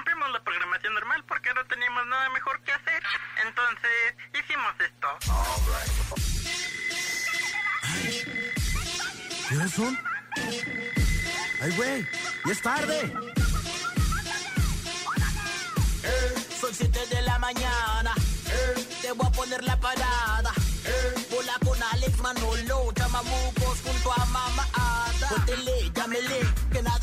rompimos la programación normal porque no teníamos nada mejor que hacer. Entonces, hicimos esto. ¿Qué son? ¡Ay, güey! ¡Ya es tarde! Son 7 de la mañana. Te voy a poner la parada. Bola con Alex Manolo, chamamucos junto a mamá Ada. Póntele, llámele,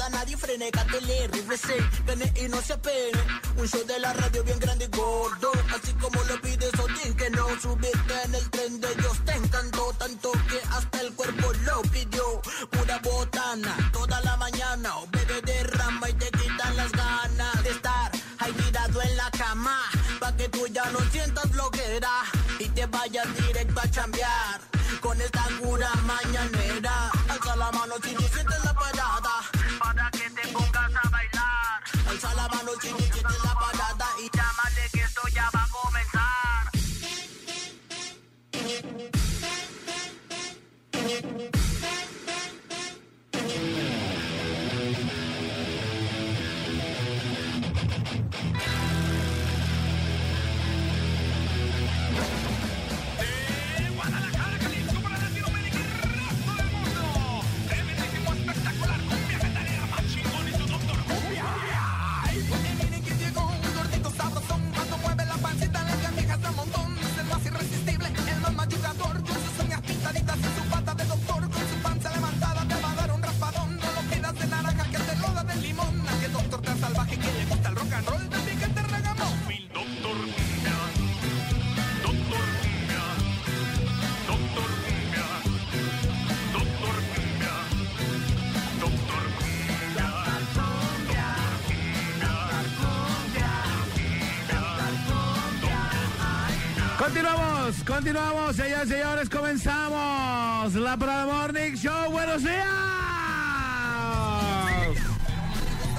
nada nadie frene, cátele, rífese, gane y no se apene. Un show de la radio bien grande y gordo, así como lo pides Odín, que no subiste en el tren de ellos. Te encantó tanto que hasta el cuerpo lo pidió. Pura botana, toda la mañana, o bebé derrama y te quitan las ganas de estar ahí tirado en la cama, pa' que tú ya no sientas bloquera y te vayas directo a chambear con esta cura mañanera. Continuamos, señores y señores, comenzamos la Parada Morning Show. Buenos días.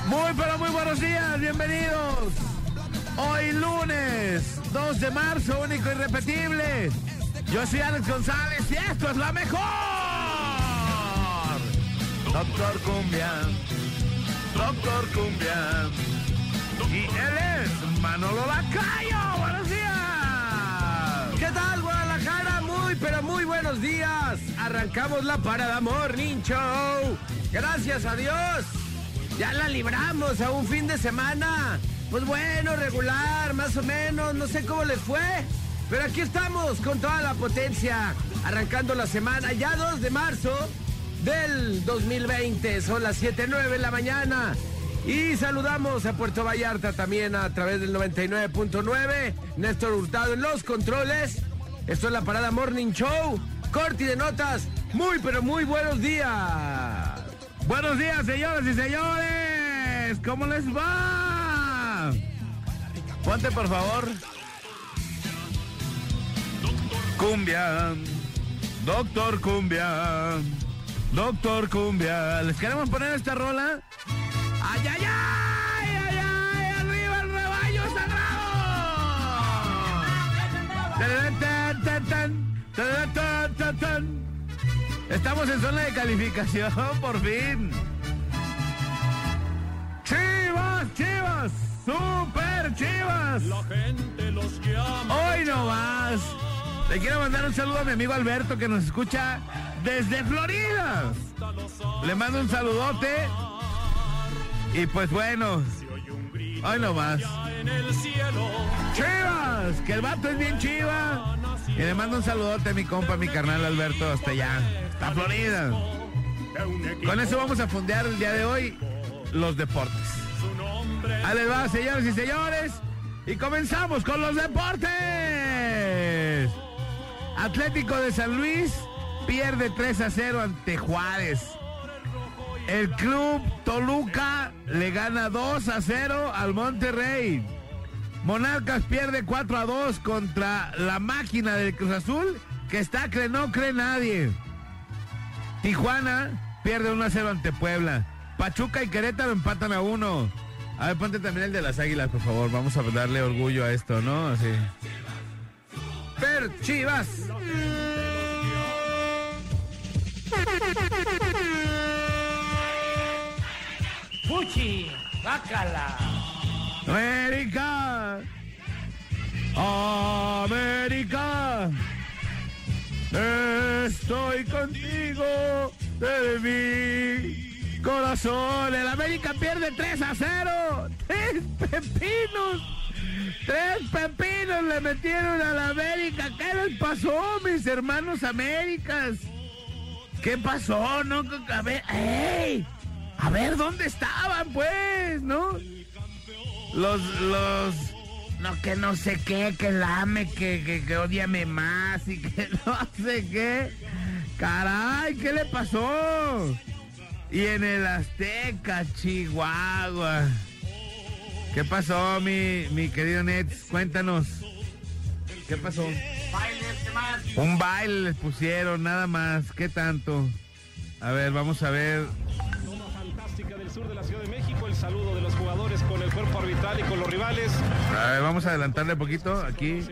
Muy, pero muy buenos días, bienvenidos. Hoy lunes, 2 de marzo, único y repetible. Yo soy Alex González y esto es la mejor. Doctor Cumbia, Doctor Cumbia. Y él es Manolo Lacayo. ¿Qué tal, Guadalajara? Muy, pero muy buenos días. Arrancamos la Parada Morning Show. Gracias a Dios. Ya la libramos a un fin de semana. Pues bueno, regular, más o menos. No sé cómo les fue. Pero aquí estamos con toda la potencia. Arrancando la semana, ya 2 de marzo del 2020. Son las 7.09 de la mañana. Y saludamos a Puerto Vallarta también a través del 99.9. Néstor Hurtado en los controles. Esto es la Parada Morning Show. Corti de notas. Muy, pero muy buenos días. Buenos días, señoras y señores. ¿Cómo les va? Ponte, por favor. Cumbia. Doctor Cumbia. Doctor Cumbia. ¿Les queremos poner esta rola? ¡Ay, ay, ay! ¡Ay, ay! ¡Arriba el rebaño sagrado! Estamos en zona de calificación, por fin. Chivas, chivas, super chivas. La gente los llama. Hoy no más. Le quiero mandar un saludo a mi amigo Alberto que nos escucha desde Florida. Le mando un saludote. Y pues bueno, hoy no más. En el cielo. Chivas, que el vato es bien chiva. Y le mando un saludote a mi compa, mi carnal Alberto, hasta allá, hasta Florida. Con eso vamos a fondear el día de hoy los deportes. Ahí va, señores y señores. Y comenzamos con los deportes. Atlético de San Luis pierde 3 a 0 ante Juárez. El club Toluca le gana 2 a 0 al Monterrey. Monarcas pierde 4 a 2 contra la máquina del Cruz Azul, que está que no cree nadie. Tijuana pierde 1 a 0 ante Puebla. Pachuca y Querétaro empatan a 1. A ver, ponte también el de las águilas, por favor. Vamos a darle orgullo a esto, ¿no? Así. Per Chivas. Puchi, bácala. América. América. Estoy contigo de mi corazón. El América pierde 3 a 0. Tres pepinos. Tres pepinos le metieron a la América. ¿Qué les pasó, mis hermanos Américas? ¿Qué pasó? No, a ver, ¡ey! A ver, ¿dónde estaban, pues? ¿No? Los, los, no, que no sé qué, que lame, que, que, que odiame más y que no sé qué. Caray, ¿qué le pasó? Y en el Azteca, Chihuahua. ¿Qué pasó, mi, mi querido Nets? Cuéntanos. ¿Qué pasó? Un baile les pusieron, nada más. ¿Qué tanto? A ver, vamos a ver. Saludo de los jugadores con el cuerpo arbitral y con los rivales. A ver, vamos a adelantarle un poquito aquí.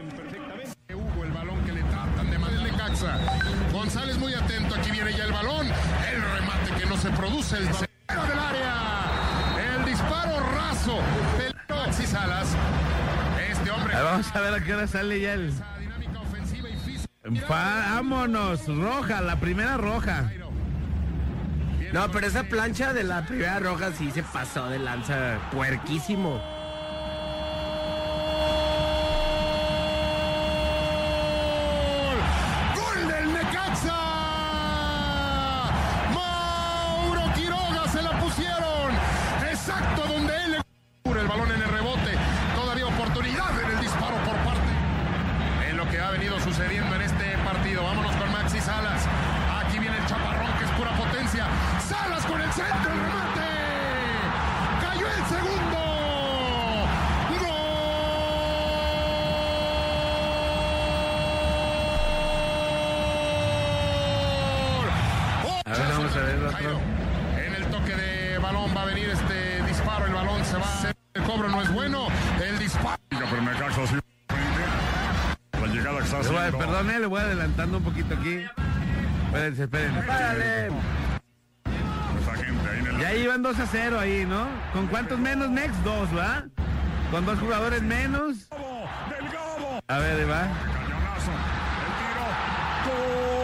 Hugo, el balón que le tratan de el Necaxa. González muy atento, aquí viene ya el balón. El remate que no se produce, el centro del área. El disparo raso. Peló Alexis Salas. Este hombre. A ver, vamos a ver a qué hora sale ya el. Dinámica ofensiva y física. Vámonos, roja, la primera roja. No, pero esa plancha de la primera roja sí se pasó de lanza puerquísimo. Balón va a venir este disparo. El balón se va a hacer. El cobro no es bueno. El disparo. Pero Necaxa sí. La llegada que está Le voy haciendo. Perdone, le voy adelantando un poquito aquí. Espérense, espérense. Párale. Esa gente ahí en el. Ya iban 2 a 0 ahí, ¿no? ¿Con cuántos menos next? Dos, ¿va? Con dos jugadores menos. A ver, ahí va. Cañonazo. El tiro. ¡Gol!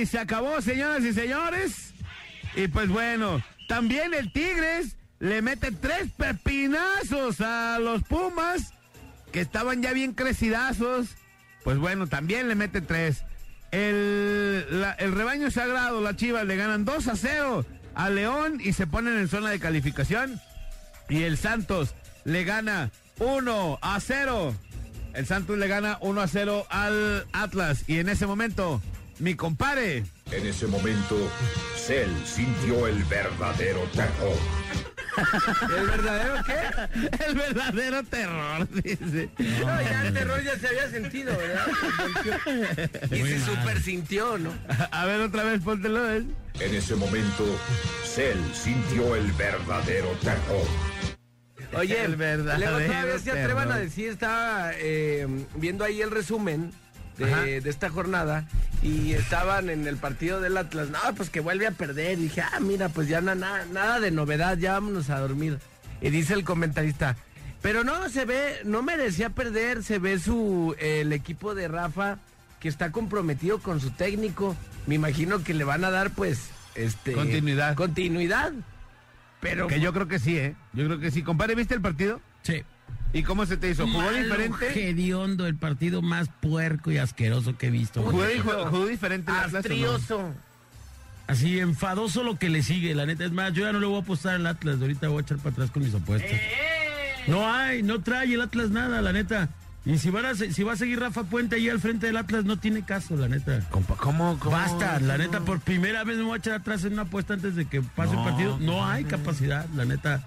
Y se acabó, señoras y señores. Y pues bueno, también el Tigres le mete tres pepinazos a los Pumas, que estaban ya bien crecidazos. Pues bueno, también le mete tres. El, la- el rebaño sagrado, las Chivas, le ganan 2 a 0 a León y se ponen en zona de calificación. Y el Santos le gana 1 a 0. El Santos le gana 1 a 0 al Atlas. Y en ese momento, mi compadre. En ese momento, Cell sintió el verdadero terror. ¿El verdadero qué? El verdadero terror, dice. No, ya el terror ya se había sentido, ¿verdad? Y se super sintió, ¿no? A ver, otra vez, póntelo. ¿eh? En ese momento, Cell sintió el verdadero terror. Oye, El verdadero luego todavía se atrevan a decir, estaba eh, viendo ahí el resumen. De, de esta jornada y estaban en el partido del Atlas. No, pues que vuelve a perder. Y dije, ah, mira, pues ya na- na- nada de novedad, ya vámonos a dormir. Y dice el comentarista, pero no, se ve, no merecía perder, se ve su, el equipo de Rafa que está comprometido con su técnico. Me imagino que le van a dar, pues, este... Continuidad. Continuidad. Pero... Que yo creo que sí, ¿eh? Yo creo que sí. Compadre, ¿viste el partido? Sí. ¿Y cómo se te hizo? ¿Jugó Malo, diferente? hediondo, el partido más puerco y asqueroso que he visto. ¿Jugó, jugó- jugó diferente el Atlas o no? Astrioso. Así enfadoso lo que le sigue, la neta. Es más, yo ya no le voy a apostar al Atlas. Ahorita voy a echar para atrás con mis apuestas. No hay, no trae el Atlas nada, la neta. Y si, van a si va a seguir Rafa Puente ahí al frente del Atlas, no tiene caso, la neta. Compa, ¿Cómo, cómo? Basta, la neta, por primera vez me voy a echar atrás en una apuesta antes de que pase el partido. No hay capacidad, la neta.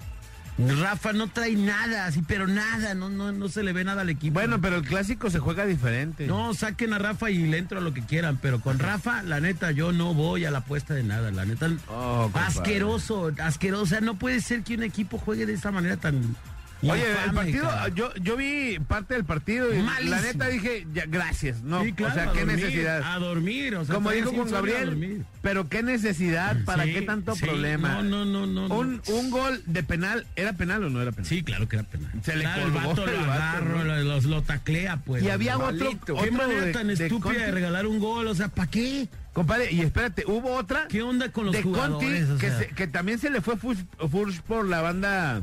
Rafa no trae nada, así, pero nada, no, no, no se le ve nada al equipo. Bueno, pero el clásico se juega diferente. No, saquen a Rafa y le entro a lo que quieran, pero con Rafa, la neta, yo no voy a la apuesta de nada, la neta. Oh, asqueroso, asqueroso. O sea, no puede ser que un equipo juegue de esa manera tan. Oye, el partido, yo, yo vi parte del partido y Malísimo. la neta dije, ya, gracias, no, Sí, claro, o sea, qué dormir, necesidad. A dormir, o sea, Como dijo a Gabriel, pero qué necesidad, para Sí, qué tanto sí, problema. No, no, no, no. Un, un gol de penal, ¿era penal o no era penal? Sí, claro que era penal. Se le Claro, el colgó vato el lo agarro, los- lo taclea, pues. Y había otro, ¿Qué manera de- tan de estúpida de Conti. regalar un gol? O sea, ¿para qué? Compadre, y espérate, hubo otra ¿Qué onda con los de Conti jugadores? O que, sea? se- que también se le fue Furch por la banda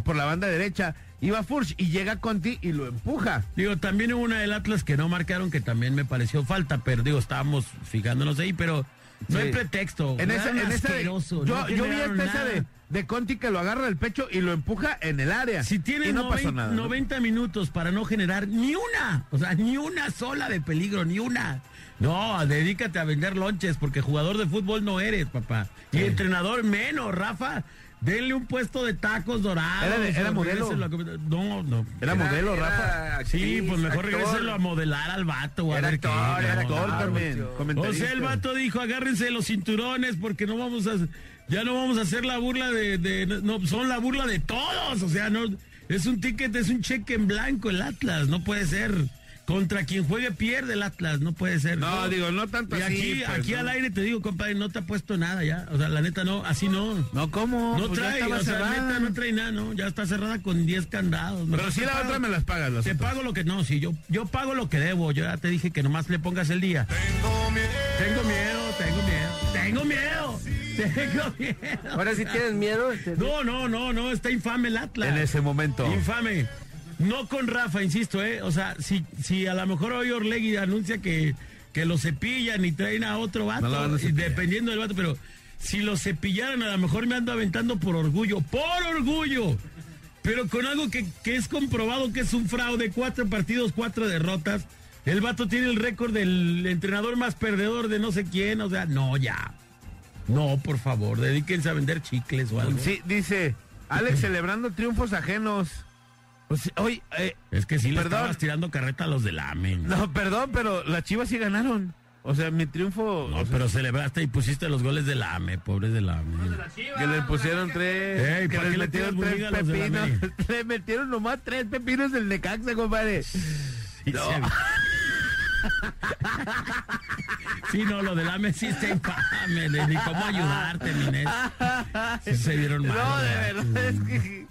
por la banda derecha. Iba Furch y llega Conti y lo empuja. Digo, también hubo una del Atlas que no marcaron, que también me pareció falta, pero digo, estábamos fijándonos ahí, pero no Sí. hay pretexto. En esa, en esa de- yo, no yo vi esta esa de, de Conti que lo agarra del pecho y lo empuja en el área. Si tienes y no pasó 90, nada. ¿no? 90 minutos para no generar ni una, o sea, ni una sola de peligro, ni una. No, dedícate a vender lonches, porque jugador de fútbol no eres, papá. Y entrenador menos, Rafa. Denle un puesto de tacos dorados. Era de- era modelo. a- No, no. Era modelo, Rafa. Sí, pues mejor regréselo a modelar al vato. o a Era qué, actor, era Actor también. O sea, el vato dijo, agárrense los cinturones porque no vamos a, ya no vamos a hacer la burla de, de- no, son la burla de todos, o sea, no, es un ticket, es un cheque en blanco el Atlas, no puede ser. Contra quien juegue pierde el Atlas, no puede ser. No, digo, no tanto Y así, aquí, pues, aquí no. al aire te digo, compadre, no te ha puesto nada ya, o sea, la neta no, así no. No, ¿cómo? No Pues trae, o sea, cerrada. neta no trae nada, no, ya está cerrada con 10 candados. Pero si la pago- otra me las pagas. las te otras. pago lo que no, sí, yo, yo pago lo que debo. Yo ya te dije que nomás le pongas el día. Tengo miedo. Tengo miedo, tengo miedo, tengo miedo, tengo miedo. Ahora sí tienes miedo. Este- No, no, no, no, está infame el Atlas. En ese momento. Infame. No con Rafa, insisto, ¿eh? O sea, si, si a lo mejor hoy Orlegui anuncia que, que lo cepillan y traen a otro vato, No a dependiendo del vato, pero si lo cepillaran, a lo mejor me ando aventando por orgullo, por orgullo. Pero con algo que, que es comprobado que es un fraude, cuatro partidos, cuatro derrotas. El vato tiene el récord del entrenador más perdedor de no sé quién, o sea, no, ya. No, por favor, dedíquense a vender chicles o algo. Sí, dice, Alex celebrando triunfos ajenos. Pues, hoy, eh, Es que sí le Perdón. estabas tirando carreta a los del AME. No, no, perdón, pero las chivas sí ganaron. O sea, mi triunfo. o sea, pero celebraste y pusiste los goles del AME, pobres del AME. que le pusieron tres. Ey, que ¿para les qué le metieron tiras tres pepinos. le metieron nomás tres pepinos del Necaxa, compadre. No. Sí, no, lo del AME sí está infame, ni cómo ayudarte, Minés. Sí se vieron mal. No, de ¿verdad? es que.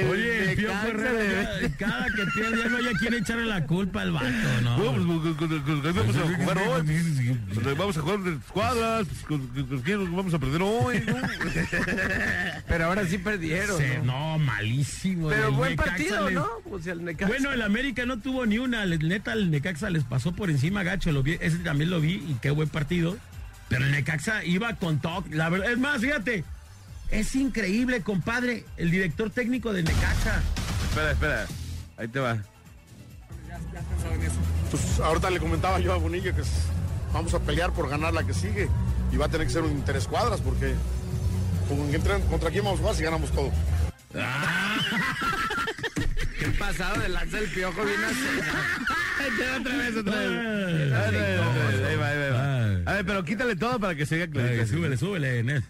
el Oye, el Herrera, de- ya, cada que pierde ya no hay a quien echarle la culpa al vato, No, vamos a jugar hoy. Vamos a jugar de escuadras. pues, vamos a perder hoy, ¿no? Pero ahora sí perdieron. Sí, ¿no? no, malísimo. Pero El buen Necaxa partido, les- ¿no? Pues el Necaxa. Bueno, el América no tuvo ni una. Neta, el Necaxa les pasó por encima, gacho. Lo vi, ese también lo vi y qué buen partido. Pero el Necaxa iba con toque. La verdad, es más, fíjate. Es increíble, compadre, el director técnico de Necaxa. Espera, espera. Ahí te va. Pues ahorita le comentaba yo a Bonilla que vamos a pelear por ganar la que sigue y va a tener que ser un interescuadras porque con- entre- contra quién vamos a jugar si ganamos todo. ¿Qué pasado de lanza el piojo viene a otra vez, otra vez. Ahí va, ahí va. A ver, pero quítale todo para que se vea Ay, clarito. súbele, súbele, Ned.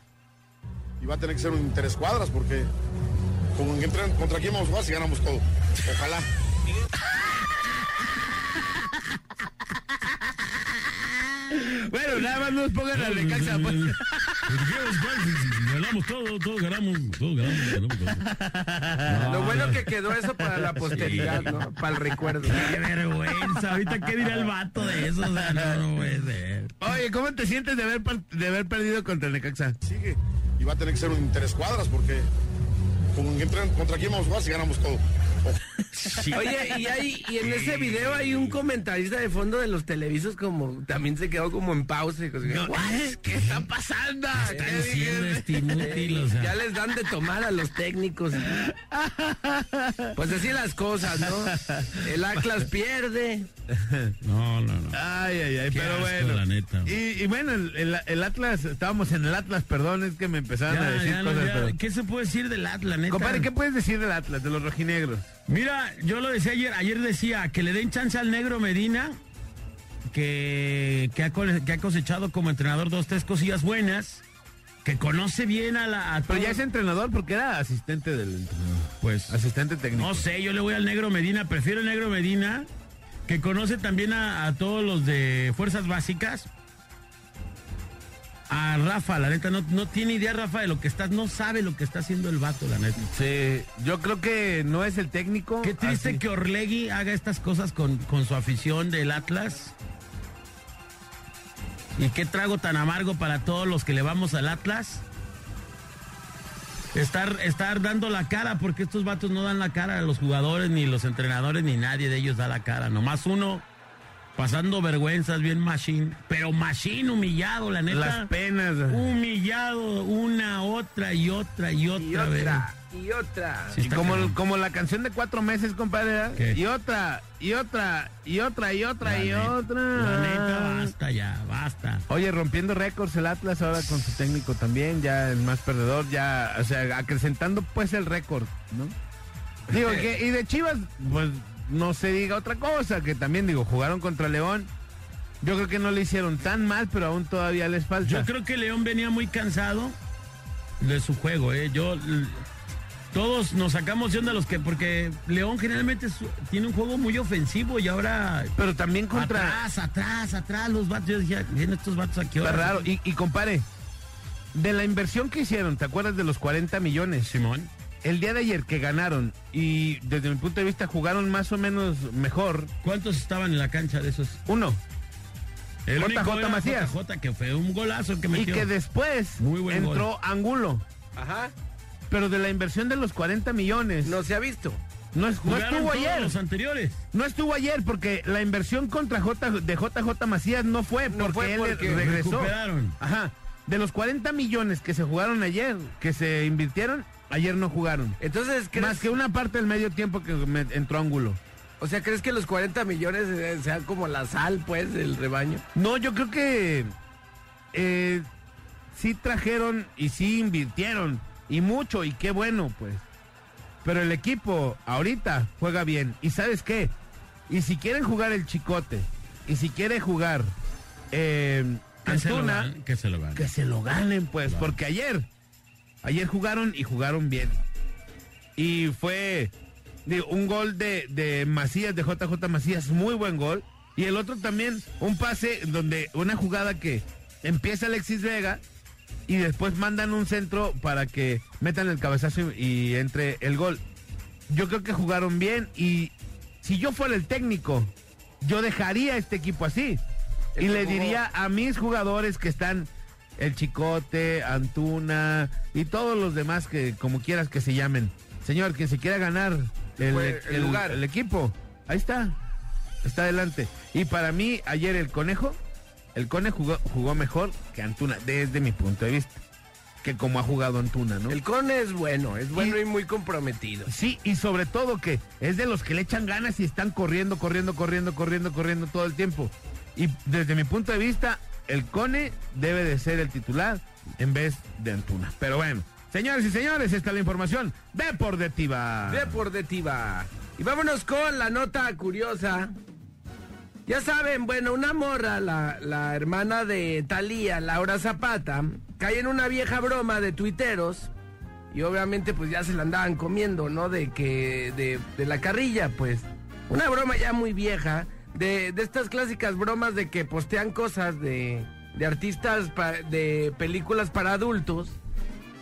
Y va a tener que ser un interescuadras porque con- entre- contra quién vamos a jugar si ganamos todo. Ojalá. Bueno, nada más nos pongan al Ganamos todo, todos ganamos, todos ganamos, ganamos todo. Lo bueno que quedó eso para la posteridad, ¿no? Para el recuerdo. Qué vergüenza. Ahorita, ¿qué dirá el vato de eso? O sea, no, no puede ser. Oye, ¿cómo te sientes de haber, de haber perdido contra el Necaxa? Sigue. Y va a tener que ser un interescuadras porque con- contra quién vamos a jugar si ganamos todo. Oye, y, hay, y en ese video hay un comentarista de fondo de los televisos como también se quedó como en pausa. y como, No, "What? ¿Qué está pasando? Este inútil, o sea. Ya les dan de tomar a los técnicos. Pues así las cosas, ¿no? El Atlas pierde. No, no, no. Ay, ay, ay, Qué pero asco, bueno. la neta. Y, y bueno, el, el- el Atlas, estábamos en el Atlas, perdón, es que me empezaron a decir ya, cosas. ya. pero- ¿Qué se puede decir del Atlas, neta? Compadre, ¿qué puedes decir del Atlas, de los rojinegros? Mira, yo lo decía ayer, ayer decía que le den chance al negro Medina, que, que, ha, que ha cosechado como entrenador dos, tres cosillas buenas, que conoce bien a la... a Pero ya es entrenador porque era asistente del entrenador. Pues, Asistente técnico. no sé, yo le voy al negro Medina, prefiero el negro Medina, que conoce también a, a todos los de fuerzas básicas. A Rafa, la neta, no, no tiene idea Rafa de lo que está, no sabe lo que está haciendo el vato, la neta. Sí, yo creo que no es el técnico. Qué triste así. que Orlegui haga estas cosas con, con su afición del Atlas. Y qué trago tan amargo para todos los que le vamos al Atlas. Estar, estar dando la cara, porque estos vatos no dan la cara a los jugadores, ni los entrenadores, ni nadie de ellos da la cara. Nomás uno pasando vergüenzas, bien machine. Pero machine humillado, la neta. Las penas. Humillado una, otra y otra y otra, Y vez. otra, y otra. Sí, Y está como, como la canción de cuatro meses, compadre. Y otra, y otra, y otra, y otra, La y neta, otra. La neta, basta ya, basta. Oye, rompiendo récords el Atlas ahora con su técnico también, ya el más perdedor, ya, o sea, acrecentando pues el récord, ¿no? Digo, que, y de Chivas, pues no se diga otra cosa, que también digo, jugaron contra León. Yo creo que no le hicieron tan mal, pero aún todavía les falta. Yo creo que León venía muy cansado de su juego, ¿eh? Yo. Todos nos sacamos de onda los que. Porque León generalmente su- tiene un juego muy ofensivo y ahora. Pero también contra... Atrás, atrás, atrás, los vatos. Yo decía, vienen estos vatos aquí ahora. raro. Y, y compare, de la inversión que hicieron, ¿te acuerdas de los 40 millones? Simón. El día de ayer que ganaron y desde mi punto de vista jugaron más o menos mejor, ¿Cuántos estaban en la cancha de esos? uno. El JJ único era Macías. JJ, que fue un golazo que Y metió. que después Muy buen entró Angulo. Ajá. Pero de la inversión de los 40 millones, no, No se ha visto. es- no estuvo todos ayer. los anteriores. No estuvo ayer porque la inversión contra J, de JJ Macías no fue No porque fue él porque regresó. recuperaron. Ajá. De los 40 millones que se jugaron ayer, que se invirtieron, ayer no jugaron. Entonces, ¿crees, Más que una parte del medio tiempo que me- entró Ángulo. o sea, ¿crees que los 40 millones sean como la sal, pues, del rebaño? No, yo creo que eh, sí trajeron y sí invirtieron. Y mucho, y qué bueno, pues. Pero el equipo ahorita juega bien. ¿Y sabes qué? Y si quieren jugar el chicote, y si quiere jugar eh, Que se lo ganen, que se lo ganen. que se lo ganen, pues. Claro. Porque ayer, ayer jugaron y jugaron bien. Y fue digo, un gol de, de Macías, de JJ Macías, muy buen gol. Y el otro también, un pase donde una jugada que empieza Alexis Vega y después mandan un centro para que metan el cabezazo y, y entre el gol. Yo creo que jugaron bien y si yo fuera el técnico, yo dejaría este equipo así. Y le diría a mis jugadores que están el Chicote, Antuna y todos los demás que como quieras que se llamen. Señor, quien se quiera ganar el, Pues, el el- lugar. el equipo, ahí está. Está adelante. Y para mí, ayer el conejo, el conejo jugó, jugó mejor que Antuna, desde mi punto de vista. Que como ha jugado Antuna, ¿no? El Cone es bueno, es bueno Y- y muy comprometido. Sí, y sobre todo que es de los que le echan ganas y están corriendo, corriendo, corriendo, corriendo, corriendo todo el tiempo. Y desde mi punto de vista, el Cone debe de ser el titular en vez de Antuna. Pero bueno, señores y señores, esta es la información deportiva. Deportiva. Y vámonos con la nota curiosa. Ya saben, bueno, una morra, la, la hermana de Talía, Laura Zapata, cae en una vieja broma de tuiteros. Y obviamente pues ya se la andaban comiendo, ¿no? De que, de, de la carrilla, pues. Una broma ya muy vieja. De, de estas clásicas bromas de que postean cosas de, de artistas de películas para adultos.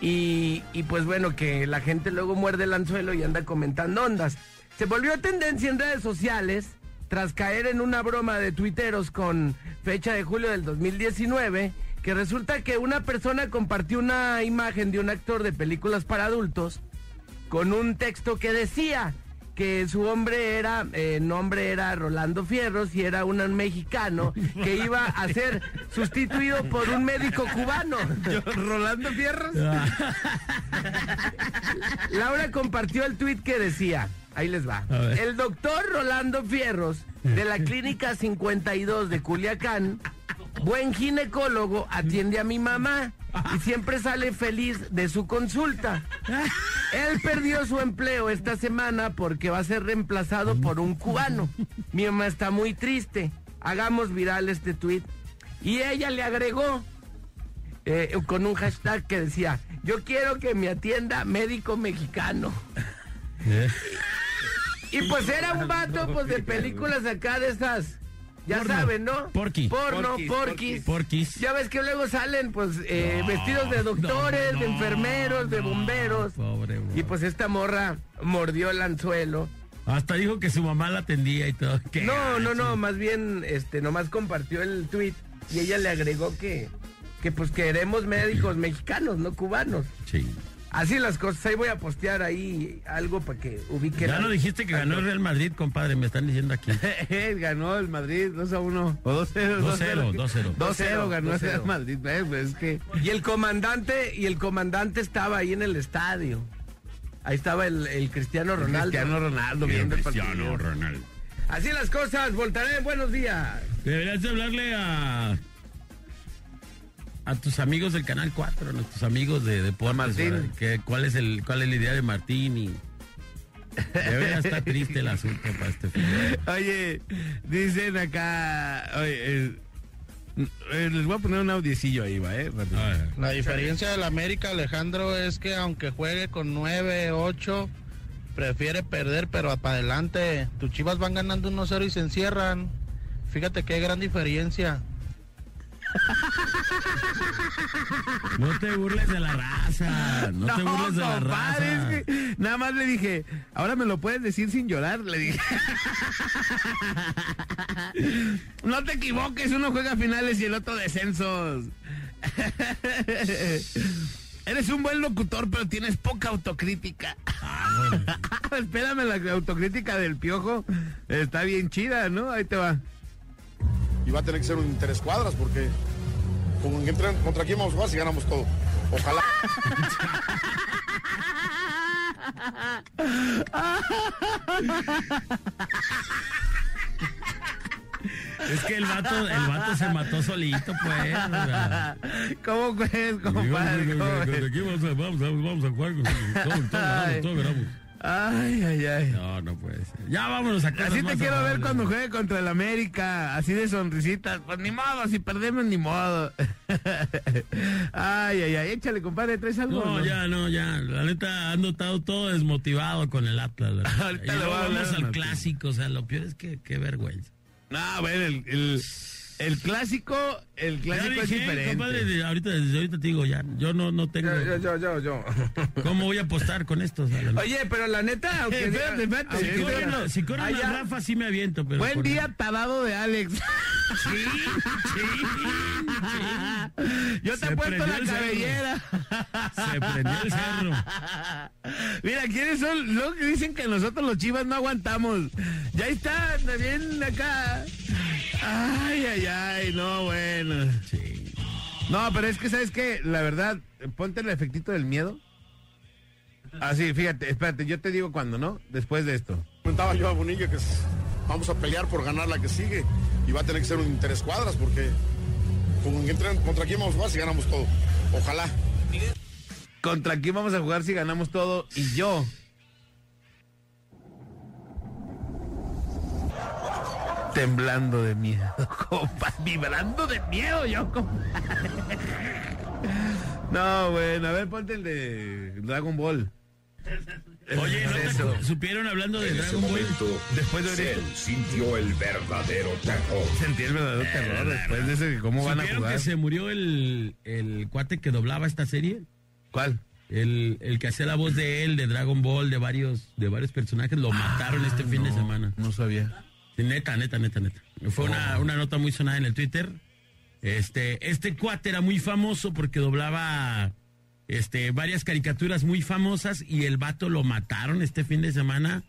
Y, y pues bueno, que la gente luego muerde el anzuelo y anda comentando ondas. Se volvió tendencia en redes sociales tras caer en una broma de tuiteros con fecha de julio del 2019, que resulta que una persona compartió una imagen de un actor de películas para adultos con un texto que decía, que su hombre era, eh, nombre era Rolando Fierros y era un mexicano que iba a ser sustituido por un médico cubano. ¿Rolando Fierros? Laura compartió el tuit que decía, ahí les va, el doctor Rolando Fierros de la Clínica 52 de Culiacán, buen ginecólogo, atiende a mi mamá y siempre sale feliz de su consulta. Él perdió su empleo esta semana porque va a ser reemplazado por un cubano. Mi mamá está muy triste. Hagamos viral este tuit. Y ella le agregó eh, con un hashtag que decía, yo quiero que me atienda médico mexicano. Y pues era un vato pues de películas acá de esas, ya Porno. saben, ¿no? Porqui. Porno, Porquis, porquis. Porquis. Ya ves que luego salen pues eh, vestidos de doctores, no, de enfermeros, de bomberos. pobre, güey. y pues esta morra mordió el anzuelo. Hasta dijo que su mamá la atendía y todo. Qué No, no, no, más bien este nomás compartió el tweet y ella le agregó que que pues queremos médicos mexicanos, no cubanos. Sí. Así las cosas, ahí voy a postear ahí algo para que ubiquen. Ya no dijiste que ganó el Real Madrid, compadre, me están diciendo aquí. ganó el Madrid 2 a 1 o 2 0. 2-0, 2-0. 2-0 ganó el 2-0. Real Madrid. eh, pues es que Y el comandante, y el comandante estaba ahí en el estadio. Ahí estaba el, el Cristiano Ronaldo. Cristiano Ronaldo viendo el partido. Cristiano Ronaldo. Así las cosas, Voltaré, buenos días. Deberías de hablarle a a tus amigos del canal 4, a nuestros amigos de deportes, Martín. que cuál es el cuál es la idea de Martín y debería estar triste el asunto para este. Oye, dicen acá. Oye, eh, eh, les voy a poner un audiecillo ahí, va, eh. rápido. La diferencia del América, Alejandro, es que aunque juegue con 9, 8, prefiere perder, pero para adelante. Tus chivas van ganando 1-0 y se encierran. Fíjate qué gran diferencia. No te burles de la raza, no, te burles de la compadre, raza. es que nada más le dije, ahora me lo puedes decir sin llorar, le dije. no te equivoques, uno juega finales y el otro descensos. Eres un buen locutor, pero tienes poca autocrítica. Espérame, la autocrítica del piojo está bien chida, ¿no? Ahí te va. Y va a tener que ser un tres cuadras porque como que entran, contra quién vamos a jugar si ganamos todo. Ojalá. Es que el vato, el vato se mató solito, pues. ¿Cómo pues, compadre? ¿Cómo? Aquí vamos a, vamos a- vamos a jugar con todos, todos todos ganamos. Ay, ay, ay. No, no puede ser. Ya vámonos a cosas Así te quiero ver cuando juegue contra el América, así de sonrisitas. Pues ni modo, si perdemos ni modo. ay, ay, ay, échale, compadre, ¿traes algo? No, o ya, no, ya. La neta, han notado todo desmotivado con el Atlas. Ahorita y le vamos al clásico, o sea, lo peor es que qué vergüenza. No, bueno, el, el, el clásico, el clásico es dije, diferente. compadre, de- ahorita, desde ahorita te digo, ya, yo no, no tengo... Yo, yo, yo, yo. ¿Cómo voy a apostar con esto? O sea, la- Oye, pero la neta, aunque Espérate, espérate, aunque si sí, corren, a- si corren Ah, a ya. Rafa, sí me aviento, pero... Buen día, tarado de Alex. Sí, sí, Yo te Se he puesto la cabellera. Se prendió el cerro. Mira, ¿quiénes son los que dicen que nosotros los chivas no aguantamos? Ya está, también acá. Ay, ay, ay, no, bueno. Sí. No, pero es que, ¿sabes qué? La verdad, ponte el efectito del miedo. Así, fíjate, espérate, yo te digo cuándo, ¿no? Después de esto. Comentaba yo a Bonilla que vamos a pelear por ganar la que sigue y va a tener que ser un tres cuadras porque como que entran, contra quién vamos a jugar si ganamos todo. Ojalá. ¿Contra quién vamos a jugar si ganamos todo? Y yo. Temblando de miedo, compa. Vibrando de miedo yo, compa. No, bueno, a ver, ponte el de Dragon Ball. Oye, ¿no te Eso. supieron hablando de En ese Dragon Ball? momento, Después de Cell sintió el verdadero terror. Sentí el verdadero terror después de ese, ¿cómo van a ¿Supieron jugar? que se murió el, el cuate que doblaba esta serie? ¿Cuál? El, el que hacía la voz de él, de Dragon Ball, de varios, de varios personajes, lo mataron este fin de semana. No sabía. Neta, neta, neta, neta. Fue una, una nota muy sonada en el Twitter. Este, este cuate era muy famoso porque doblaba este, varias caricaturas muy famosas y el vato lo mataron este fin de semana.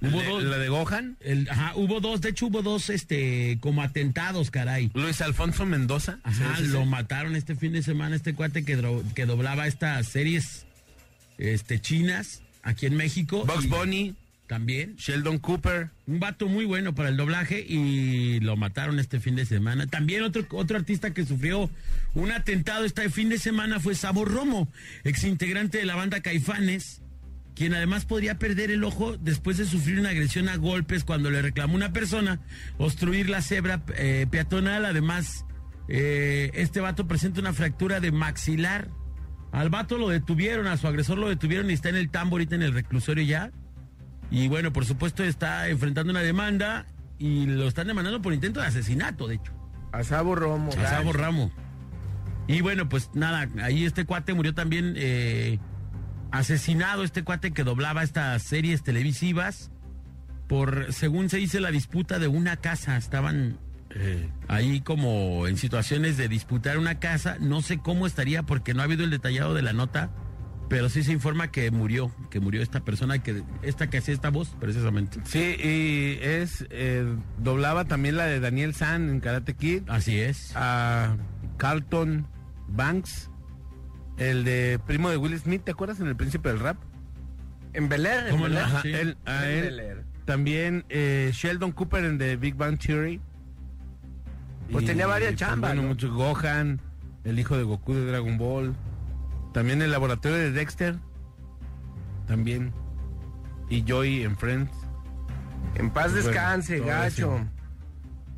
Hubo ¿Le- dos. ¿La de Gohan? el- ajá, hubo dos, de hecho hubo dos, este, como atentados, caray. Luis Alfonso Mendoza. Ajá, Sí, sí, sí. lo mataron este fin de semana, este cuate que, que doblaba estas series, este, chinas, aquí en México. Y Bunny, También. Sheldon Cooper. Un vato muy bueno para el doblaje y lo mataron este fin de semana. También otro, otro artista que sufrió un atentado este fin de semana fue Sabo Romo, exintegrante de la banda Caifanes, quien además podría perder el ojo después de sufrir una agresión a golpes cuando le reclamó una persona obstruir la cebra eh, peatonal. Además, eh, este vato presenta una fractura de maxilar. Al vato lo detuvieron, a su agresor lo detuvieron y está en el tambo ahorita en el reclusorio ya. Y bueno, por supuesto está enfrentando una demanda y lo están demandando por intento de asesinato, de hecho. A Sabo Romo. A Sabo Ramo. Y bueno, pues nada, ahí este cuate murió también eh, asesinado, este cuate que doblaba estas series televisivas por, según se dice, la disputa de una casa. Estaban eh, ahí como en situaciones de disputar una casa. No sé cómo estaría porque no ha habido el detallado de la nota, pero sí se informa que murió, que murió esta persona, que esta que hacía esta voz, precisamente. Sí, y es. eh, doblaba también la de Daniel San en Karate Kid. Así es. A Carlton Banks. El de primo de Will Smith, ¿te acuerdas en El Príncipe del Rap? En Bel Air. en ¿Cómo Bel? Air. Ajá, Sí. él- a En él. Bel Air. También eh, Sheldon Cooper en The Big Bang Theory. Pues tenía varias pues, chambas, Bueno, ¿no? mucho Gohan, el hijo de Goku de Dragon Ball. También el laboratorio de Dexter. También. Y Joy en Friends. En paz descanse, gacho. eso.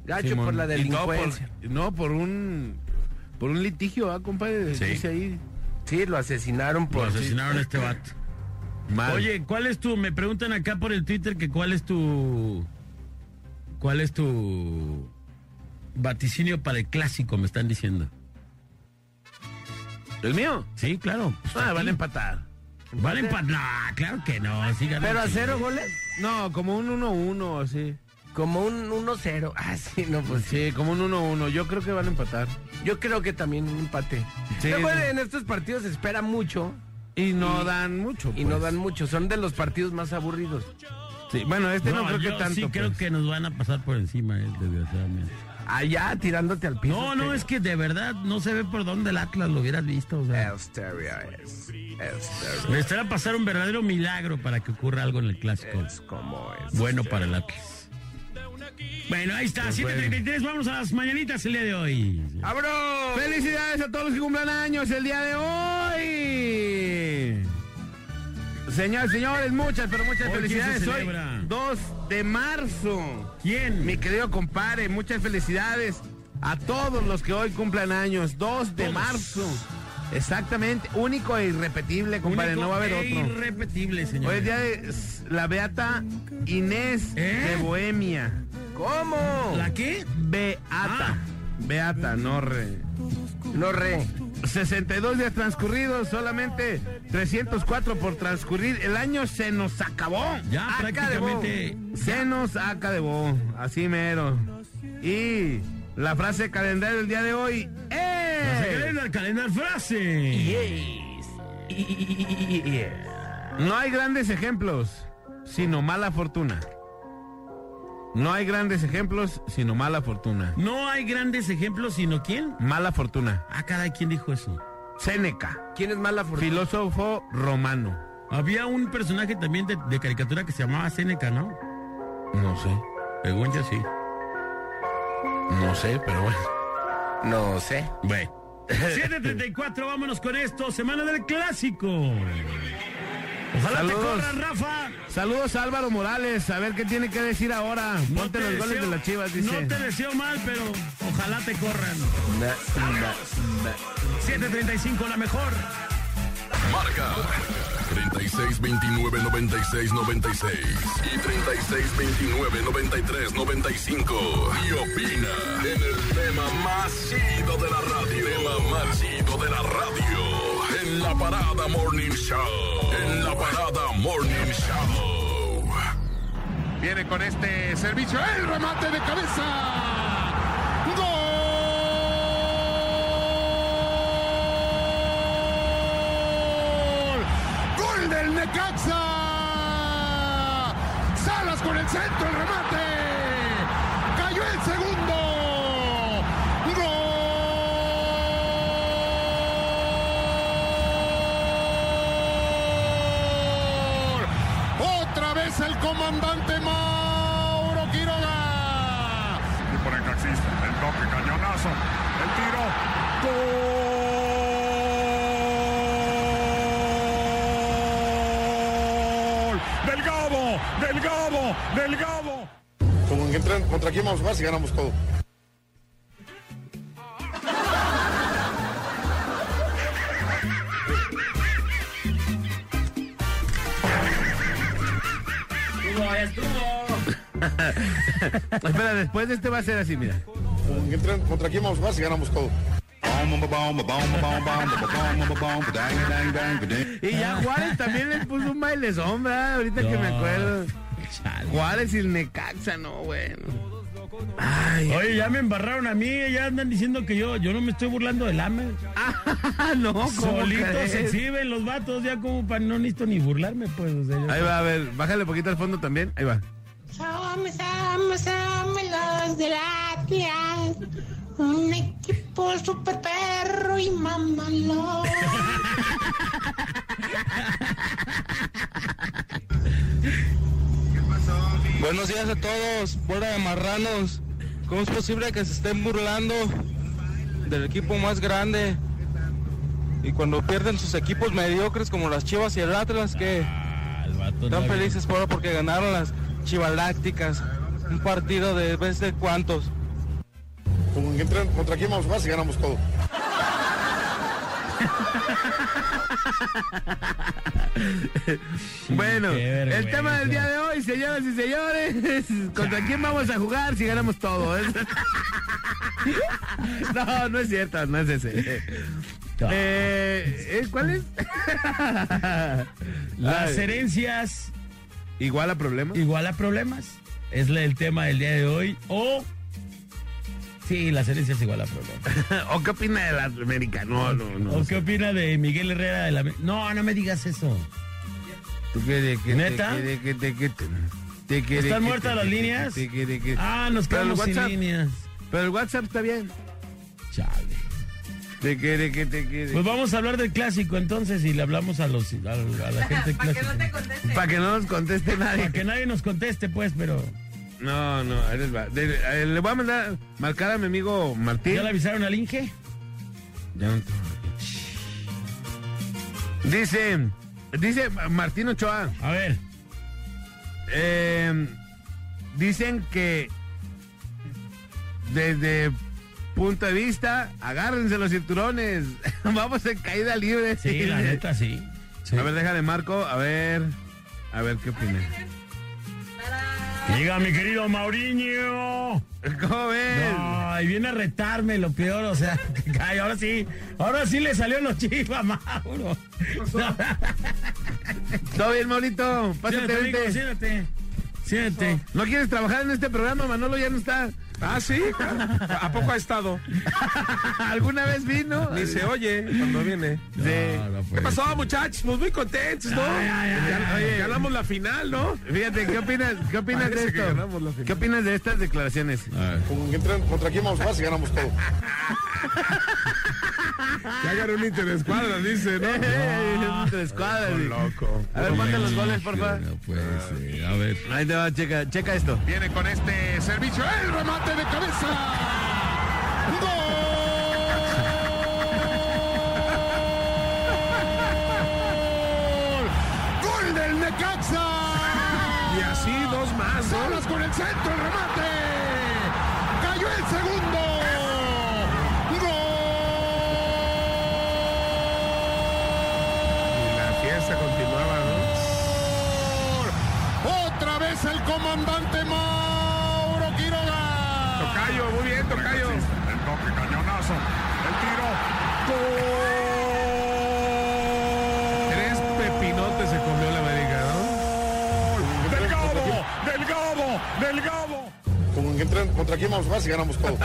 Gacho Simón. por la por- delincuencia. no, por un. Por un litigio, ¿ah, compadre? Sí. Dice ahí. Sí, lo asesinaron Lo por... asesinaron a este vato. Mal. Oye, ¿cuál es tu? Me preguntan acá por el Twitter que cuál es tu. ¿Cuál es tu vaticinio para el clásico? Me están diciendo. ¿El mío? Sí, claro. Pues Ah, van a empatar. Van a empatar. No, claro que no. sí ganan Pero a sí. cero goles. No, como un 1-1, así. Como un 1-0. Ah, sí, no, pues sí. Como un 1-1. Yo creo que van a empatar. Yo creo que también un empate. Sí, Luego sí. en estos partidos se espera mucho Y no Y- dan mucho. y no pues. dan mucho. Son de los partidos más aburridos. Sí, bueno, este no, No, creo yo que tanto. sí creo pues. que nos van a pasar por encima, eh, desgraciadamente. Allá tirándote al piso. No, no, es que de verdad no se ve por dónde el Atlas lo hubieras visto. O sea, es. Necesitará pasar un verdadero milagro para que ocurra algo en el clásico. es como es. Bueno para el Atlas. Bueno, ahí está, 7.33, vamos a las mañanitas el día de hoy. ¡Abro! Felicidades a todos los que cumplan años el día de hoy. Señores, señores, muchas, pero muchas Hoy, ¿quién felicidades. Hoy, celebra? 2 de marzo. ¿Quién? Mi querido compadre, muchas felicidades a todos los que hoy cumplan años. 2 de Todos. marzo. Exactamente, único e irrepetible, compadre, Único no va a haber e otro. irrepetible, señor. Hoy es día de la beata Inés ¿Eh? de Bohemia. ¿Cómo? ¿La qué? Beata. Ah. Beata, no re. No re. 62 días transcurridos, solamente 304 por transcurrir. El año se nos acabó. Ya Acá prácticamente. Se nos acabó. Así mero. Y la frase calendario del día de hoy es... el calendar frase. No hay grandes ejemplos, sino mala fortuna. No hay grandes ejemplos, sino mala fortuna. No hay grandes ejemplos, sino quién. Mala fortuna. Ah, caray, ¿quién dijo eso? Séneca, ¿Quién es mala fortuna? filósofo romano. Había un personaje también de, de caricatura que se llamaba Seneca, ¿no? No sé, Según yo sí. no sé, pero bueno. No sé. Bueno. 7.34, vámonos con esto. Semana del clásico. Ojalá Saludos. te corran, Rafa. Saludos a Álvaro Morales, a ver qué tiene que decir ahora. No Ponte te los goles deseo- de las chivas, dice. No te deseo mal, pero ojalá te corran. 7.35, la mejor. Marca 36 29 96 96 y 36 29 93 95. Y opina en el tema más chido de la radio. Tema más chido de la radio. En la parada Morning Show. En la parada Morning Show. Viene con este servicio el remate de cabeza. ¡Gol! ¡Gol del Necaxa! Salas con el centro, el remate. Cayó el segundo. ¡Gol! Otra vez el comandante Mauro Quiroga. Y por el taxista, el toque, cañonazo, el tiro. ¡Gol! ¡Delgado! ¡Delgado! ¡Delgado! Como que entran, ¿Contra quién vamos a jugar si ganamos todo? Espera, después de este va a ser así, mira. ¿Contra quién vamos a jugar si ganamos todo? Y ya Juárez también le puso un baile sombra, ahorita que me acuerdo. Juárez y el Necaxa, no, bueno. Oye, ya me embarraron a mí, ya andan diciendo que yo, yo no me estoy burlando del AME. Ah, no, ¿cómo Solitos crees? se exhiben los vatos, ya como para no necesito ni burlarme, pues. o sea, yo- Ahí va, a ver, bájale poquito al fondo también. Ahí va. Somos, somos, somos los del Atlas. Un equipo super perro y mamalón. Buenos días a todos, fuera de marranos. ¿Cómo es posible que se estén burlando del equipo más grande? Y cuando pierden sus equipos mediocres como las Chivas y el Atlas, que están felices por porque ganaron las Chivalácticas. Un partido de vez de entran, ¿Contra quién vamos a jugar si ganamos todo? Bueno, el tema del día de hoy, señoras y señores, ¿contra quién vamos a jugar si ganamos todo? no, no es cierto, no es ese. Eh, ¿eh, ¿Cuál es? Las herencias ¿Igual a problemas? igual a problemas. Es el tema del día de hoy. O. Sí, las herencias igual a problemas. ¿O qué opina de la América? No, no, no. ¿O qué opina de Miguel Herrera de la No, no me digas eso. ¿Tú qué de que ¿Neta? te- que de que te- que te- te- que ¿Están que muertas te- las que- líneas? que- que- que- Ah, nos Pero el quedamos sin WhatsApp- líneas. Pero el WhatsApp está bien. Chale. Te quiere que te quiere. Pues vamos a hablar del clásico entonces y le hablamos a los a, a la gente clásica. Para que no nos conteste nadie. Para que nadie nos conteste, pues, pero. No, no, ahí les va. De- eh, le voy a mandar marcar a mi amigo Martín. ¿Ya le avisaron al Inge? Ya no tengo. Dice, dice Martín Ochoa. A ver. eh, dicen que desde punto de vista, agárrense los cinturones. Vamos en caída libre. Sí, la neta, sí. A ver, déjale Marco, a ver, a ver qué opina. Diga, mi querido Mauriño. ¿Cómo ves? No, y viene a retarme lo peor, o sea, cae, ahora sí, ahora sí le salió los chivas, Mauro. ¿Todo bien, Maurito? Pásate, Siéntate, vente. amigo, siéntate. Siéntate. ¿No quieres trabajar en este programa? Manolo ya no está. Ah, sí. ¿A poco ha estado? ¿Alguna vez vino? Ni se oye cuando viene. Sí. ¿Qué pasó, muchachos? Pues muy contentos, ¿no? Ya- Oye, ganamos la final, ¿no? Fíjate, ¿qué opinas, qué opinas de Parece esto? ¿Qué opinas de estas declaraciones? Como ¿Contra quién vamos a jugar si ganamos todo? Que hagan un interescuadra, dice, ¿no? Sí. loco. A ver, manda los goles, porfa. No puede ser, a ver. Ahí te va, checa, checa esto. Viene con este servicio. ¡El remate de cabeza! ¡Gol! ¡Gol del Necaxa! Y así dos más. Salas con el centro, el remate. Cayó el segundo. Y la fiesta continuaba, ¿no? Otra vez el comandante muy bien, Tocayo. El toque, cañonazo, el tiro. Tres pepinotes se comió la América, ¿no? ¡Delgado! ¡Delgado! ¡Delgado! Como que entran, ¿Contra quién vamos a jugar si ganamos todo?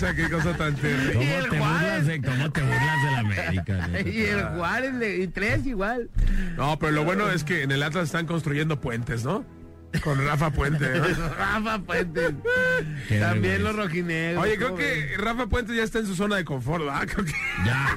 Necaxa. qué cosa tan terrible. ¿Cómo Y el te, Juárez. burlas de, ¿Cómo te burlas de la América? Y el Juárez, y tres igual. No, pero lo bueno es que en el Atlas están construyendo puentes, ¿no? Con Rafa Puente. ¿no? Rafa Puente. Qué También los rojinegros. Oye, creo ¿cómo que ves? Rafa Puente ya está en su zona de confort, ¿verdad? Creo que... Ya.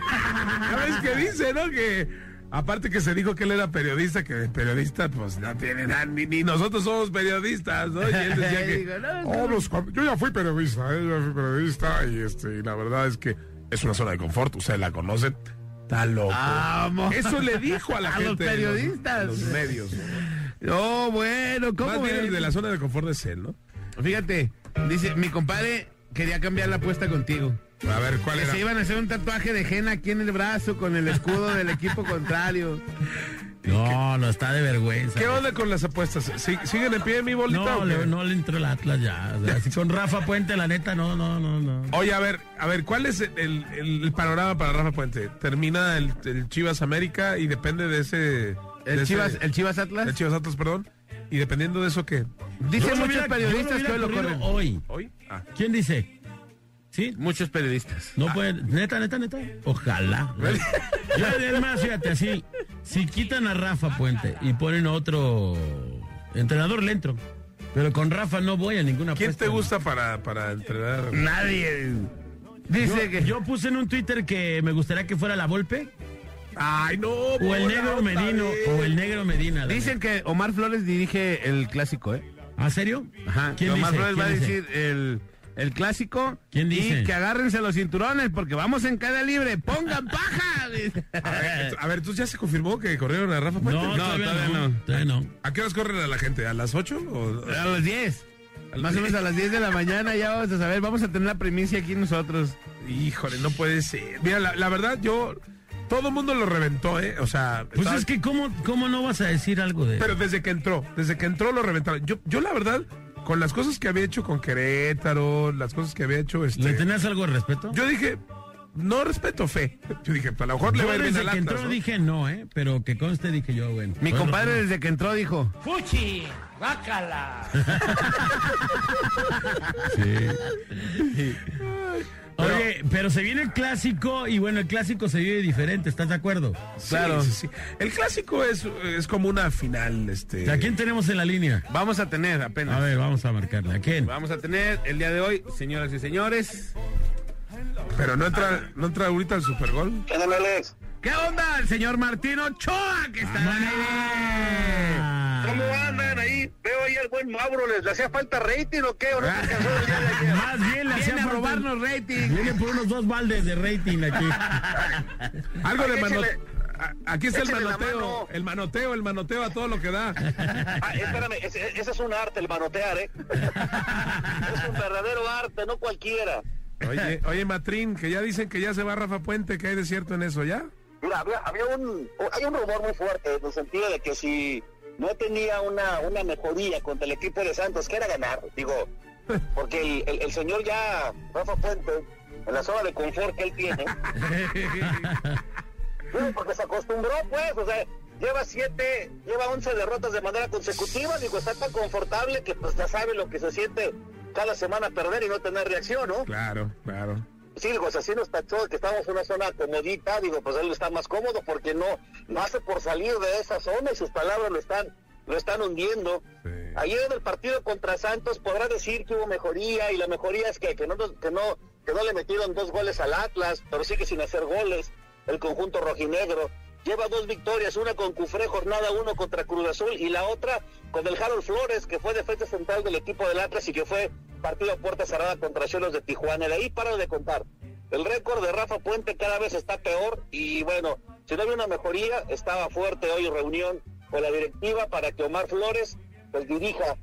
¿Sabes qué dice, no? Que aparte que se dijo que él era periodista, que de periodista pues no tiene nada, ni, ni nosotros somos periodistas, ¿no? Y él decía que... Digo, no, "Oh, pues, yo ya fui periodista, ¿eh? yo ya fui periodista y, este, y la verdad es que es una zona de confort, ustedes la conocen. Está loco. Vamos. Eso le dijo a la A gente. los de periodistas. los medios. ¿no? Oh, bueno, ¿cómo Más bien el de la zona de confort es él, ¿no? Fíjate, dice, mi compadre quería cambiar la apuesta contigo. A ver, ¿cuál Que era? se iban a hacer un tatuaje de Jena aquí en el brazo con el escudo del equipo contrario. No, no está de vergüenza. ¿Qué onda con las apuestas? ¿Sí- ¿Siguen en pie mi bolita? No, le, no le entró el Atlas ya. O sea, con Rafa Puente, la neta, no, no, no, no. Oye, a ver, a ver, ¿cuál es el, el- el panorama para Rafa Puente? Termina el, el Chivas América y depende de ese... de El ese- Chivas, el Chivas Atlas. el Chivas Atlas, perdón. Y dependiendo de eso, ¿qué? Dicen muchos hubiera- periodistas lo que hoy lo corren. Hoy. ¿Hoy? Ah. ¿Quién dice? ¿Sí? Muchos periodistas. No puede, neta, neta, neta. Ojalá. Yo, es más, fíjate, así, si quitan a Rafa Puente y ponen otro entrenador, le entro. Pero con Rafa no voy a ninguna ¿Quién apuesta. te gusta para, para entrenar? Nadie. Dice Yo, que. yo puse en un Twitter que me gustaría que fuera la Volpe Ay, no. o el negro Medino vez. o el negro Medina. Dicen que Omar Flores dirige el clásico, ¿eh? ¿Ah, serio? Ajá. ¿Quién Omar dice? Flores va a decir el, el clásico. ¿Quién dice? Y que agárrense los cinturones porque vamos en caída libre. ¡Pongan paja! A ver, a ver, entonces ya se confirmó que corrieron a Rafa Puente. No, todavía, todavía no, no. Todavía no. ¿A qué horas corren a la gente? ¿A las 8? O... A las 10. Más o menos a las 10 de la mañana ya vamos a saber. Vamos a tener la primicia aquí nosotros. Híjole, no puede ser. Mira, la, la verdad, yo. Todo el mundo lo reventó, ¿eh? O sea. Pues estaba- es que, ¿cómo, ¿cómo no vas a decir algo de Pero desde que entró, desde que entró lo reventaron. Yo, yo la verdad, con las cosas que había hecho con Querétaro, las cosas que había hecho, este. ¿Le tenías algo de respeto? Yo dije, no respeto fe. Yo dije, a lo mejor le va a ir bien desde al que Atlas, entró ¿no? dije no, ¿eh? Pero que conste dije yo, bueno. Mi Bueno, compadre no. desde que entró dijo. ¡Fuchi! ¡Bácala! Oye, pero se viene el clásico y bueno, el clásico se vive diferente, ¿estás de acuerdo? Sí, sí, sí. El clásico es, es como una final, este. ¿A quién tenemos en la línea? Vamos a tener apenas. A ver, vamos a marcarle. ¿A quién? Vamos a tener el día de hoy, señoras y señores. Pero no entra, no entra ahorita el supergol. ¿Qué onda, Alex? ¿Qué onda? El señor Martín Ochoa que está en el aire. ¿Cómo andan ahí? Veo ahí al buen Mauro, ¿les hacía falta rating o qué? ¿O no se alcanzó el día de ayer? Más bien le hacía Viene a robarnos rating. Viene por unos dos baldes de rating aquí. Algo de Ay, manoteo. Aquí está el manoteo. mano. El manoteo, el manoteo a todo lo que da. Ah, espérame, ese, ese es un arte, el manotear, ¿eh? es un verdadero arte, no cualquiera. Oye, oye, Matrín, que ya dicen que ya se va Rafa Puente, que hay de cierto en eso, ¿ya? Mira, había, había un, hay un rumor muy fuerte en el sentido de que si no tenía una, una mejoría contra el equipo de Santos, que era ganar, digo, porque el, el- el señor ya, Rafa Puente, en la zona de confort que él tiene, digo, porque se acostumbró, pues, o sea, lleva siete, lleva once derrotas de manera consecutiva, digo, está tan confortable que pues ya sabe lo que se siente cada semana perder y no tener reacción, ¿no? Claro, claro. Sí, digo, o sea, sí nos tachó que estamos en una zona comodita, digo, pues él está más cómodo porque no, no hace por salir de esa zona y sus palabras lo están, lo están hundiendo. Ayer en el partido contra Santos podrá decir que hubo mejoría y la mejoría es que, que, no, que, no, que no le metieron dos goles al Atlas, pero sigue sin hacer goles el conjunto rojinegro. Lleva dos victorias, una con Cufré, jornada uno contra Cruz Azul y la otra con el Harold Flores, que fue defensa central del equipo del Atlas y que fue partido a puerta cerrada contra Cholos de Tijuana. De ahí paro de contar. El récord de Rafa Puente cada vez está peor y bueno, si no había una mejoría, estaba fuerte hoy reunión con la directiva para que Omar Flores pues dirija,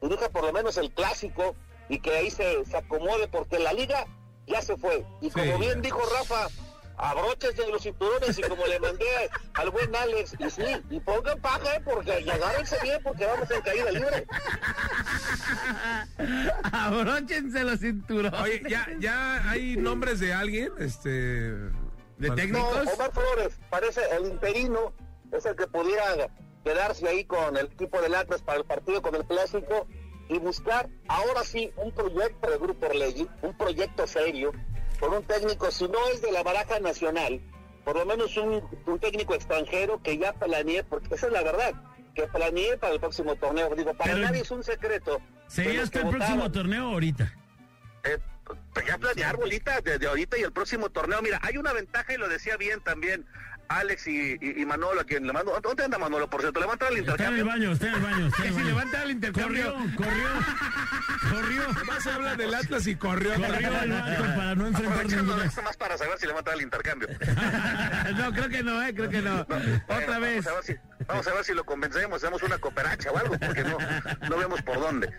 dirija por lo menos el clásico y que ahí se, se acomode porque la liga ya se fue. Y como bien dijo Rafa, abróchense los cinturones y como le mandé al buen Alex, y sí, y pongan paja, ¿eh? porque y agárrense bien porque vamos en caída libre. Abróchense los cinturones. Oye, ya, ya hay nombres de alguien, este. ¿De técnicos? No, Omar Flores, parece el interino, es el que pudiera quedarse ahí con el equipo del Atlas para el partido con el clásico. y buscar ahora sí un proyecto de Grupo Orlegui, un proyecto serio, con un técnico, si no es de la baraja nacional, por lo menos un, un técnico extranjero que ya planee, porque esa es la verdad, que planee para el próximo torneo. Digo, para Pero- nadie es un secreto. ¿Sería hasta que el próximo torneo ahorita? Eh, pues ya planear bolita desde ahorita y el próximo torneo. Mira, hay una ventaja y lo decía bien también Alex y, y- y Manolo, a quien le mando. ¿Dónde anda Manolo, por cierto? Levanta el Está en el intercambio. baño, está en el baño. Está en el Si baño. levanta el intercambio. Corrió, corrió, corrió. Más se habla del Atlas y corrió. Corrió al banco para no enfrentar ninguna. esto más para saber si levanta el intercambio. no, creo que no, eh, creo que no. Bueno, Otra vez. Vamos a, ver si, vamos a ver si lo convencemos, hacemos una cooperacha o algo, porque no, no vemos por dónde.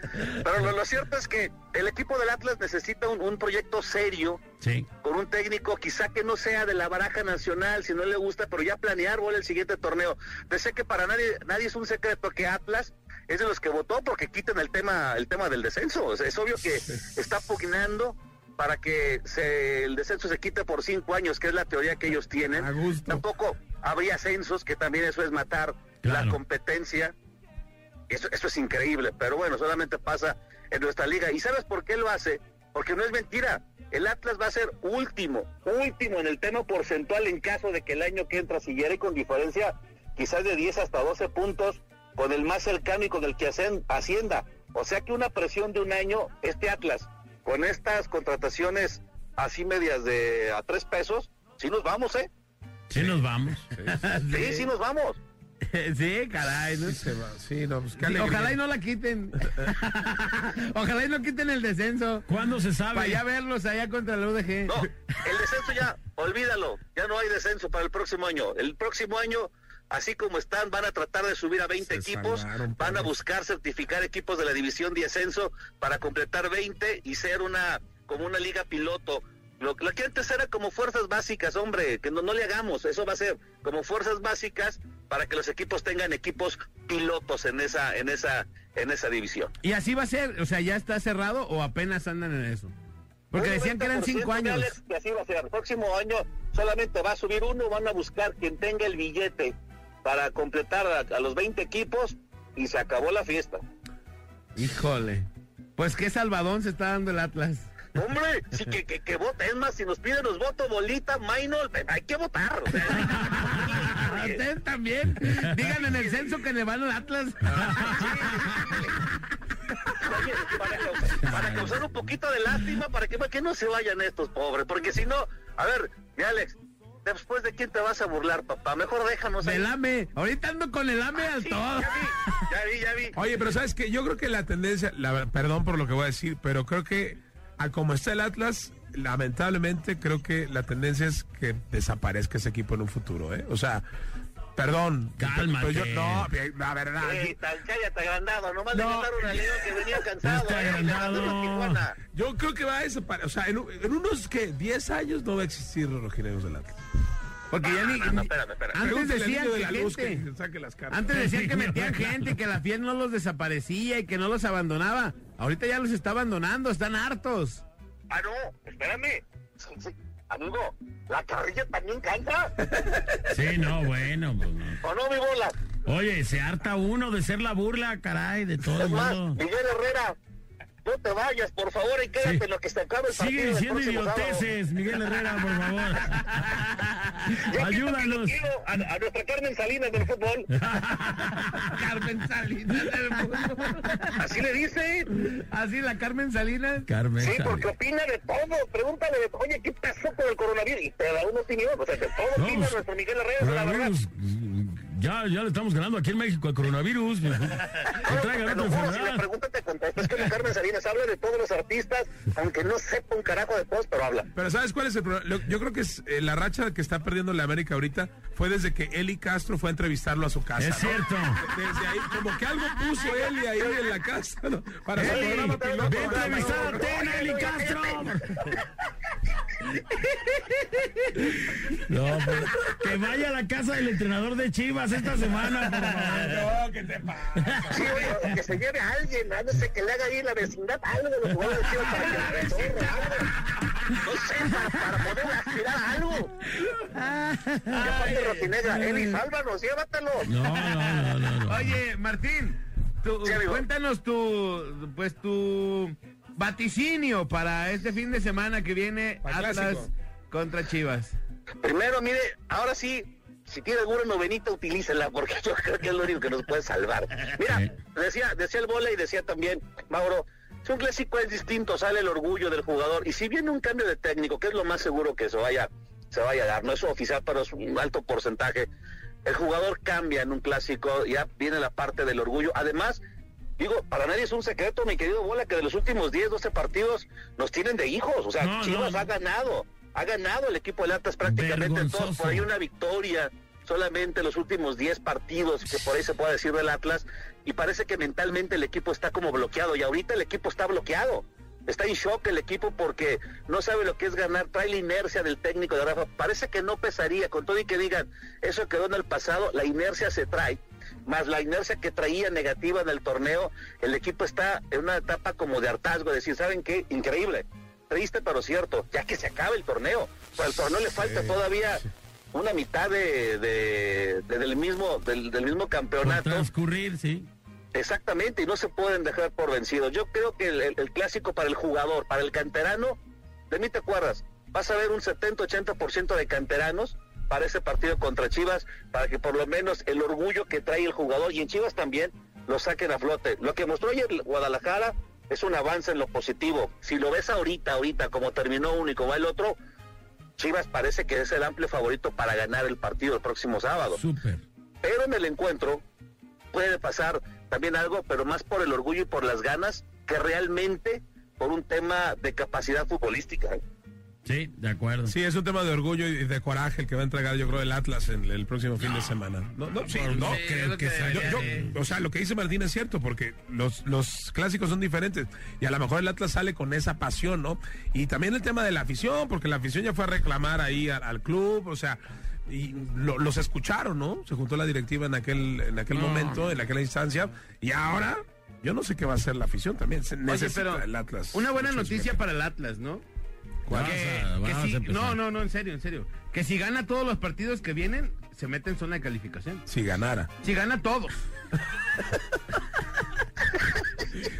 Pero lo, lo cierto es que el equipo del Atlas necesita un, un proyecto serio, Sí. con un técnico quizá que no sea de la baraja nacional, si no le gusta, pero ya planear o el siguiente torneo. Sé que para nadie, nadie es un secreto que Atlas es de los que votó porque quiten el tema, el tema del descenso. O sea, es obvio que está pugnando para que se, el descenso se quite por cinco años, que es la teoría que ellos tienen. Tampoco habría ascensos, que también eso es matar la competencia. Eso, eso es increíble, pero bueno, solamente pasa en nuestra liga. ¿Y sabes por qué lo hace? Porque no es mentira. El Atlas va a ser último, último en el tema porcentual en caso de que el año que entra siguiera y con diferencia quizás de 10 hasta 12 puntos con el más cercano y con el que hacen Hacienda. O sea que una presión de un año, este Atlas, con estas contrataciones así medias de a tres pesos, sí nos vamos, ¿eh? Sí, nos vamos. Sí, sí nos vamos. Sí, caray. ¿no? Sí, no, pues qué Sí, alegría. ojalá y no la quiten. ojalá y no quiten el descenso. ¿Cuándo se sabe? Para ya verlos allá contra el UDG. No, el descenso ya, olvídalo, ya no hay descenso para el próximo año. El próximo año, así como están, van a tratar de subir a 20 equipos, salvaron, van a buscar certificar equipos de la división de ascenso para completar 20 y ser una como una liga piloto. Lo, lo que antes era como fuerzas básicas, hombre, que no, no le hagamos, eso va a ser como fuerzas básicas para que los equipos tengan equipos pilotos en esa en esa en esa división. Y así va a ser, o sea, ¿ya está cerrado o apenas andan en eso? Porque decían que eran 90% cinco años. Alex, que así va a ser. El próximo año solamente va a subir uno, van a buscar quien tenga el billete para completar a, a los 20 equipos y se acabó la fiesta. Híjole. Pues qué salvadón se está dando el Atlas. Hombre, sí que, que, que vote. Es más, si nos piden los votos, bolita, minor, hay que votar. o sea, Ustedes también. Digan en el censo que le van al Atlas. Oye, para, causar, para causar un poquito de lástima, para que, para que no se vayan estos pobres. Porque si no, a ver, mi Alex, después de quién te vas a burlar, papá. Mejor déjanos ahí. Del AME. Ahorita ando con el AME al Sí, todo. ya vi, ya vi, ya vi. Oye, pero sabes que yo creo que la tendencia, la, perdón por lo que voy a decir, pero creo que a como está el Atlas, lamentablemente creo que la tendencia es que desaparezca ese equipo en un futuro, ¿eh? O sea, perdón. Cálmate. pero yo- no, la verdad. Sí, cállate agrandado, nomás No. le a León que venía cansado. Está eh, agrandado. Yo creo que va a desaparecer. O sea, en, un- en unos que 10 años no va a existir los rojinegros del Atlas. Porque ya ni. No, no, ni- espérame. Antes decían de que gente- que las. Antes decían que metían gente y que la fiel no los desaparecía y que no los abandonaba. Ahorita ya los está abandonando, están hartos. Ah, no, espérame. Amigo, la carrilla también canta. Sí, no, bueno, pues no. ¿O no, mi bola? Oye, se harta uno de ser la burla, caray, de todo Es el más, mundo. Miguel Herrera, no te vayas, por favor, y quédate Sí. en lo que se acabe el. Sigue diciendo sábado. idioteces, Miguel Herrera, por favor. Ayúdanos. A, a nuestra Carmen Salinas del fútbol. Carmen Salinas del fútbol. Así le dice. Así la Carmen Salinas. Carmen. Sí, Salinas. porque opina de todo. Pregúntale, de, oye, ¿qué pasó con el coronavirus? Y te da una opinión. O sea, de todo No, opina pues, nuestro Miguel Herrera, la verdad. Coronavirus, ya, ya le estamos ganando aquí en México al coronavirus. Que traigan otra juro, si enfermedad. preguntas te contesta. Es que la Carmen Salinas habla de todos los artistas, aunque no sepa un carajo de todos, pero habla. Pero ¿sabes cuál es el problema? Yo creo que es, eh, la racha que está perdiendo la América ahorita fue desde que Eli Castro fue a entrevistarlo a su casa. Es ¿no? cierto. Desde ahí, como que algo puso Eli ahí en la casa, ¿no? Para su Eli, programa piloto. ve a entrevistar a Tena, Eli Castro. No, pues, que vaya a la casa del entrenador de Chivas esta semana, por favor. No, ¿qué te pasa? Sí, oye, que se lleve a alguien, a no sé, que le haga ahí la vecindad algo de los jugadores de Chivas para que le retorne algo. No sé, para, para poder aspirar a algo. Ya parte rojinegra, Eli, sálvanos, llévatelo. No, no, no, no. no. Oye, Martín, Sí, amigo. cuéntanos tu, pues tu vaticinio para este fin de semana que viene Atlas contra Chivas. Primero, mire, ahora sí, si tiene alguna novenita, utilícela, porque yo creo que es lo único que nos puede salvar. Mira, decía, decía el bola y decía también, Mauro, si un clásico es distinto, sale el orgullo del jugador, y si viene un cambio de técnico, que es lo más seguro que se vaya, se vaya a dar, no es oficial, pero es un alto porcentaje, el jugador cambia en un clásico, ya viene la parte del orgullo. Además, digo, para nadie es un secreto, mi querido Bola, que de los últimos 10, 12 partidos nos tienen de hijos. O sea, No, Chivas no. ha ganado, ha ganado el equipo del Atlas prácticamente. Vergonzoso. Por ahí una victoria solamente los últimos 10 partidos, que por ahí se puede decir del Atlas, y parece que mentalmente el equipo está como bloqueado, y ahorita el equipo está bloqueado. Está en shock el equipo porque no sabe lo que es ganar, trae la inercia del técnico de Rafa. Parece que no pesaría, con todo y que digan, eso quedó en el pasado, la inercia se trae, más la inercia que traía negativa en el torneo, el equipo está en una etapa como de hartazgo, de decir, ¿saben qué? Increíble, triste pero cierto, ya que se acabe el torneo. Para el torneo le falta todavía una mitad de, de- de- del mismo del, del mismo Por campeonato. transcurrir, sí. Exactamente, y no se pueden dejar por vencidos. Yo creo que el, el- el clásico para el jugador, para el canterano, de mí te acuerdas, vas a ver un 70-80% de canteranos para ese partido contra Chivas, para que por lo menos el orgullo que trae el jugador, y en Chivas también, lo saquen a flote. Lo que mostró ayer Guadalajara es un avance en lo positivo. Si lo ves ahorita, ahorita, como terminó uno y como va el otro, Chivas parece que es el amplio favorito para ganar el partido el próximo sábado. Súper. Pero en el encuentro puede pasar también algo, pero más por el orgullo y por las ganas que realmente por un tema de capacidad futbolística. Sí, de acuerdo. Sí, es un tema de orgullo y de coraje el que va a entregar, yo creo, el Atlas en el próximo fin de semana. No, no, sí, no. sí, creo que Yo- yo- o sea, lo que dice Martín es cierto, porque los, los clásicos son diferentes. Y a lo mejor el Atlas sale con esa pasión, ¿no? Y también el tema de la afición, porque la afición ya fue a reclamar ahí al, al club, o sea, y lo- los escucharon, ¿no? Se juntó la directiva en aquel, en aquel No. momento, en aquella instancia. Y ahora, yo no sé qué va a hacer la afición también. Se Oye, necesita pero el Atlas. una buena noticia para el Atlas, ¿no? Que- que si- no, no, no, en serio, en serio. Que si gana todos los partidos que vienen, se mete en zona de calificación. Si ganara. Si gana todos.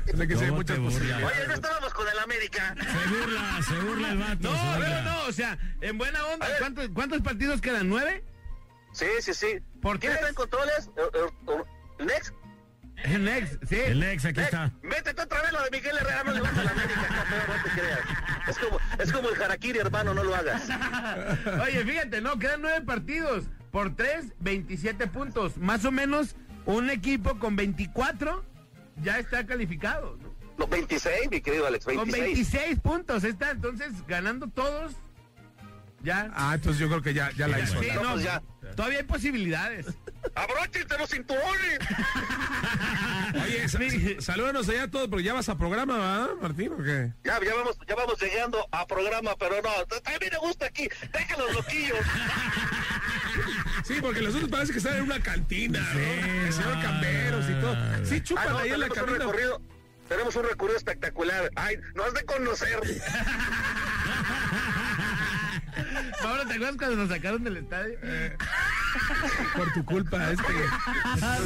Posibilidades. Oye, no estábamos con el América. Se burla, se burla el vato. No, se no, no, o sea, en buena onda. ¿Cuántos, cuántos partidos quedan? ¿Nueve? Sí, sí, sí. ¿Por ¿Quién qué? está en controles? Eh, eh, eh, Next. El Next, sí. El ex, aquí está. Métete otra vez lo de Miguel Herrera, no le vas a la América, campeón, no te creas. Es como, es como el Harakiri, hermano, no lo hagas. Oye, fíjate, no, quedan nueve partidos. Por tres, 27 puntos. Más o menos un equipo con 24 ya está calificado. ¿no? Los 26, mi querido Alex, Con 26. 26 puntos está, entonces ganando todos. Ya. Ah, entonces yo creo que ya, ya la hizo. Sí, no, no, pues ya. Todavía hay posibilidades. ¡Abróchense los cinturones! Oye, sa- sa- salúdanos allá a todos, porque ya vas a programa, ¿verdad, Martín? ¿O qué? Ya, ya vamos, ya vamos llegando a programa, pero no, a mí me gusta aquí, dejen los loquillos. Sí, porque los otros parece que están en una cantina, ¿no? El señor Camberos y todo. Sí, Ah, chupan no, ahí en la cantina. recorrido, tenemos un recorrido espectacular. Ay, no has de conocer. Pablo, ¿te acuerdas cuando nos sacaron del estadio? Por tu culpa, este.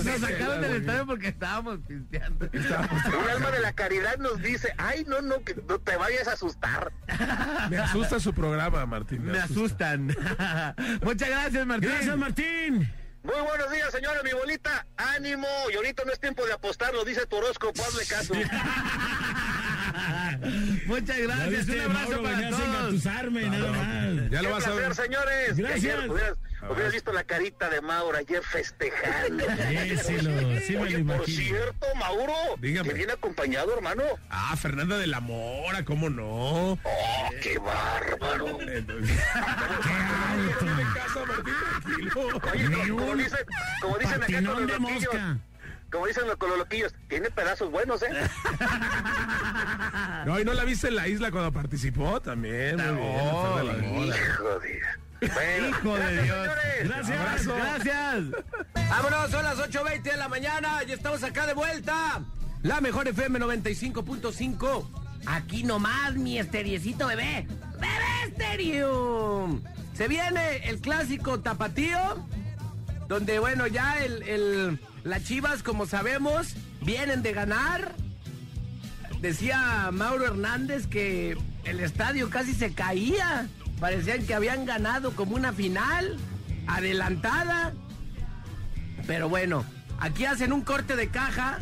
nos sacaron del estadio porque estábamos pisteando. Un alma de la caridad nos dice, ay, no, no, que no te vayas a asustar. Me asusta su programa, Martín. Me asustan. Muchas gracias, Martín. Gracias, Martín. Muy buenos días, señora, mi bolita. Ánimo. Y ahorita no es tiempo de apostar, lo dice tu horóscopo, hazle caso. Muchas gracias. viste, Un abrazo Mauro, para todos. nada más. Ya Qué lo vas a ver. señores. Gracias. hubieras, visto la carita de Mauro ayer festejando. Sí, sí, lo, sí me Oye, lo por cierto, Mauro, Dígame. que viene acompañado, hermano. Ah, Fernanda de la Mora, ¿cómo no? Oh, qué bárbaro. Martín, tranquilo. Oye, Ni como, como dicen, como dicen acá con los de mosca. Como dicen los- con los loquillos, tiene pedazos buenos, ¿eh? No, y no la viste en la isla cuando participó también. Muy bien, No, Fernanda de la Mora. Hijo de... Bueno, Hijo de gracias, Dios. señores. Gracias. Abrazo. Gracias. Vámonos, son las 8.20 de la mañana y estamos acá de vuelta. La mejor FM 95.5. Aquí nomás, mi esteriecito bebé. ¡Bebé Estéreo! Se viene el clásico tapatío donde bueno, ya el, el- las Chivas, como sabemos, vienen de ganar. Decía Mauro Hernández que el estadio casi se caía. Parecían que habían ganado como una final adelantada. Pero bueno, aquí hacen un corte de caja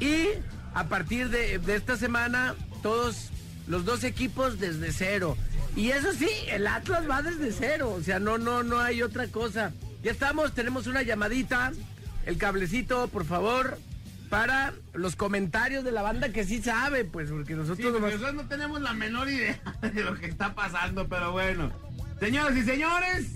y a partir de, esta semana todos los dos equipos desde cero. Y eso sí, el Atlas va desde cero, o sea, no, no, no hay otra cosa. Ya estamos, tenemos una llamadita, el cablecito, por favor, para los comentarios de la banda que sí sabe, pues, porque nosotros Sí, nomás- nosotros no tenemos la menor idea de lo que está pasando, pero bueno. Señoras y señores,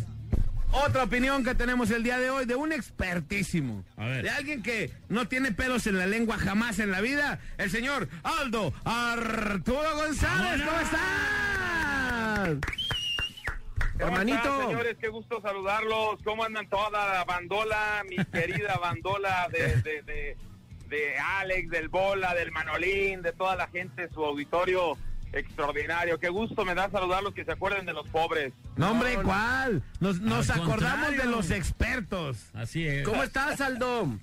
otra opinión que tenemos el día de hoy de un expertísimo. De alguien que no tiene pelos en la lengua jamás en la vida, el señor Aldo Arturo González. ¿Cómo estás? ¿Cómo Hermanito. están, señores, qué gusto saludarlos. ¿Cómo andan toda la bandola, mi querida bandola de, de, de, de Alex, del Bola, del Manolín, de toda la gente, su auditorio extraordinario? Qué gusto me da saludarlos, que se acuerden de los pobres. No, hombre, ¿cuál? Nos, nos acordamos de los expertos. Así es. ¿Cómo estás, Aldo?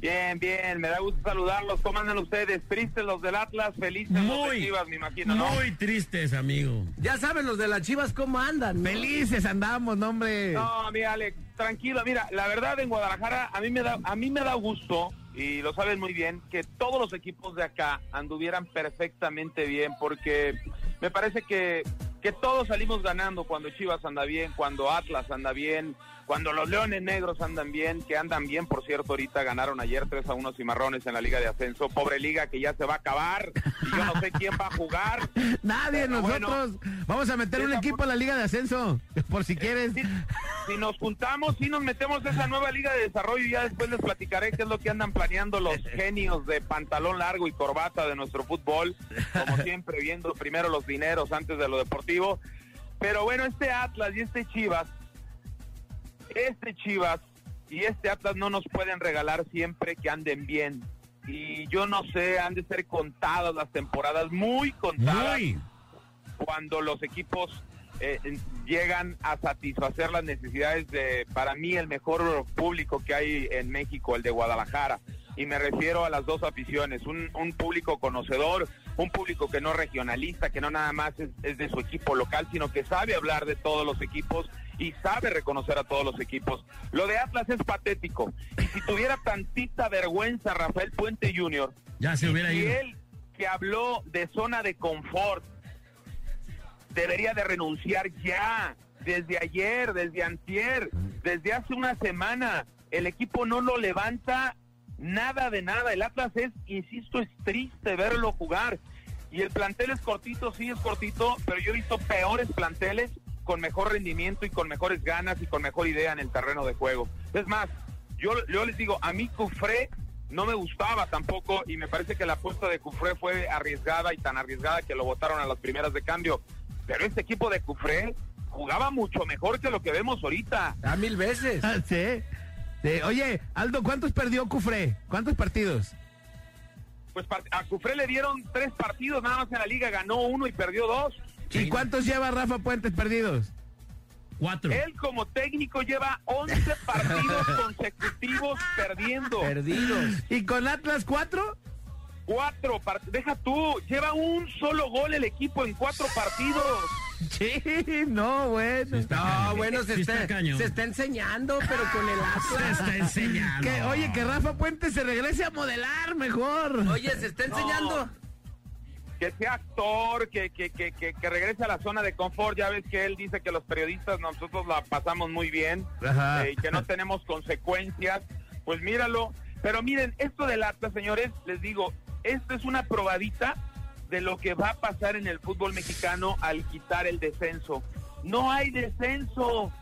Bien, bien, me da gusto saludarlos. ¿Cómo andan ustedes? Tristes los del Atlas, felices los de Muy, Chivas, me imagino, ¿no? Muy tristes, amigo. Ya saben los de las Chivas cómo andan. ¿no? Felices andamos, no, hombre. No, mira, Alex, tranquilo. Mira, la verdad en Guadalajara a mí me da a mí me da gusto y lo saben muy bien que todos los equipos de acá anduvieran perfectamente bien porque me parece que que todos salimos ganando cuando Chivas anda bien, cuando Atlas anda bien, cuando los Leones Negros andan bien, que andan bien, por cierto, ahorita ganaron ayer 3 a 1 cimarrones en la Liga de Ascenso, pobre liga que ya se va a acabar y yo no sé quién va a jugar. Nadie, Pero bueno, nosotros vamos a meter un equipo a la Liga de Ascenso, por si quieres. si nos juntamos, si nos metemos a esa nueva liga de desarrollo ya después les platicaré qué es lo que andan planeando los genios de pantalón largo y corbata de nuestro fútbol, como siempre viendo primero los dineros antes de lo deportivo. Pero bueno, este Atlas y este Chivas, este Chivas y este Atlas no nos pueden regalar siempre que anden bien. Y yo no sé, han de ser contadas las temporadas, muy contadas Muy. cuando los equipos eh, llegan a satisfacer las necesidades de, para mí, el mejor público que hay en México, el de Guadalajara. Y me refiero a las dos aficiones, un, un público conocedor, un público que no regionalista, que no nada más es, es de su equipo local, sino que sabe hablar de todos los equipos y sabe reconocer a todos los equipos. Lo de Atlas es patético. Y si tuviera tantita vergüenza Rafael Puente Jr., Ya se hubiera y ido. él que habló de zona de confort, debería de renunciar ya, desde ayer, desde antier, desde hace una semana. El equipo no lo levanta nada de nada. El Atlas es, insisto, es triste verlo jugar. Y el plantel es cortito, sí es cortito, pero yo he visto peores planteles con mejor rendimiento y con mejores ganas y con mejor idea en el terreno de juego. Es más, yo, yo les digo, a mí Cufré no me gustaba tampoco y me parece que la apuesta de Cufré fue arriesgada y tan arriesgada que lo votaron a las primeras de cambio. Pero este equipo de Cufré jugaba mucho mejor que lo que vemos ahorita. A mil veces. Ah, sí. Sí. Oye, Aldo, ¿cuántos perdió Cufré? ¿Cuántos partidos? Pues a Cufré le dieron tres partidos nada más en la liga, ganó uno y perdió dos. ¿Y cuántos lleva Rafa Puentes perdidos? Cuatro. Él como técnico lleva 11 partidos consecutivos perdiendo. Perdidos. ¿Y con Atlas cuatro? Cuatro, deja tú, lleva un solo gol el equipo en cuatro partidos. Sí, no, bueno. No, bueno, se Sí está, está se está enseñando, pero con el Se Atlas. está enseñando. Que, oye, que Rafa Puentes se regrese a modelar mejor. Oye, se está enseñando. Que sea actor, que, que, que, que, que regrese a la zona de confort. Ya ves que él dice que los periodistas nosotros la pasamos muy bien eh, y que no tenemos consecuencias. Pues míralo. Pero miren, esto del Atlas, señores, les digo, esto es una probadita de lo que va a pasar en el fútbol mexicano al quitar el descenso. No hay descenso.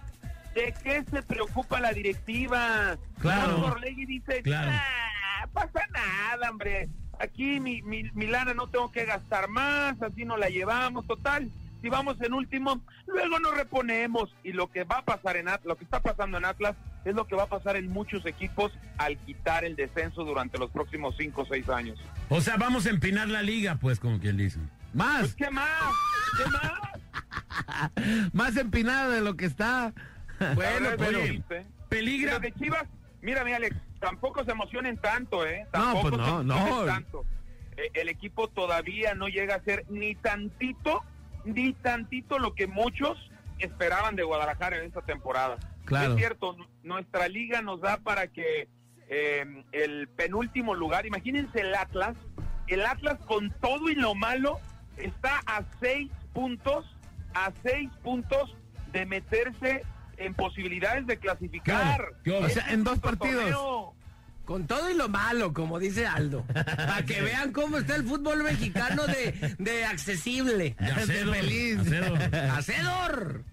¿De qué se preocupa la directiva? Claro. Orlegui dice, Claro. "Ah, pasa nada, hombre. Aquí mi, mi, mi lana no tengo que gastar más, así no la llevamos, total. Si vamos en último, luego nos reponemos. Y lo que va a pasar en Atlas, lo que está pasando en Atlas, es lo que va a pasar en muchos equipos al quitar el descenso durante los próximos cinco o seis años. O sea, vamos a empinar la liga, pues, como quien dice. Más, ¿Qué más? ¿Qué más? más empinada de lo que está. Bueno, pero, peligra. De Chivas, mira, mira, Alex, tampoco se emocionen tanto, ¿eh? No, Tampoco pues no, se emocionen no. tanto. Eh, el equipo todavía no llega a ser ni tantito, ni tantito lo que muchos esperaban de Guadalajara en esta temporada. Claro. Es cierto, nuestra liga nos da para que eh, el penúltimo lugar, imagínense el Atlas, el Atlas con todo y lo malo está a seis puntos, a seis puntos de meterse en posibilidades de clasificar. O sea, en dos partidos. torneo. Con todo y lo malo, como dice Aldo. Para que vean cómo está el fútbol mexicano de, de accesible. De feliz. acero. Hacedor.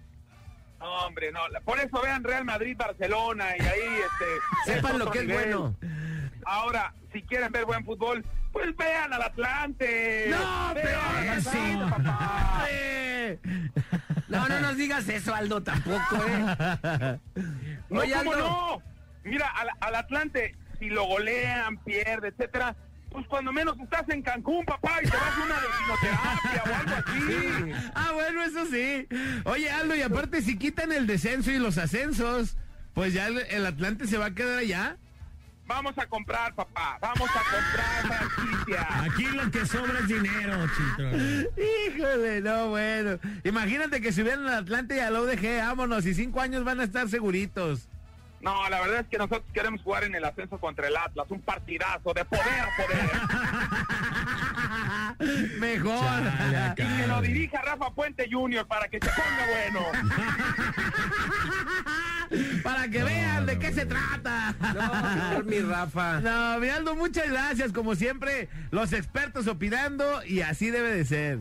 No, hombre, no. Por eso vean Real Madrid, Barcelona y ahí este. Sepan es lo que es bueno. Ahora, si quieren ver buen fútbol, pues vean al Atlante. No, pero Atlante, papá. No, no nos digas eso, Aldo, tampoco, ¿eh? No, Oye, ¿cómo Aldo. no? Mira, al, al Atlante, si lo golean, pierde, etcétera, pues cuando menos estás en Cancún, papá, y te vas a una de quimioterapia o algo así. Ah, bueno, eso sí. Oye, Aldo, y aparte, si quitan el descenso y los ascensos, pues ya el, el Atlante se va a quedar allá. Vamos a comprar, papá, vamos a comprar franquicia. Aquí lo que sobra es dinero, chito. Híjole, no, bueno. Imagínate que subieran al Atlante y al ODG, vámonos, y cinco años van a estar seguritos. No, la verdad es que nosotros queremos jugar en el ascenso contra el Atlas, un partidazo de poder a poder. Mejor. Chale, Y que lo dirija Rafa Puente Jr. para que se ponga bueno. Para que vean de qué se trata. No, mi Rafa. No, mi Aldo, muchas gracias. Como siempre, los expertos opinando y así debe de ser.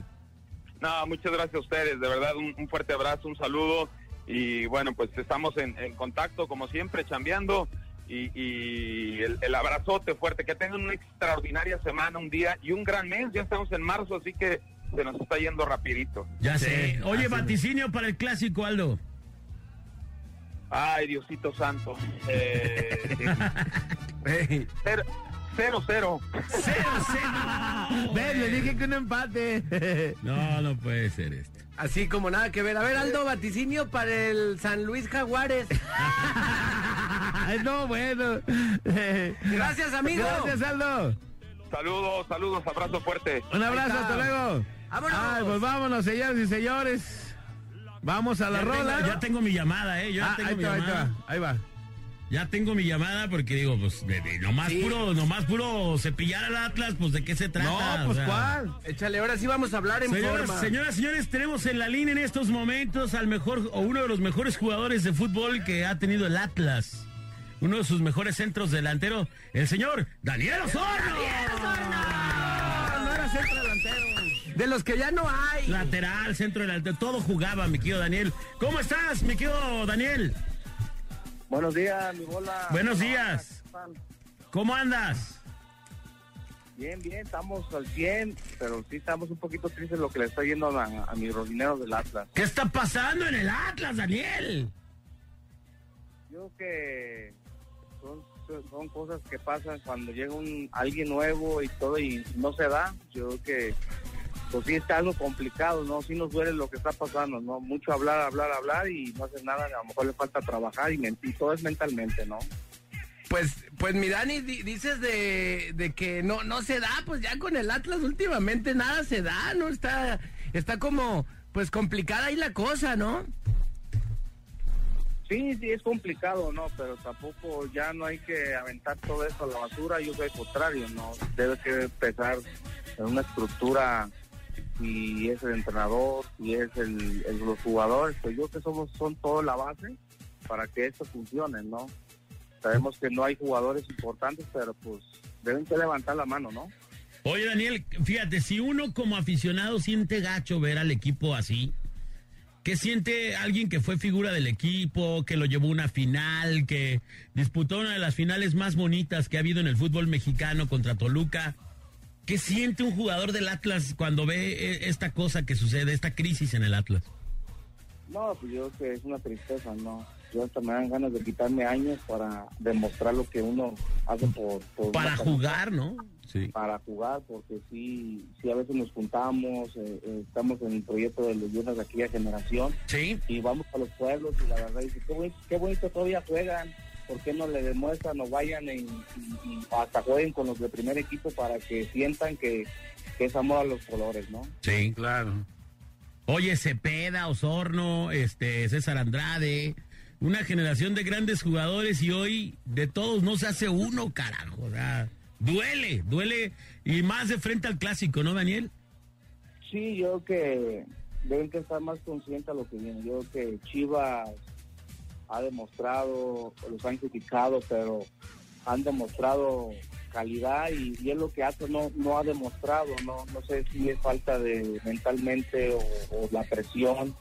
No, muchas gracias a ustedes, de verdad, un, un fuerte abrazo, un saludo. Y bueno, pues estamos en, en contacto, como siempre, chambeando y, y el, abrazote fuerte. Que tengan una extraordinaria semana, un día y un gran mes. Ya estamos en marzo, así que se nos está yendo rapidito. Ya sé. Oye, vaticinio para el clásico, Aldo. Ay, Diosito Santo. Eh, sí. Pero, 0-0. Cero, cero. Ven, le dije que un empate. No, no puede ser esto. Así como nada que ver. A ver, Aldo, vaticinio para el San Luis Jaguares. no, bueno. Gracias, amigo. Gracias, Aldo. Saludos, saludos, abrazo fuerte. Un abrazo, hasta luego. Vámonos. Ay, pues vámonos, señores y señores. Vamos a la ya rola. Ya tengo mi llamada, ¿eh? Ya ah, tengo mi llamada. Ahí, va. ahí va. Ya tengo mi llamada porque digo, pues, de, de nomás Sí. puro, nomás puro cepillar al Atlas, pues, ¿de qué se trata? No, O pues sea, ¿cuál? Échale, ahora sí vamos a hablar en Señoras, forma. señoras, señores, tenemos en la línea en estos momentos al mejor o uno de los mejores jugadores de fútbol que ha tenido el Atlas. Uno de sus mejores centros delanteros, el señor Daniel Osorno. No era centro delantero. De los que ya no hay. Lateral, centro delantero, todo jugaba, mi querido Daniel. ¿Cómo estás, mi querido Daniel? Buenos días, mi bola. Buenos días. ¿Cómo andas? Bien, bien, estamos al 100, pero sí estamos un poquito tristes lo que le está yendo a, a mis rodineros del Atlas. ¿Qué está pasando en el Atlas, Daniel? Yo creo que son, son- son cosas que pasan cuando llega un alguien nuevo y todo y no se da. Yo creo que pues sí está algo complicado, ¿no? Sí nos duele lo que está pasando, ¿no? Mucho hablar, hablar, hablar y no hacer nada, a lo mejor le falta trabajar y mentir, todo es mentalmente, ¿no? Pues, pues mi Dani, di- dices de, de que no, no se da, pues ya con el Atlas últimamente nada se da, ¿no? Está, está como, pues complicada ahí la cosa, ¿no? Sí, sí, es complicado, ¿no? Pero tampoco ya no hay que aventar todo eso a la basura, yo al contrario, ¿no? Debe que empezar en una estructura si es el entrenador, si es el, el- los jugadores, pues yo que somos, son toda la base para que esto funcione, ¿no? Sabemos que no hay jugadores importantes, pero pues deben que levantar la mano, ¿no? Oye, Daniel, fíjate, si uno como aficionado siente gacho ver al equipo así, ¿qué siente alguien que fue figura del equipo, que lo llevó a una final, que disputó una de las finales más bonitas que ha habido en el fútbol mexicano contra Toluca? ¿Qué siente un jugador del Atlas cuando ve eh, esta cosa que sucede, esta crisis en el Atlas? No, pues yo creo que es una tristeza, ¿no? Yo hasta me dan ganas de quitarme años para demostrar lo que uno hace por... por Para jugar, ¿no? Sí. para jugar, porque sí, sí a veces nos juntamos, eh, eh, estamos en el proyecto de leyendas de aquella generación Sí. y vamos a los pueblos y la verdad dice, qué bonito, qué bonito todavía juegan ¿por qué no le demuestran o vayan y, hasta jueguen con los de primer equipo para que sientan que, que es amor a los colores, ¿no? Sí, claro. Oye, Cepeda, Osorno, este, César Andrade, una generación de grandes jugadores y hoy de todos no se hace uno, carajo. o sea, duele, duele y más de frente al clásico, ¿no, Daniel? Sí, yo creo que deben que estar más conscientes a lo que viene. Yo creo que Chivas ha demostrado, los han criticado, pero han demostrado calidad y, es lo que hace no no ha demostrado. No no sé si es falta de mentalmente o, la presión.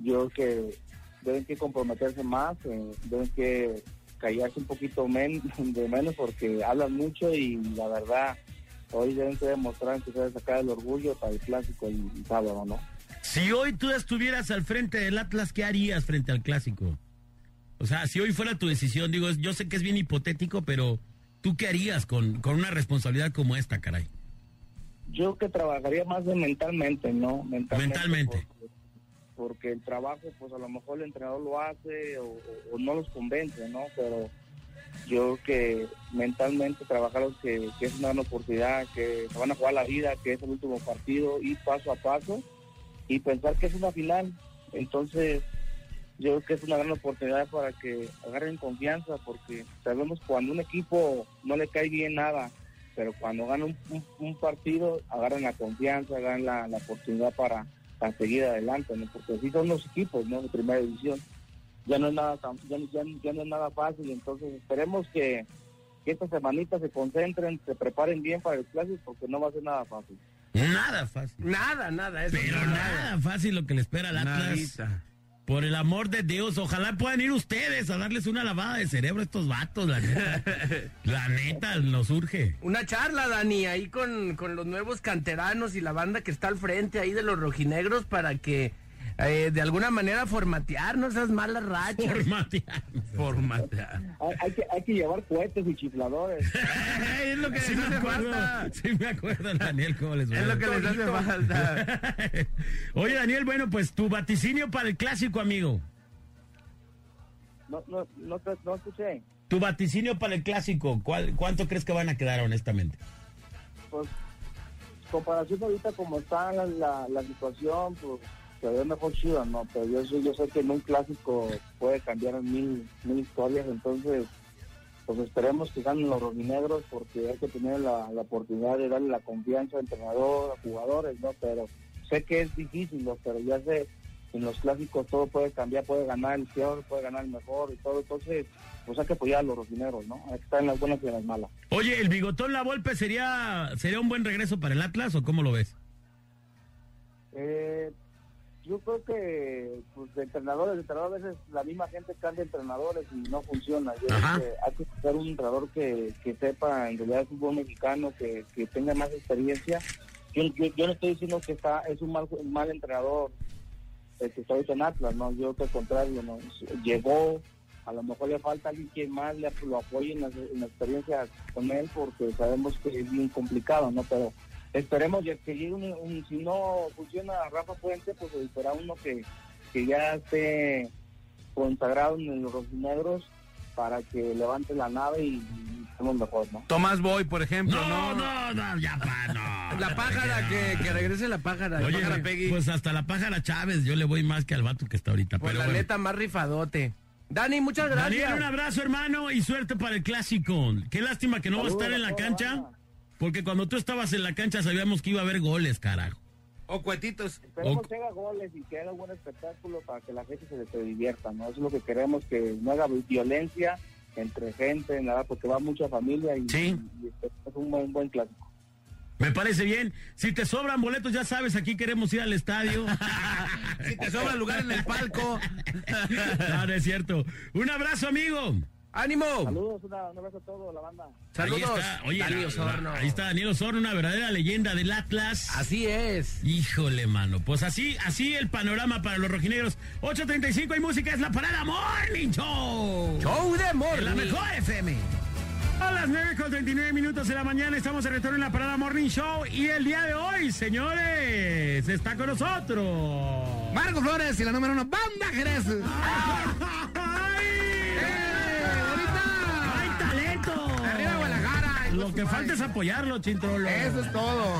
Yo creo que deben que comprometerse más, eh, deben que callarse un poquito men- de menos porque hablan mucho y la verdad hoy deben que demostrar que se sacar el orgullo para el clásico el sábado, ¿no? Si hoy tú estuvieras al frente del Atlas, ¿qué harías frente al clásico? O sea, si hoy fuera tu decisión, digo, yo sé que es bien hipotético, pero ¿tú qué harías con, con una responsabilidad como esta, caray? Yo que trabajaría más de mentalmente, ¿no? Mentalmente. Mentalmente. Porque, porque el trabajo, pues a lo mejor el entrenador lo hace o, no los convence, ¿no? Pero yo que mentalmente trabajar que, que es una gran oportunidad, que se van a jugar la vida, que es el último partido, ir paso a paso y pensar que es una final. Entonces, yo creo que es una gran oportunidad para que agarren confianza, porque sabemos cuando un equipo no le cae bien nada, pero cuando gana un, un- un partido, agarran la confianza, agarran la, la oportunidad para, para seguir adelante, ¿no? porque así son los equipos ¿no? de primera división. Ya no es nada tan- ya, ya- ya no es nada fácil, entonces esperemos que, que estas semanitas se concentren, se preparen bien para el clásico, porque no va a ser nada fácil. Nada fácil. Nada, nada. Eso Pero nada fácil lo que le espera al Atlas. Nadita. Por el amor de Dios, ojalá puedan ir ustedes a darles una lavada de cerebro a estos vatos, la neta. la neta, nos urge. Una charla, Dani, ahí con, con los nuevos canteranos y la banda que está al frente ahí de los rojinegros para que eh, de alguna manera formatearnos esas malas rachas. Formatear. Formatear. Hay, hay que, hay que llevar cohetes y chifladores. es lo que Sí les hace acuerdo. falta. Sí me acuerdo, Daniel, cómo les va. Es lo que les hace falta. Oye, Daniel, bueno, pues tu vaticinio para el clásico, amigo. No, no, no, no escuché. Tu vaticinio para el clásico, ¿cuál, ¿cuánto crees que van a quedar, honestamente? pues comparación ahorita como está la, la, la situación, pues se ve mejor Chivas, ¿no? Pero yo, yo sé que en un clásico puede cambiar mil, mil historias, entonces pues esperemos que ganen los rojinegros porque hay que tener la, la oportunidad de darle la confianza al entrenador, a jugadores, ¿no? Pero sé que es difícil, ¿no? Pero ya sé, en los clásicos todo puede cambiar, puede ganar el peor, puede ganar el mejor y todo, entonces pues hay que apoyar a los rojinegros, ¿no? Hay que estar en las buenas y en las malas. Oye, ¿el bigotón La Volpe sería, sería un buen regreso para el Atlas o cómo lo ves? Yo creo que pues, de entrenadores, de entrenadores, a veces la misma gente cambia entrenadores y no funciona. Yo creo que hay que buscar un entrenador que, que sepa en realidad el fútbol mexicano, que, que tenga más experiencia. Yo, yo, yo no estoy diciendo que está es un mal, un mal entrenador el que está ahorita en Atlas, ¿no? Yo creo que al contrario, ¿no? Llegó, a lo mejor le falta alguien que más le, lo apoye en la, en la experiencia con él, porque sabemos que es bien complicado, ¿no? Pero esperemos ya que llegue un, un- si no funciona Rafa Puente, pues esperar uno que, que ya esté consagrado en los rojinegros para que levante la nave y, y estemos mejor, ¿no? Tomás Boy, por ejemplo, ¿no? No, no, ya pa, no. La pájara, que, que regrese la pájara. la Oye, pájara Peggy. pues hasta la pájara Chávez, yo le voy más que al vato que está ahorita. Pues pero la bueno. neta, más rifadote. Dani, muchas gracias. Daniel, un abrazo, hermano, y suerte para el clásico. Qué lástima que no va a estar en la cancha, banda. Porque cuando tú estabas en la cancha sabíamos que iba a haber goles, carajo. O cuetitos. Esperemos Ok. que haga goles y que haga un buen espectáculo para que la gente se, se divierta, ¿no? Eso es lo que queremos, que no haga violencia entre gente, nada, porque va mucha familia y, Sí. y es un buen, buen clásico. Me parece bien. Si te sobran boletos, ya sabes, aquí queremos ir al estadio. Si te sobra lugar en el palco. no, no es cierto. Un abrazo, amigo. ¡Ánimo! Saludos, una- un abrazo a todos, la banda. Saludos. Ahí está, oye, Dani la- Osorno. la- ahí está Daniel Osorno, una verdadera leyenda del Atlas. Así es. Híjole, mano. Pues así, así el panorama para los rojinegros. 8.35 y música es la parada Morning Show. Show de En la morning. mejor FM. A las 9 con 39 minutos de la mañana estamos de retorno en la parada Morning Show. Y el día de hoy, señores, está con nosotros. Marco Flores y la número uno, Banda Jerez. ¡Ay! Eh, Lo que falta es apoyarlo, Chintrolo. Eso es todo.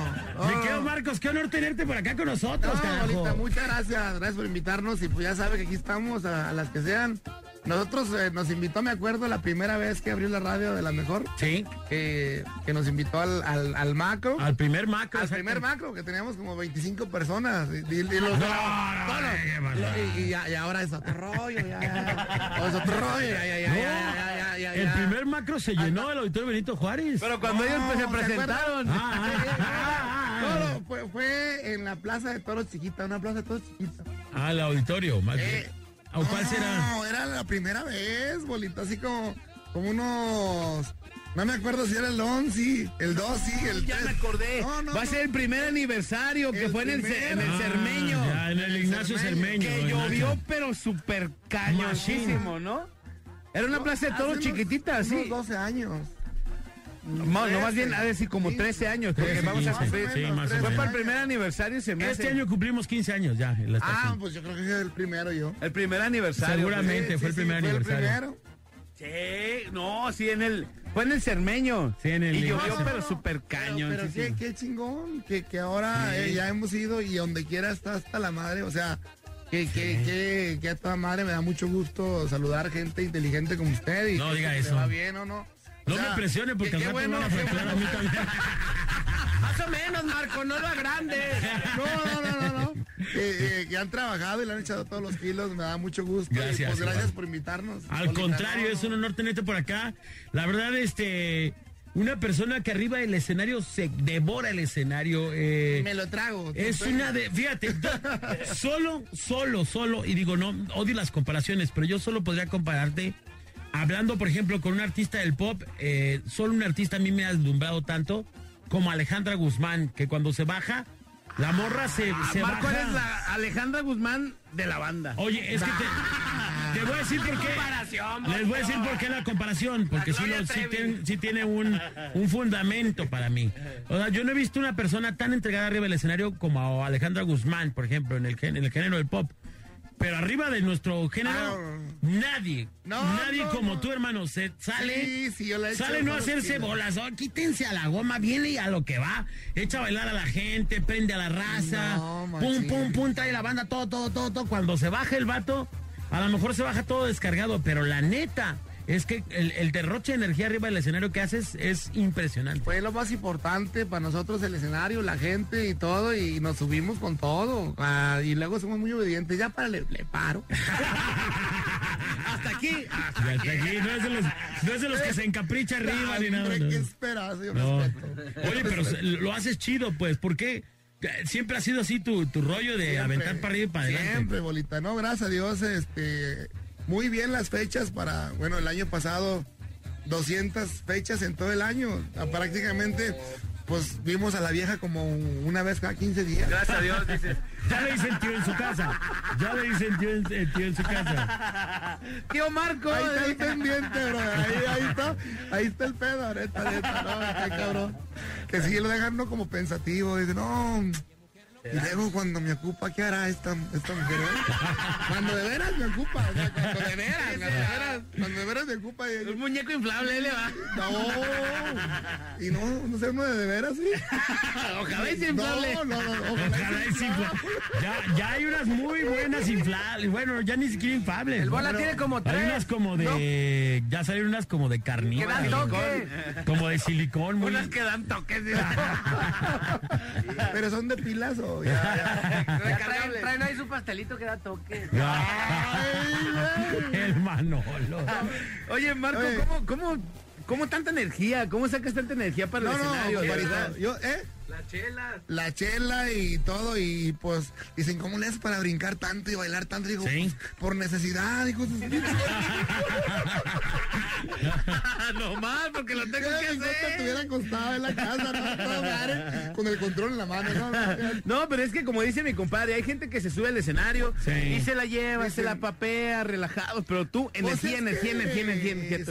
Me Oh. quedo, Marcos, qué honor tenerte por acá con nosotros, No, carajo. Bolita, muchas gracias, gracias por invitarnos y pues ya sabe que aquí estamos a, a las que sean. Nosotros eh, nos invitó, me acuerdo, la primera vez que abrió la radio de la mejor. Sí. Que, que nos invitó al, al, al macro. Al primer macro. Al primer macro, que teníamos como 25 personas. Y, y- y los- No, no, no, no, qué pasó. y, y ya- y ahora es otro rollo, ya, ya. Es otro rollo, ya, ya, ya, No, ya, ya, ya, ya, El ya. primer macro se llenó el auditorio Benito Juárez. Pero cuando ellos pues, se ¿se presentaron. Ah, ah, ah, fue, fue en la Plaza de Toros Chiquita, una Plaza de Toros Chiquita. Ah, el auditorio, más Eh, bien. ¿O cuál será? No, era la primera vez, bolita, así como, como unos... No me acuerdo si era el 11, el 2, sí, el Ya 3. me acordé. No, no, Va a no. ser el primer aniversario que El fue en el, en el Ah, Cermeño. ya, en el Ignacio Cermeño. Que Ignacio. llovió, pero súper cañosísimo, ¿no? Era una plaza de toros chiquitita, sí. 12 años. No, no, más bien, ha de decir como 13 años, porque 13, vamos a 15, cumplir. sí, más fue para el primer aniversario, se me Este hace. año cumplimos 15 años ya en la Ah, pues yo creo que es el primero yo. El primer aniversario. Seguramente Sí, fue el sí, primer fue aniversario. Sí, no, sí, en el. Fue en el Cermeño. Sí, en el Y llovió, pero súper caño. Pero, pero qué, qué chingón, que, que ahora eh, ya hemos ido y donde quiera está hasta la madre, o sea, que, que, que, que a toda madre me da mucho gusto saludar gente inteligente como usted y No diga eso. va bien o no. No me presione porque qué bueno, me van a fracturar a mí también. Más o menos, Marco, no lo agrande. No, no, no, no, no. Eh, eh, que han trabajado y le han echado todos los kilos, me da mucho gusto. y, Gracias, pues gracias igual. por invitarnos. Al contrario, no, es un honor tenerte por acá. La verdad, este, una persona que arriba del escenario se devora el escenario. eh, Me lo trago. es una de, fíjate, solo, solo, solo, y digo, no, odio las comparaciones, pero yo solo podría compararte, hablando, por ejemplo, con un artista del pop, eh, solo un artista a mí me ha deslumbrado tanto como Alejandra Guzmán, que cuando se baja, la morra se, se Ah, Marco, baja. eres la Alejandra Guzmán de la banda. Oye, es que te, te voy a decir por qué. comparación, Les voy a decir por qué la comparación, porque sí, lo- tiene, sí tiene un, un fundamento para mí. O sea, yo no he visto una persona tan entregada arriba del escenario como Alejandra Guzmán, por ejemplo, en el, en el género del pop. Pero arriba de nuestro género, nadie, No, nadie no, como no. tú, hermano, se sale, Sí, sí, yo la he hecho sale no hacerse bolas, oh, quítense a la goma, viene a lo que va, echa a bailar a la gente, prende a la raza, pum, pum, pum, trae la banda, todo, todo, todo, todo. Cuando se baja el vato, a lo mejor se baja todo descargado, pero la neta es que el, el derroche de energía arriba del escenario que haces es impresionante. Fue lo más importante para nosotros el escenario, la gente y todo, y nos subimos con todo. Ah, y luego somos muy obedientes. Ya para le, le paro. Hasta aquí. Hasta aquí, no es de los, no es de los que se encapricha arriba ni nada. No. ¿Qué esperas? Yo No. respeto. Oye, pero lo haces chido, pues, ¿por qué? Siempre ha sido así tu, tu rollo de Siempre, aventar para arriba y para adelante. Siempre, bolita. No, gracias a Dios, este, muy bien las fechas para, bueno, el año pasado 200 fechas en todo el año. Ah, Prácticamente, pues vimos a la vieja como una vez cada 15 días. Gracias a Dios, dices. Ya le dicen tío en su casa. Ya le dicen tío en, eh, tío en su casa. Tío Marco. Ahí está el pendiente, bro. Ahí, ahí está, ahí está el pedo, neta, neta, no, qué cabrón. Que sí lo dejan como pensativo, dice, no. Y luego cuando me ocupa, ¿qué hará esta, esta mujer? eh? Cuando de veras me ocupa, o sea, cuando de veras, cuando de veras, cuando de veras me ocupa. y- Un muñeco inflable le va. No, y no, no sé uno de, de veras, sí. Ojalá y inflable. No, no, no, Ojalá y sí, fue- ya, ya hay unas muy buenas inflables. Bueno, ya ni siquiera inflables. El bola Bueno, tiene como Hay tres. unas como de. Ya salieron unas como de Que carnívoro. dan toque. Como de silicón. Muy, Unas que dan toques. Pero son de pilas o ya, ya. Su pastelito que da toque. el Manolo. Oye, Marco. ¿cómo, cómo, tanta energía? ¿Cómo sacas tanta energía para el No, no, escenario? ¿eh? La chela. la chela y todo, y pues dicen, ¿cómo le haces para brincar tanto y bailar tanto? Digo, Sí. "Pues, por necesidad, dijo. no más, porque lo tengo que hacer. estuviera acostado en la casa, ¿no? Todo madre, con el control en la mano, ¿no? No, pero es que como dice mi compadre, hay gente que se sube al escenario Sí. y se la lleva, Pues se sí. la papea, relajado, pero tú, energía, energía, energía, energía,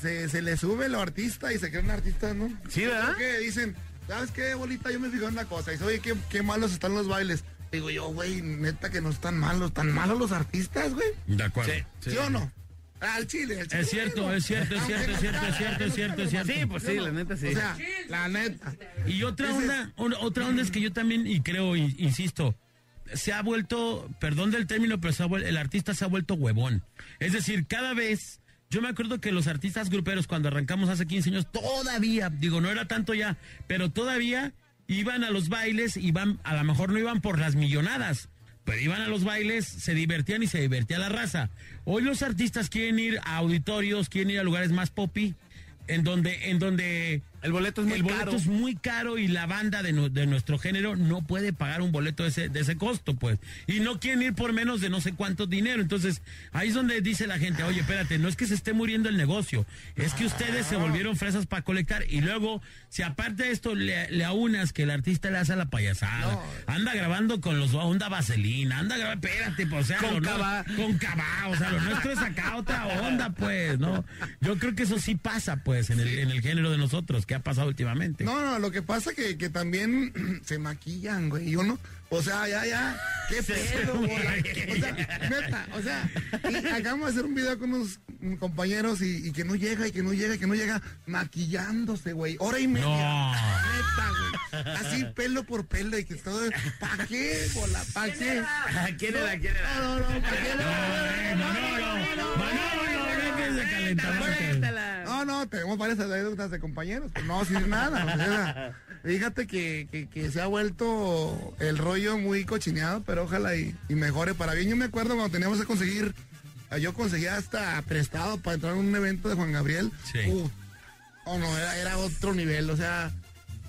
se, se- le sube lo artista y se creen artistas, ¿no? Sí, ¿verdad? Que dicen, ¿sabes qué, bolita? Yo me fijo en una cosa. Y dice, oye, qué, qué malos están los bailes. Digo yo, güey, neta que no están malos, tan malos los artistas, güey. De acuerdo. ¿Sí, o no? Al Chile, al Chile. Es cierto, es cierto, es cierto, es cierto, es cierto, es cierto, es cierto. Sí, pues sí, la neta sí. O sea, la neta. Y otra onda, otra onda es que yo también, y creo, in- insisto, se ha vuelto, perdón del término, pero se ha vuel- el artista se ha vuelto huevón. Es decir, cada vez, yo me acuerdo que los artistas gruperos cuando arrancamos hace 15 años, todavía, digo, no era tanto ya, pero todavía iban a los bailes, iban, a lo mejor no iban por las millonadas. Pero iban a los bailes, se divertían y se divertía la raza. Hoy los artistas quieren ir a auditorios, quieren ir a lugares más poppy, en donde, en donde el boleto es muy el boleto caro. es muy caro y la banda de, de nuestro género no puede pagar un boleto de ese, de ese costo, pues. Y no quieren ir por menos de no sé cuánto dinero. Entonces, ahí es donde dice la gente, oye, espérate, no es que se esté muriendo el negocio, es que ustedes se volvieron fresas para colectar. Y luego, si aparte de esto le, le aunas que el artista le hace la payasada, anda grabando con los onda vaselina, anda grabando, espérate, pues, o sea, Con no- Cabá. con cabá, o sea, lo nuestro es acá otra onda, pues, ¿no? Yo creo que eso sí pasa, pues, en el, en el género de nosotros, que ha pasado últimamente. No, no, lo que pasa que, que también se maquillan, güey. Y uno, o sea, ya, ya, qué pedo, güey. O sea, neta, o sea, y acabamos de hacer un video con unos compañeros y, y que no llega, y que no llega, y que no llega, maquillándose, güey. Hora y media. No. Neta, güey. Así pelo por pelo y que todo. ¿Para qué, bola? ¿Para qué? ¿Quién era? ¿Quién era? No, no, no, ¿para qué? No, no, tenemos varias anécdotas de compañeros, pero no decir nada. o sea, fíjate que, que, que se ha vuelto el rollo muy cochineado, pero ojalá y, y mejore para bien. Yo me acuerdo cuando teníamos que conseguir, eh, yo conseguía hasta prestado para entrar a un evento de Juan Gabriel. Sí. Uh, oh, no, era, era otro nivel, o sea,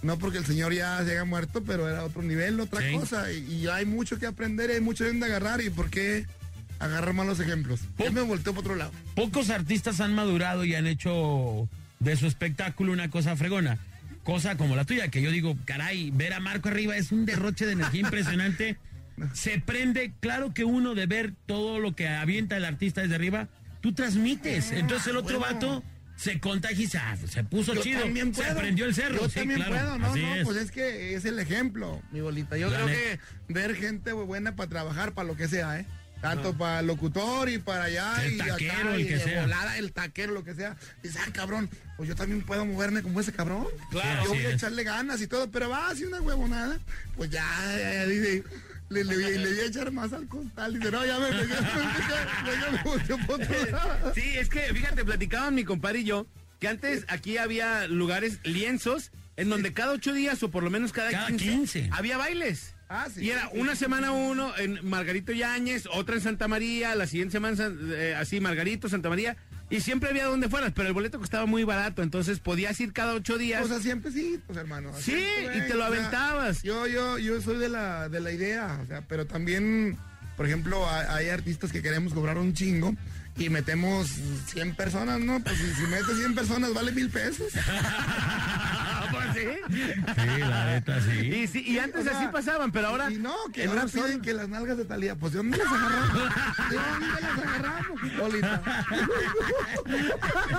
no porque el señor ya se haya muerto, pero era otro nivel, otra Sí. cosa. Y, y hay mucho que aprender, y hay mucho de agarrar, y por qué agarrar malos ejemplos. Yo me volteo para otro lado. Pocos artistas han madurado y han hecho de su espectáculo una cosa fregona. Cosa como la tuya, que yo digo, caray, ver a Marco arriba es un derroche de energía impresionante. Se prende, claro que uno de ver todo lo que avienta el artista desde arriba, tú transmites. Entonces el otro bueno. vato se contagia y se, ah, se puso Yo chido. también se puedo. prendió el cerro. Yo sí, también claro, puedo, no, así no, es. pues es que es el ejemplo, mi bolita. Yo La creo que ver gente buena para trabajar, para lo que sea, ¿eh? Tanto para locutor y para allá El y taquero, acá, el y que sea. volada, el taquero, lo que sea. Dice, ah, cabrón, pues yo también puedo moverme como ese cabrón. Claro, yo voy a echarle ganas y todo, pero va, así una huevonada, pues ya, ya, ya, dice, le, le, le, le voy a echar más al costal. Dice, no, ya me, lado. Sí, es que, fíjate, platicaban mi compadre y yo que antes aquí había lugares, lienzos, en donde cada ocho días o por lo menos cada, Cada 15, 15. había bailes. Ah, sí. y era una semana uno en Margarito Yáñez, otra en Santa María, la siguiente semana eh, así Margarito, Santa María, y siempre había donde fueras, pero el boleto costaba muy barato, entonces podías ir cada ocho días. O sea, siempre sí, pues hermano. Sí, siempre, y te lo o sea, aventabas. yo, yo, yo soy de la, de la idea, o sea, pero también, por ejemplo, hay, hay artistas que queremos cobrar un chingo y metemos 100 personas, ¿no? Pues si, si metes 100 personas vale mil pesos. Pues sí. Sí, la neta, sí. Y, sí, y antes O sea, así pasaban, pero ahora. Y no, que ahora sola- piden que las nalgas de Talía, pues ¿de dónde las agarramos? ¿De dónde las agarramos? Lolita.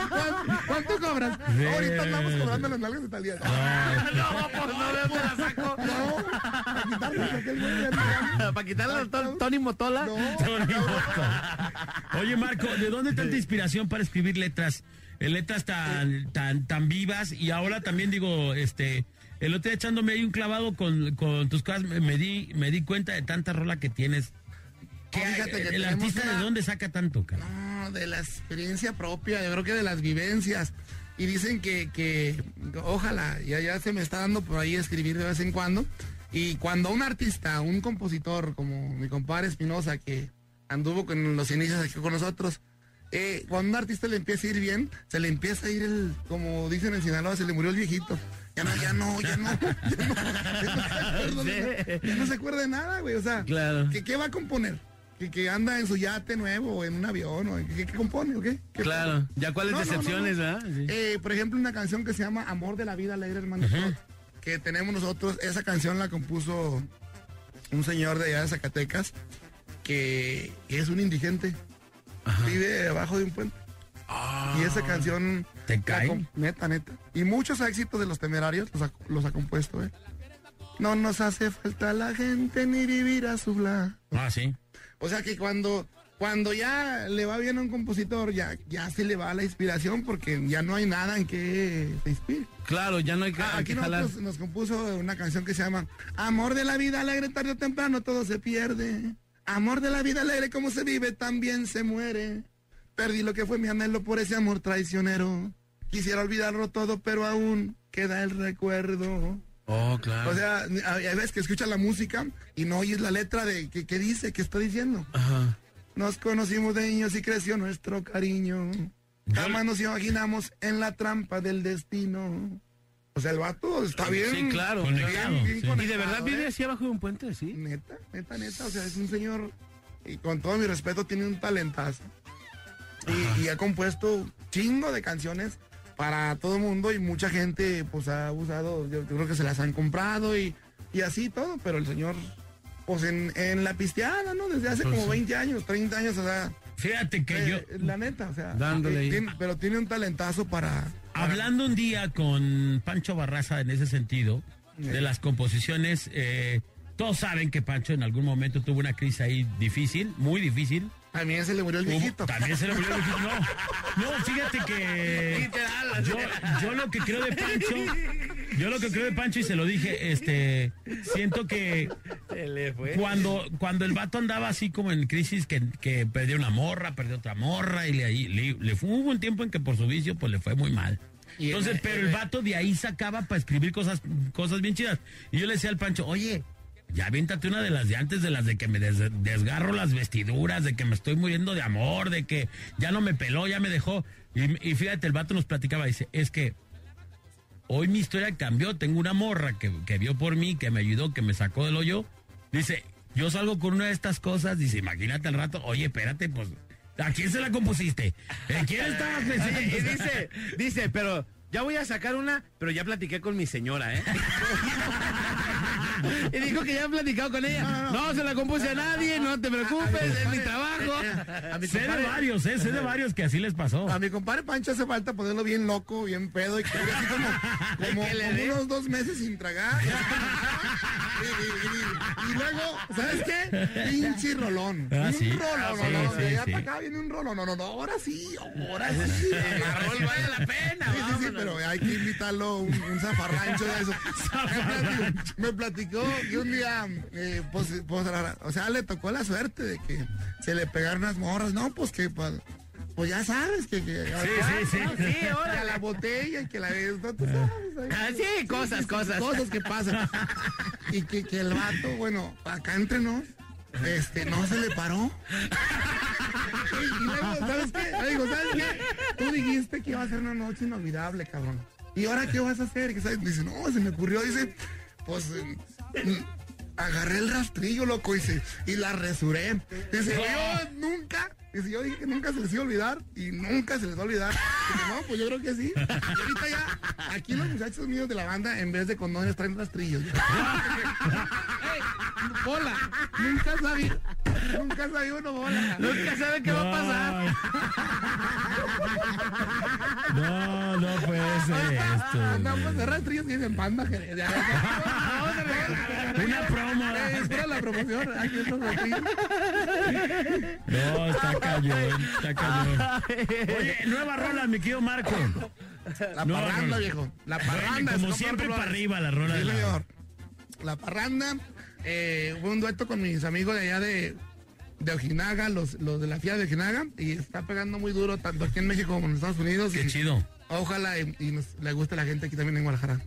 ¿Cuánto, cuánto cobras? Sí. Ahorita andamos cobrando las nalgas de Talía. No, pues no veo la saco. para quitarle aquel. Para quitarle a Ton- Tony Motola. Tony Motola. Oye, Marco, ¿de dónde tanta inspiración para escribir letras? Eh, letras tan, tan, tan vivas y ahora también digo, este, el otro día echándome ahí un clavado con, con tus cosas, me, me di, me di cuenta de tanta rola que tienes. ¿Qué, Oh, fíjate que el artista una- de dónde saca tanto, cara? No, de la experiencia propia, yo creo que de las vivencias. Y dicen que, que ojalá, ya, ya se me está dando por ahí escribir de vez en cuando. Y cuando un artista, un compositor como mi compadre Espinosa, que anduvo con los inicios aquí con nosotros, eh, cuando un artista le empieza a ir bien, se le empieza a ir el, como dicen en Sinaloa, se le murió el viejito. Ya no, ya no, ya no, ya no, ya no se acuerda de- ya no se acuerda de nada, güey. O sea, Claro. ¿qué, qué va a componer? ¿Que, que anda en su yate nuevo o en un avión? O, ¿qué, qué compone o qué? ¿Qué Claro, ya cuáles decepciones. ¿verdad? Sí. Eh, por ejemplo, una canción que se llama Amor de la Vida Alegre, hermano. Que tenemos nosotros. Esa canción la compuso un señor de allá de Zacatecas que es un indigente. Vive debajo de un puente. Y esa canción. Ah. ¿Te cae? Neta, neta. Y muchos éxitos de los temerarios los ha, los ha compuesto, ¿eh? No nos hace falta la gente ni vivir a su bla. Ah, sí. O sea que cuando cuando ya le va bien a un compositor, ya, ya se le va la inspiración porque ya no hay nada en que se inspire. Claro, ya no hay que, Ah, hay aquí que jalar. nosotros nos compuso una canción que se llama Amor de la vida alegre, tarde o temprano todo se pierde. Amor de la vida alegre, como se vive, también se muere. Perdí lo que fue mi anhelo por ese amor traicionero. Quisiera olvidarlo todo, pero aún queda el recuerdo. Oh, claro. O sea, hay veces que escuchas la música y no oyes la letra de qué qué dice, qué está diciendo. Ajá. Nos conocimos de niños y creció nuestro cariño. Jamás nos imaginamos en la trampa del destino. O sea, el vato está bien. Sí, claro. bien- Conectado, bien sí. ¿Y de verdad vive ¿eh? así abajo de un puente, sí? Neta, neta, neta. O sea, es un señor, y con todo mi respeto, tiene un talentazo. Y, y ha compuesto chingo de canciones para todo el mundo y mucha gente pues ha usado, yo, yo creo que se las han comprado y, y así todo, pero el señor, pues en, en la pisteada, ¿no? Desde hace como sí. 20 años, 30 años, o sea... Fíjate que eh, yo... La neta, o sea... Dándole eh, tiene- pero tiene un talentazo para... Hablando un día con Pancho Barraza en ese sentido, de las composiciones, eh, todos saben que Pancho en algún momento tuvo una crisis ahí difícil, muy difícil. También se le murió el viejito. También se le murió el viejito. No, no, fíjate que yo, yo lo que creo de Pancho, yo lo que creo de Pancho y se lo dije, este, siento que cuando, cuando el vato andaba así como en crisis, que, que perdió una morra, perdió otra morra y le, le, le fue, hubo un tiempo en que por su vicio pues le fue muy mal. Entonces, pero el vato de ahí sacaba para escribir cosas, cosas bien chidas. Y yo le decía al Pancho, oye, ya aviéntate una de las de antes, de las de que me des- desgarro las vestiduras, de que me estoy muriendo de amor, de que ya no me peló, ya me dejó. Y, y fíjate, el vato nos platicaba, dice, es que hoy mi historia cambió, tengo una morra que, que vio por mí, que me ayudó, que me sacó del hoyo. Dice, yo salgo con una de estas cosas, dice, imagínate al rato, oye, espérate, pues, ¿a quién se la compusiste? ¿En quién estabas pensando? Y dice, dice, pero ya voy a sacar una, pero ya platiqué con mi señora, ¿eh? y dijo que ya han platicado con ella. No, se la compuse a nadie, no te preocupes, es mi trabajo. A mi Sé de varios, eh, sé de varios que así les pasó. A mi compadre Pancho hace falta ponerlo bien loco, bien pedo y que así como, unos dos meses sin tragar. y, y- y- y luego, ¿sabes qué? Pinche rolón. Ah, un sí. rolón, Ah, no, sí, no, sí, sí. para acá viene un rolón. No, no, no, ahora sí, ahora sí. Rol vale la pena, Sí, sí, sí, pero hay que invitarlo un, un zafarrancho de eso. Me platicó que un día, eh, pues, pues, o sea, le tocó la suerte de que se le pegaron unas morras. No, pues que, pues, pues ya sabes que... que Sí, sí, sí. Sí, que órale. a la botella y que la esto, tú sabes. ahí. Ah, sí, cosas, cosas. Cosas que pasan. Y que, que el vato, bueno, acá entre nos, este, no se le paró. Y, y luego, ¿sabes qué? Le digo, ¿sabes qué? Tú dijiste que iba a ser una noche inolvidable, cabrón. ¿Y ahora qué vas a hacer? ¿Qué sabes? Dice, no, se me ocurrió, dice, pues mm, agarré el rastrillo, loco, dice, y la resuré. Dice, yo nunca, dice, yo dije que nunca se les iba a olvidar y nunca se les va a olvidar. Dice, no, pues yo creo que sí. Y ahorita ya, aquí los muchachos míos de la banda, en vez de condones, traen rastrillos. Bola, nunca sabía, nunca sabía uno bola. Nunca sabe qué va a pasar. No, no puede ser esto. Andamos de rastrillos y dicen panda. Una promo. Espera la promoción. Aquí rastrillos. No, está cañón, está cañón. Oye, nueva rola, mi querido Marco. La Nueva parranda, rola. viejo. La parranda. como siempre para arriba la rola Sí, de la- señor. La parranda. Eh, fue un dueto con mis amigos de allá de, de Ojinaga, los, los de la FIA de Ojinaga. Y está pegando muy duro tanto aquí en México como en Estados Unidos. Qué y chido. Ojalá y, y nos, le guste a la gente aquí también en Guadalajara.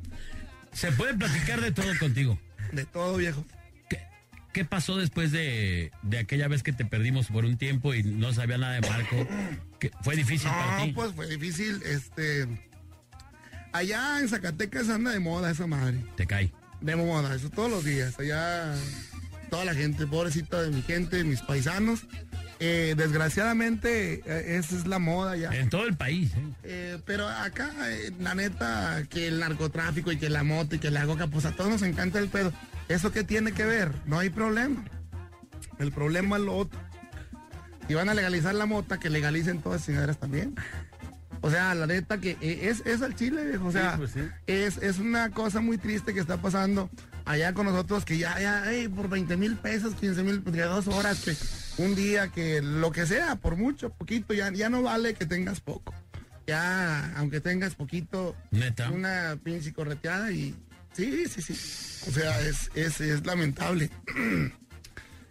Se puede platicar de todo contigo. De todo, viejo. ¿Qué pasó después de, de aquella vez que te perdimos por un tiempo y no sabía nada de Marco? ¿Qué- ¿Fue difícil para No, ti? pues fue difícil. Este. Allá en Zacatecas anda de moda esa madre. Te cae. De moda, eso todos los días. Allá toda la gente, pobrecita de mi gente, mis paisanos. Eh, desgraciadamente, eh, esa es la moda ya. En todo el país. ¿eh? Eh, pero acá, la neta, que el narcotráfico y que la moto y que la coca, pues a todos nos encanta el pedo. ¿Eso qué tiene que ver? No hay problema. El problema es lo otro. Si van a legalizar la mota, que legalicen todas las chingaderas también. O sea, la neta que es, es al chile, viejo. O sea, Sí, pues sí. es, es una cosa muy triste que está pasando allá con nosotros, que ya, ya, por 20 mil pesos, 15 mil, de dos horas, que un día que lo que sea, por mucho, poquito, ya, ya no vale que tengas poco. Ya, aunque tengas poquito, Neta. una pinche correteada y sí, sí, sí. O sea, es, es, es lamentable.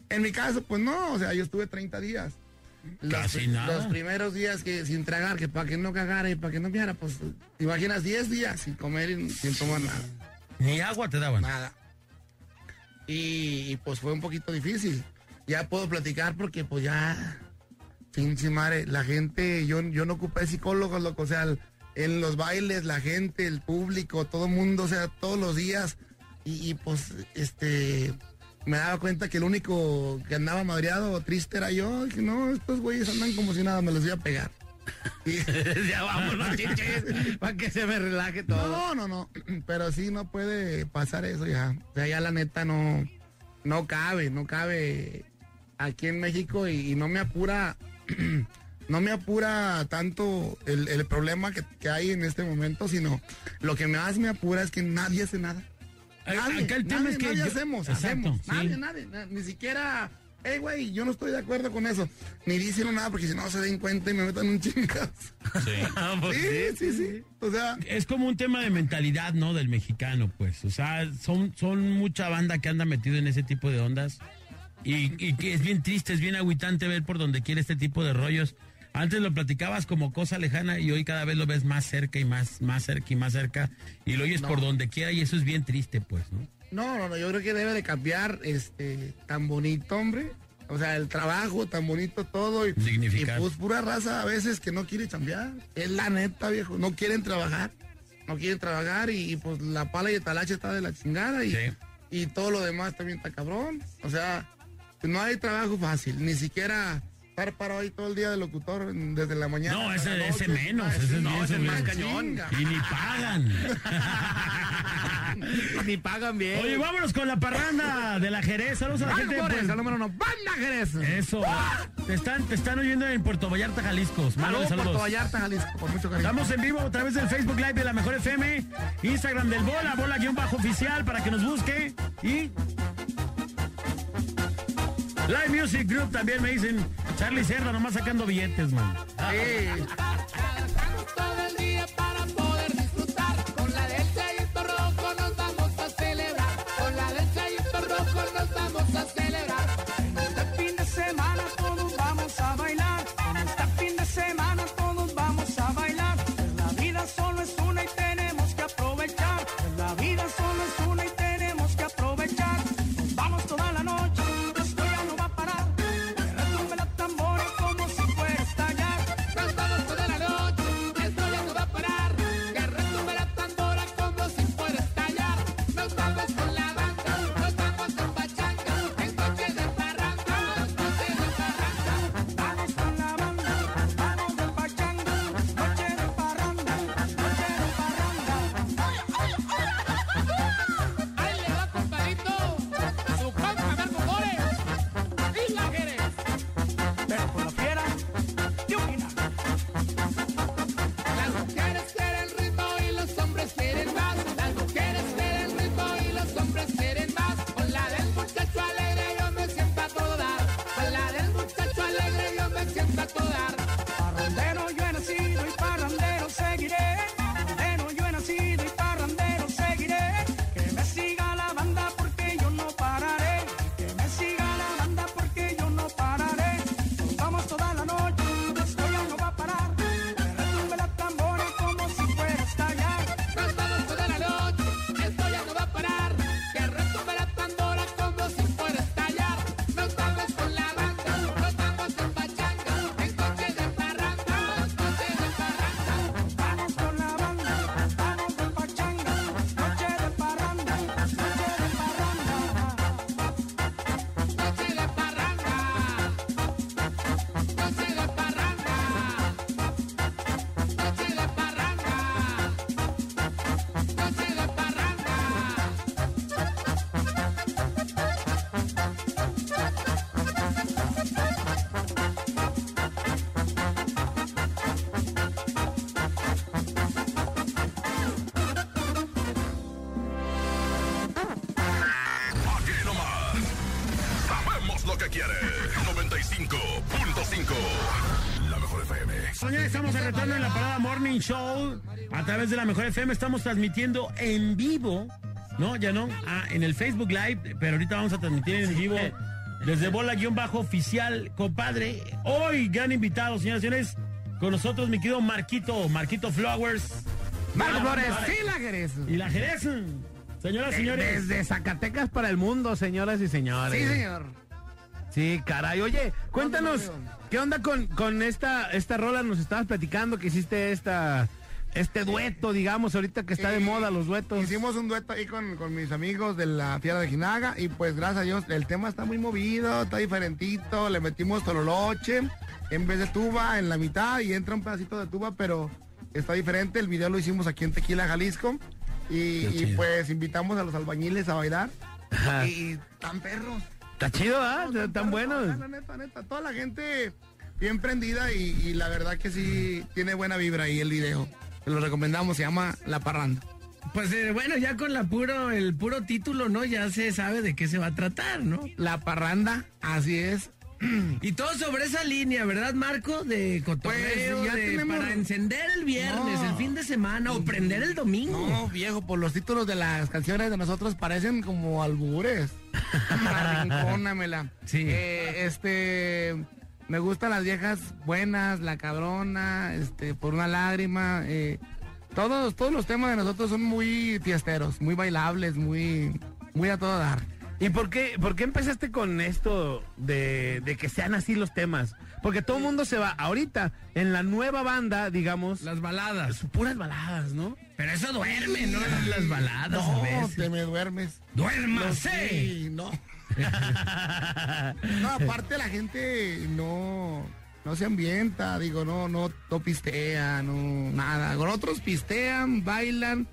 en mi caso, pues no, o sea, yo estuve 30 días. Los, Casi nada. los primeros días que sin tragar, que para que no cagara y para que no viera, pues, ¿te imaginas 10 días sin comer y sin tomar nada. Ni agua te daban. Nada. Y, y, pues fue un poquito difícil. Ya puedo platicar porque pues ya, pinche madre, la gente, yo, yo no ocupé psicólogos, loco, o sea, el- en los bailes, la gente, el público, todo el mundo, o sea, todos los días. Y, y, pues, este, me daba cuenta que el único que andaba madreado o triste era yo. Dije, no, estos güeyes andan como si nada, me los voy a pegar. ya vámonos, chiches, para que se me relaje todo. No, no, no. Pero sí no puede pasar eso ya. O sea, ya la neta no, no cabe, no cabe aquí en México y, y no me apura, no me apura tanto el, el problema que, que hay en este momento, sino lo que más me apura es que nadie hace nada. Nadie, acá el tema nadie, es que nadie yo- hacemos, Exacto, hacemos. sí. Nadie, nadie, na- ni siquiera, hey, güey, yo no estoy de acuerdo con eso. Ni dicen nada porque si no se den cuenta y me metan un chingazo. sí, sí, sí. O sea, es como un tema de mentalidad, ¿no? Del mexicano, pues. O sea, son, son mucha banda que anda metido en ese tipo de ondas. Y, y que es bien triste, es bien agüitante ver por donde quiere este tipo de rollos. Antes lo platicabas como cosa lejana y hoy cada vez lo ves más cerca y más, más cerca y más cerca. Y lo oyes No. por donde quiera y eso es bien triste, pues, ¿no? No, no, no, yo creo que debe de cambiar este tan bonito, hombre. O sea, el trabajo tan bonito todo y, pues pura raza a veces que no quiere chambear. Es la neta, viejo, no quieren trabajar. No quieren trabajar y, y, pues la pala y el talache está de la chingada y, y todo lo demás también está cabrón. O sea, no hay trabajo fácil, ni siquiera estar parado ahí todo el día de locutor desde la mañana. No, ese, la ese noche. menos, Ah, ese no, ese es más cañón. Y ni pagan. Ni pagan bien. Oye, vámonos con la parranda de la Jerez. Saludos a la gente. de Puerto- al número uno, Banda Jerez. Eso. Te están, te están oyendo en Puerto Vallarta, Jalisco. Saludos, saludos. Puerto Vallarta, Jalisco, con mucho cariño. Estamos en vivo a través del Facebook Live de la Mejor FM, Instagram del Bola, Bola guion bajo oficial para que nos busque y Live Music Group también me dicen Charlie Cerda nomás sacando billetes, man. estamos retorno en la parada Morning Show a través de la Mejor FM. Estamos transmitiendo en vivo, ¿no? Ya no, ah, en el Facebook Live, pero ahorita vamos a transmitir en vivo desde bola-oficial, compadre. Hoy, gran invitado, señoras y señores, con nosotros mi querido Marquito, Marquito Flowers. Marco Flores, sí la Jerez. Y la Jerez. Señoras y señores. Desde Zacatecas para el mundo, señoras y señores. Sí, señor. Sí, caray. Oye, cuéntanos, ¿qué onda con, con esta, esta rola? Nos estabas platicando que hiciste esta, este dueto, digamos, ahorita que está de moda los duetos. Hicimos un dueto ahí con, con mis amigos de la Fiera de Jinaga y pues gracias a Dios el tema está muy movido, está diferentito, le metimos tololoche en vez de tuba en la mitad y entra un pedacito de tuba, pero está diferente. El video lo hicimos aquí en Tequila, Jalisco y, pues invitamos a los albañiles a bailar Ajá. y tan perros. Está chido, ¿ah? Tan buenos. La neta, neta, toda la gente bien prendida y, y la verdad que sí tiene buena vibra ahí el video. Se lo recomendamos, se llama La Parranda. Pues eh, bueno, ya con la puro, el puro título, ¿no? Ya se sabe de qué se va a tratar, ¿no? La parranda, así es. Y todo sobre esa línea, ¿verdad, Marco? De cotorreo, Pues, ya de- tenemos- para encender el viernes, No. el fin de semana o prender el domingo. No, viejo, por los títulos de las canciones de nosotros parecen como albures. Arrincónamela. Sí. Eh, este, me gustan las viejas buenas, la cabrona, este, por una lágrima. eh, todos, todos los temas de nosotros son muy fiesteros, muy bailables, muy, muy a todo dar. ¿Y por qué, por qué empezaste con esto de, de que sean así los temas? Porque todo el mundo se va. Ahorita, en la nueva banda, digamos. Las baladas. Puras baladas, ¿no? Pero eso duerme, ¿no? Las baladas No, a veces. te me duermes. ¡Duérmase! Sí, no. no, aparte la gente no, no se ambienta, digo, no, no, no pistea, no, nada. Con otros pistean, bailan.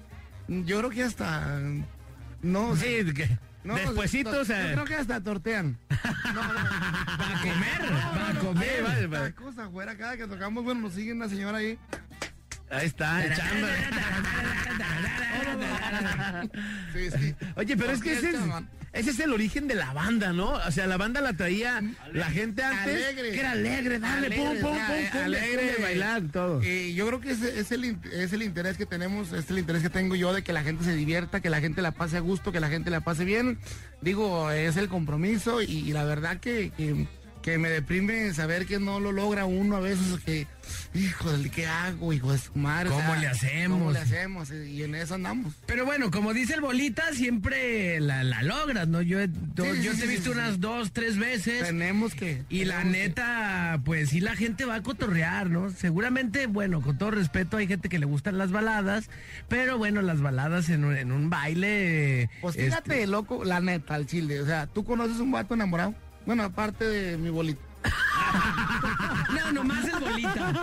Yo creo que hasta, no Sí, que no, despuesito, to- o sea- Yo creo que hasta tortean. Para comer, para comer. vale, vale. Cosa afuera, cada que tocamos, bueno, nos sigue una señora ahí. Ahí está. Sí, sí. Oye, pero es que ese es, Orquesta, ese es el origen de la banda, ¿no? O sea, la banda la traía la gente antes. Alegre. Que era alegre, dale, pum, Alegre, pum, pum, eh, pum, alegre. de bailar, todo. Eh, yo creo que ese es el, es el interés que tenemos, es el interés que tengo yo de que la gente se divierta, que la gente la pase a gusto, que la gente la pase bien. Digo, es el compromiso y, y la verdad que, que, que me deprime saber que no lo logra uno a veces, que, hijo, de ¿qué hago, hijo de su madre? O ¿Cómo sea, le hacemos? ¿Cómo le hacemos? Y en eso andamos. Pero bueno, como dice el bolita, siempre la, la logras, ¿no? Yo, he- do- Sí, yo sí, te he sí, visto unas dos, tres veces. Tenemos que. Y la que- neta, pues sí, la gente va a cotorrear, ¿no? Seguramente, bueno, con todo respeto, hay gente que le gustan las baladas, pero bueno, las baladas en un, en un baile. Pues este, fíjate, loco, la neta, al chile. O sea, ¿tú conoces un vato enamorado? Bueno, aparte de mi bolita. no, nomás el bolita.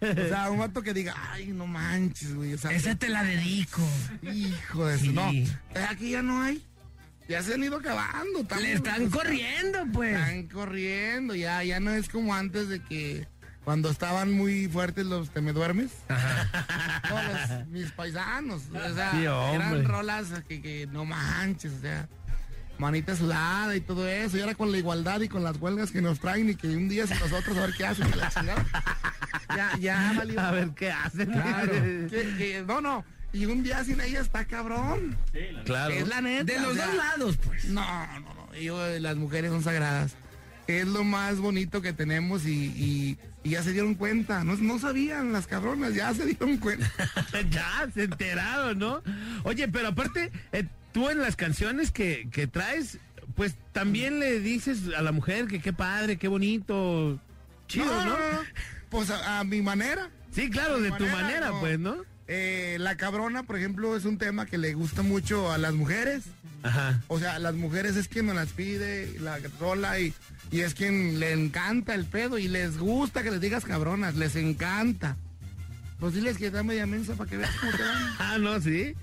O sea, un vato que diga, ay, no manches, güey. O sea, Esa te la dedico. Hijo de Sí. no. Eh, Aquí ya no hay. Ya se han ido acabando. estamos- Le están corriendo, pues. Están corriendo. Ya, ya no es como antes de que cuando estaban muy fuertes los te me duermes. No, los- mis paisanos. O sea, Sí, eran rolas que, que no manches, o sea. Manita sudada y todo eso, y ahora con la igualdad y con las huelgas que nos traen y que un día sin nosotros a ver qué hacen, la chingada. Ya, ya valió. A ver qué hacen. Claro. Que- que- no, no. Y un día sin ella está cabrón. Claro. Es la neta. De los o sea, dos lados, pues. No, no, no. Yo, eh, las mujeres son sagradas. Es lo más bonito que tenemos y, y- y ya se dieron cuenta. No, no sabían las cabronas, ya se dieron cuenta. ya, se enteraron, ¿no? Oye, pero aparte, eh, tú en las canciones que, que traes, pues también le dices a la mujer que qué padre, qué bonito. Chido, ¿no? Pues a, a mi manera. Sí, claro, de tu manera, pues, ¿no? Eh, la cabrona, por ejemplo, es un tema que le gusta mucho a las mujeres. Ajá. O sea, las mujeres es quien nos las pide, la rola y, y es quien le encanta el pedo y les gusta que les digas cabronas, les encanta. Pues diles que está media mensa para que veas cómo te van. Ah, no, sí.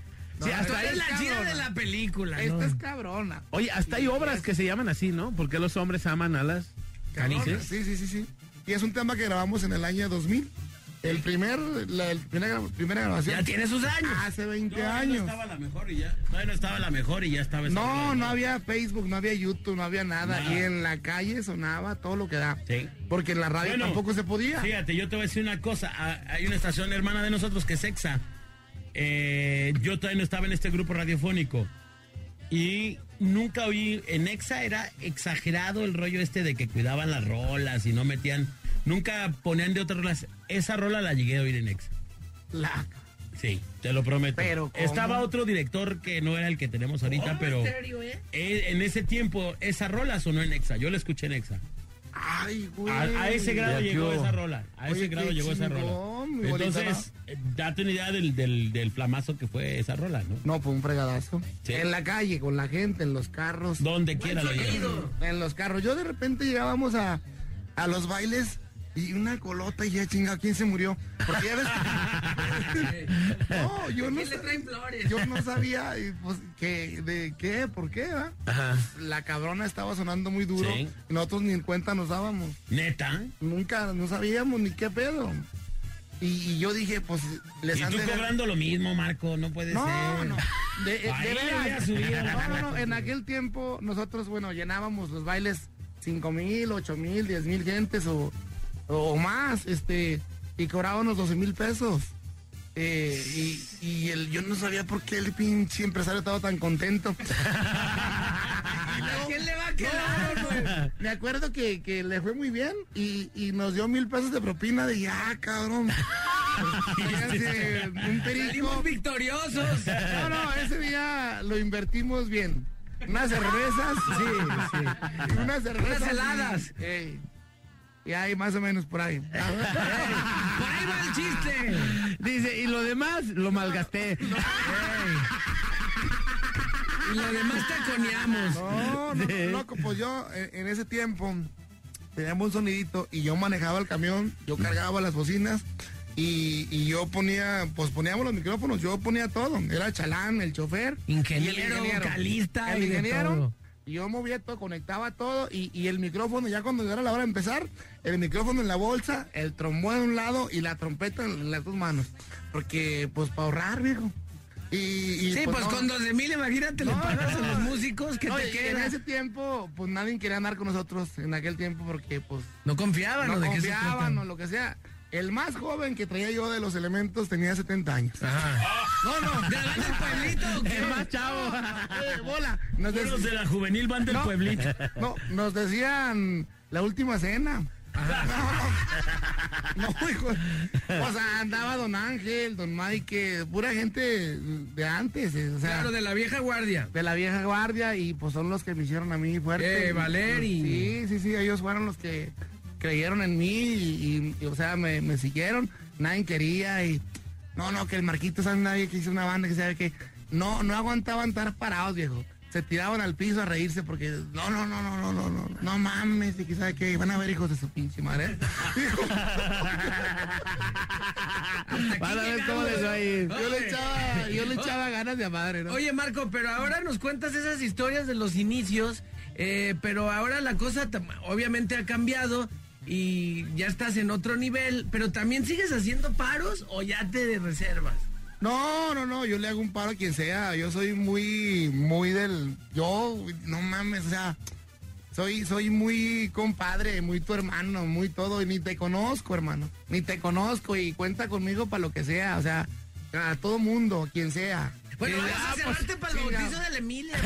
No, Sí, hasta esta ahí. Es la cabrona. de la película, Esta ¿no? es cabrona. Oye, hasta hay obras que se llaman así, ¿no? Porque los hombres aman a las Cabrona, canices. Sí, sí, sí, sí. Y es un tema que grabamos en el año 2000. El primer, la el primera, primera grabación. Ya tiene sus años. Hace 20 Todavía años. No estaba la mejor y ya. No estaba la mejor y ya estaba No, no había Facebook, no había YouTube, no había nada. Nada. Y en la calle sonaba todo lo que da. Sí. Porque en la radio Bueno, tampoco se podía. Fíjate, yo te voy a decir una cosa. Ah, Hay una estación hermana de nosotros que es EXA. Eh, yo todavía no estaba en este grupo radiofónico. Y nunca oí. En EXA era exagerado el rollo este de que cuidaban las rolas y no metían. Nunca ponían de otras rolas. Esa rola la llegué a oír en EXA. La- Sí, te lo prometo. Pero, ¿cómo? Estaba otro director que no era el que tenemos ahorita, pero. eh? eh, en ese tiempo, esa rola sonó en EXA. Yo la escuché en EXA. Ay, güey. A, a ese grado Ya, llegó esa rola. A ese grado llegó esa rola. Entonces, eh, date una idea del, del, del flamazo que fue esa rola, ¿no? No, fue un fregadazo. Sí. En la calle, con la gente, en los carros. Donde quiera lo llevo. En los carros. Yo de repente llegábamos a, a los bailes y una colota y ya chingado, ¿quién se murió? Porque ya ves que- No, yo no, ¿Quién le traen flores? yo no sabía pues, que, de qué, por qué, ¿va? Ajá. La cabrona estaba sonando muy duro Sí. y nosotros ni en cuenta nos dábamos. Neta. Nunca, no sabíamos ni qué pedo. Y, y yo dije, pues, les Y han tú de cobrando lo mismo, Marco, no puede no, ser. no. De, veras. No, no, no. En aquel tiempo nosotros, bueno, llenábamos los bailes 5 mil, 8 mil, 10 mil gentes o, o más, este, y cobrábamos 12 mil pesos. Eh, y y el, yo no sabía por qué el pinche empresario estaba tan contento. ¿A quién le va a quedar, güey? Me acuerdo que, que le fue muy bien y, y nos dio mil pesos de propina de ya, cabrón. Un perico. Victoriosos. No, no, ese día lo invertimos bien. Unas cervezas, sí, sí. Unas cervezas. Unas heladas. Y, y ahí más o menos por ahí. Por ahí va el chiste. Dice, y lo demás lo malgasté. Y lo demás taconeamos. No, no, no, loco, pues yo en, en ese tiempo teníamos un sonidito y yo manejaba el camión, yo cargaba las bocinas y, y yo ponía, pues poníamos los micrófonos, yo ponía todo. Era el chalán, el chofer. y el Ingeniero, vocalista El y de ingeniero. Yo movía todo, conectaba todo y, y el micrófono, ya cuando era la hora de empezar, el micrófono en la bolsa, el trombón en un lado y la trompeta en las dos manos. Porque, pues, para ahorrar, viejo. Y, y, Sí, pues no. con 12 mil, imagínate, le pagas no, a los músicos que te quedan. En ese tiempo, pues nadie quería andar con nosotros en aquel tiempo porque, pues. No confiaban, no ¿o de confiaban o lo que sea. El más joven que traía yo de los elementos tenía 70 años. No, no. ¿De allá del pueblito? El más chavo. Eh, bola. Nos Los dec- de la juvenil van del No. pueblito. No, nos decían la última cena. No, no, hijo. O sea, andaba don Ángel, don Mike, pura gente de antes. eh, O sea, Claro, de la vieja guardia. de la vieja guardia y pues son los que me hicieron a mí fuerte. Eh, Valeri. Sí, sí, sí, ellos fueron los que creyeron en mí y, y, o sea, me, me siguieron. Nadie quería y no, no, que el Marquito sabe nadie que hizo una banda que sabe que no, no aguantaban estar parados, viejo. Se tiraban al piso a reírse porque no, no, no, no, no, no, no, no mames, y que sabe que van a ver hijos de su pinche madre. Van a ver cómo les va a ir. Yo le echaba, yo le echaba ganas de a madre, ¿no? Oye, Marco, pero ahora nos cuentas esas historias de los inicios, eh, pero ahora la cosa obviamente ha cambiado y ya estás en otro nivel, pero también sigues haciendo paros o ya te reservas. No, no, no, yo le hago un paro a quien sea. Yo soy muy, muy del. Yo, no mames, o sea, soy, soy muy compadre, muy tu hermano, muy todo. Y ni te conozco, hermano. Ni te conozco y cuenta conmigo para lo que sea. O sea, a todo mundo, quien sea. Bueno, vas ah, a cerrarte pues, para el bautizo de la Emilia.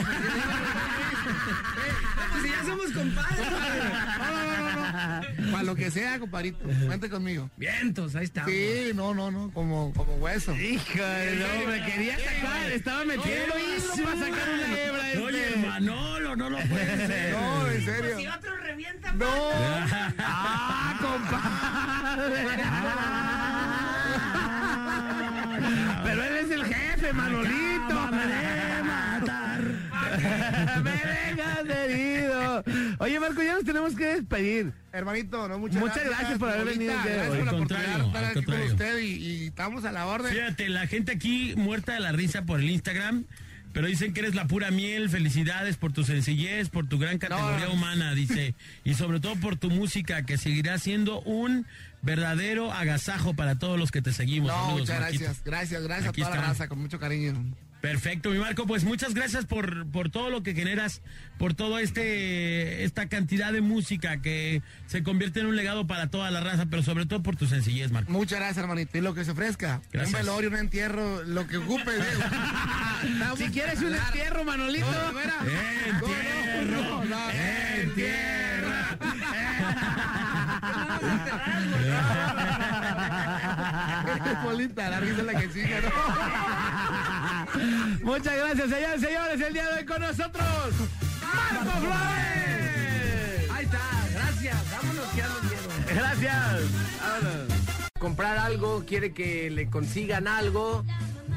pues si ya somos compadres. No, no, no, no, no. Para lo que sea, compadrito. Cuente conmigo. Vientos, ahí estamos. Sí, no, no, no, como, como hueso. Híjole, no, me quería sacar, estaba metiendo hilo para sacar una hebra. Oye, este. Manolo, no lo puede ser. No, en serio. Si otro revienta, No. ¡Ah, compadre! Pero él es el jefe, Manolito. Me de matar. Me dejas herido. Oye, Marco, ya nos tenemos que despedir. Hermanito, no, muchas, Muchas gracias por haber venido Gracias por la Al oportunidad estar aquí con usted y, y estamos a la orden. Fíjate, la gente aquí muerta de la risa por el Instagram. Pero dicen que eres la pura miel, felicidades por tu sencillez, por tu gran categoría humana, dice, y sobre todo por tu música, que seguirá siendo un verdadero agasajo para todos los que te seguimos. No, Saludos, muchas gracias. Gracias, gracias Aquí a toda la raza, con mucho cariño. Perfecto, mi Marco, pues muchas gracias por, por todo lo que generas, por todo este esta cantidad de música que se convierte en un legado para toda la raza, pero sobre todo por tu sencillez, Marco. Muchas gracias, hermanito. Y lo que se ofrezca. Gracias. Un velorio, un entierro, lo que ocupe. Si quieres un entierro, Manolito. Entierro. Entierro. Polita, la risa es la que sigue, ¿no? Muchas gracias, señores, señores. El día de hoy con nosotros, Marco Flores. Ahí está, gracias. Vámonos, que ando miedo. Gracias. Comprar algo, quiere que le consigan algo.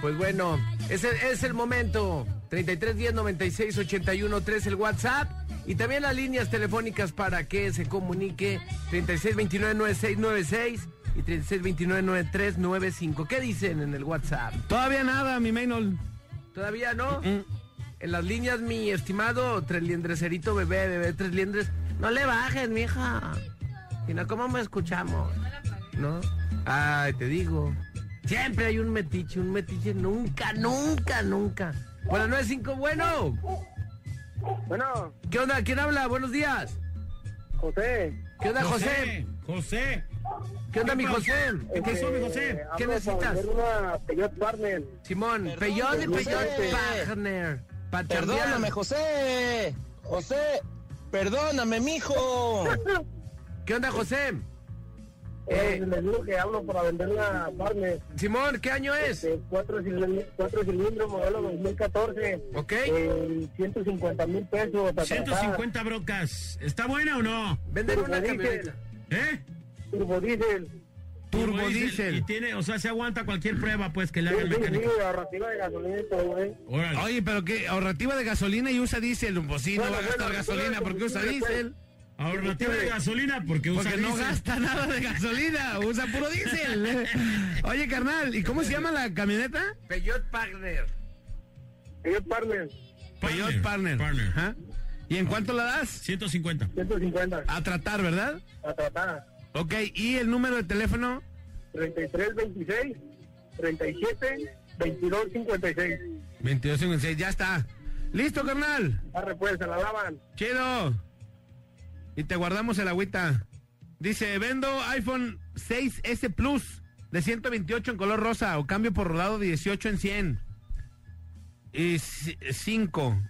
Pues bueno, ese es el momento. 33 10 96 81 3 el WhatsApp. Y también las líneas telefónicas para que se comunique 36 29 9696 y 36 29 9395. ¿Qué dicen en el WhatsApp? Todavía nada, mi Maynol. ¿Todavía no? En las líneas, mi estimado Treliendreserito bebé, bebé Tres Liendres, no le bajes, mija. Si no, ¿cómo me escuchamos? ¿No? Ay, te digo. Siempre hay un metiche, un metiche, nunca, nunca, nunca. Bueno, no es cinco, bueno. Bueno. ¿Qué onda? ¿Quién habla? Buenos días. José. ¿Qué onda, José? José. ¿Qué onda, mi José? ¿Qué Este, pasó, mi José? ¿Qué necesitas? una Peugeot Partner. Simón, Peyot y Peyot José. Partner. Pa' Perdóname. José. José, perdóname, mijo. ¿Qué onda, José? Eh, les digo que hablo para vender una Partner. Simón, ¿qué año es? Este, cuatro, cilindros, cuatro cilindros, modelo 2014. Ok. Eh, 150 mil pesos. a 150 brocas. ¿Está buena o no? Venden una camioneta. ¿Eh? Turbodiesel. Turbodiesel. Y tiene, o sea, se aguanta cualquier prueba, pues, que le haga el mecánico. sí, ahorrativa de gasolina y todo, güey. Oye, pero qué ahorrativa de gasolina y usa diésel. Pues sí, no va a gastar bueno, gasolina porque usa pues, diésel. Ahorrativa de gasolina porque usa Porque no gasta nada de gasolina, usa puro diésel. Oye, carnal, ¿y cómo se llama la camioneta? Peyot Partner. Peyot Partner. Peyot Partner. ¿Y en cuánto la das? 150. 150. A tratar, ¿verdad? A tratar. Ok, ¿y el número de teléfono? 3326 37 2256. 2256, ya está. ¿Listo, carnal? Arre pues, se la lavan. Chido. Y te guardamos el agüita. Dice, vendo iPhone 6S Plus de 128 en color rosa o cambio por rolado 18 en 100. Y 5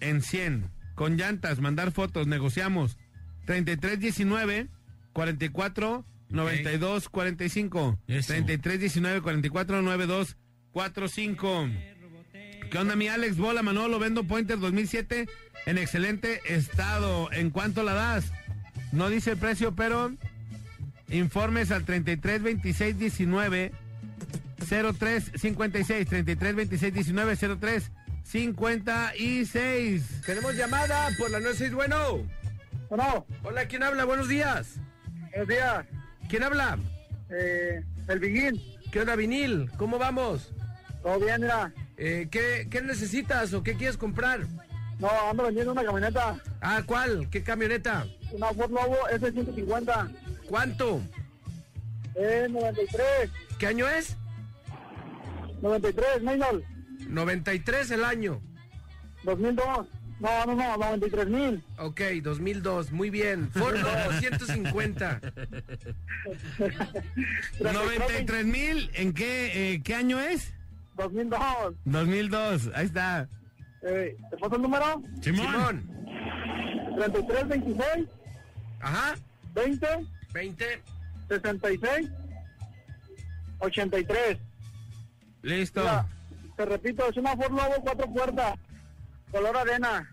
en 100. Con llantas, mandar fotos, negociamos. 3319 44 92 45. 3319 44 92 45. ¿Qué onda, mi Alex Bola Manolo? Vendo Pointer 2007 en excelente estado. ¿En cuánto la das? No dice el precio, pero informes al 33 26 19 03 56 33 26 19 03 56. Tenemos llamada por la 96, bueno. Bueno. Hola, ¿quién habla? Buenos días. Buenos días. ¿Quién habla? Eh, el Vigil. ¿Qué onda, vinil? ¿Cómo vamos? Todo bien, mira. Eh, ¿qué, ¿Qué necesitas o qué quieres comprar? No, ando vendiendo una camioneta. Ah, ¿cuál? ¿Qué camioneta? Una Ford Lobo F-150. ¿Cuánto? Eh, 93. ¿Qué año es? 93, Maynol. 93 el año. 2002. No, no, no, 93 mil. Ok, 2002, muy bien. Ford Lobo 150. 93 mil, ¿en qué, eh, qué año es? 2002. 2002, ahí está. Eh, ¿Te paso el número? Simón. 33, 26, Ajá. 20, 20. 66, 83. Listo. Mira, te repito, es una Ford Lobo cuatro puertas, color arena,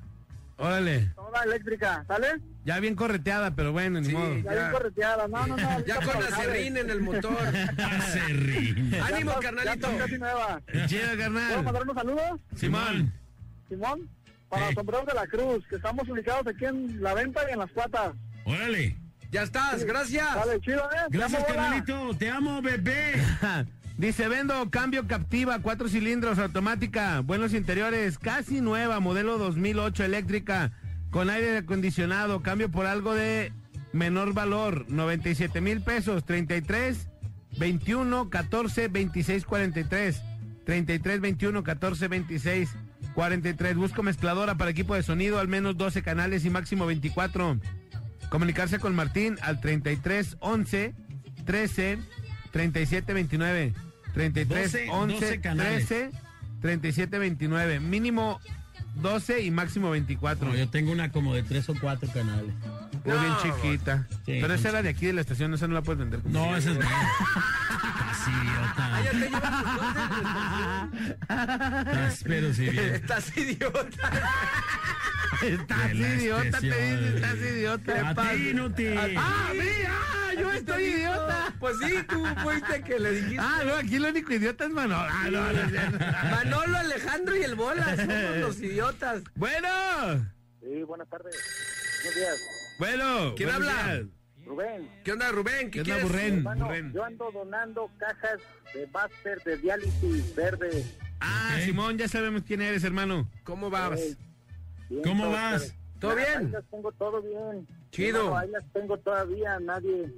Órale. toda eléctrica, ¿sale? Ya bien correteada, pero bueno, ni modo. Ya bien correteada, no, no, no. Ya con acerrín en el motor. Acerrín. Ánimo, Ya carnalito. Ya. Chido, ¿Puedo carnal. mandar unos saludos? Simón. Simón, para Sombreros de la Cruz, que estamos ubicados aquí en la venta y en las patas. Órale. Ya estás, gracias. Dale, chido, ¿eh? Gracias, carnalito. Te amo, bebé. Dice, vendo cambio captiva, cuatro cilindros, automática, buenos interiores, casi nueva, modelo 2008 eléctrica, con aire acondicionado, cambio por algo de menor valor, 97 mil pesos, 33, 21, 14, 26, 43, 33, 21, 14, 26, 43. Busco mezcladora para equipo de sonido, al menos 12 canales y máximo 24. Comunicarse con Martín al 33, 11, 13, 37, 29. 33, 12, 11, 12 canales. 13, 37, 29. Mínimo 12 y máximo 24. No, yo tengo una como de tres o cuatro canales. Muy bien chiquita. Sí, Pero esa con- era de aquí de la estación, esa no la puedes vender. No, esa es mía. Casi idiota. Estás, pero sí bien. Estás idiota. Estás la idiota, te dice, estás idiota. A ti no te- Ah, a mí, ah, yo estoy idiota. Pues sí, tú fuiste que le dijiste. Ah, no, aquí el único idiota es Manolo. Ah, no, no es. Manolo, Alejandro y el Bola somos los idiotas. Bueno, Sí, buenas tardes. Buenos días. bueno. ¿Quién buenos habla? días. Rubén. ¿Qué onda, Rubén? ¿Qué, ¿Qué onda? Burren? Hermano, Burren. yo ando donando cajas de Buster de diálisis verde. Ah. Simón, ya sabemos quién eres, hermano. ¿Cómo vas? Eh, bien, ¿Cómo todo vas? ¿Todo bien? Ahí las tengo todo bien. Chido. Hermano, ahí las tengo todavía. Nadie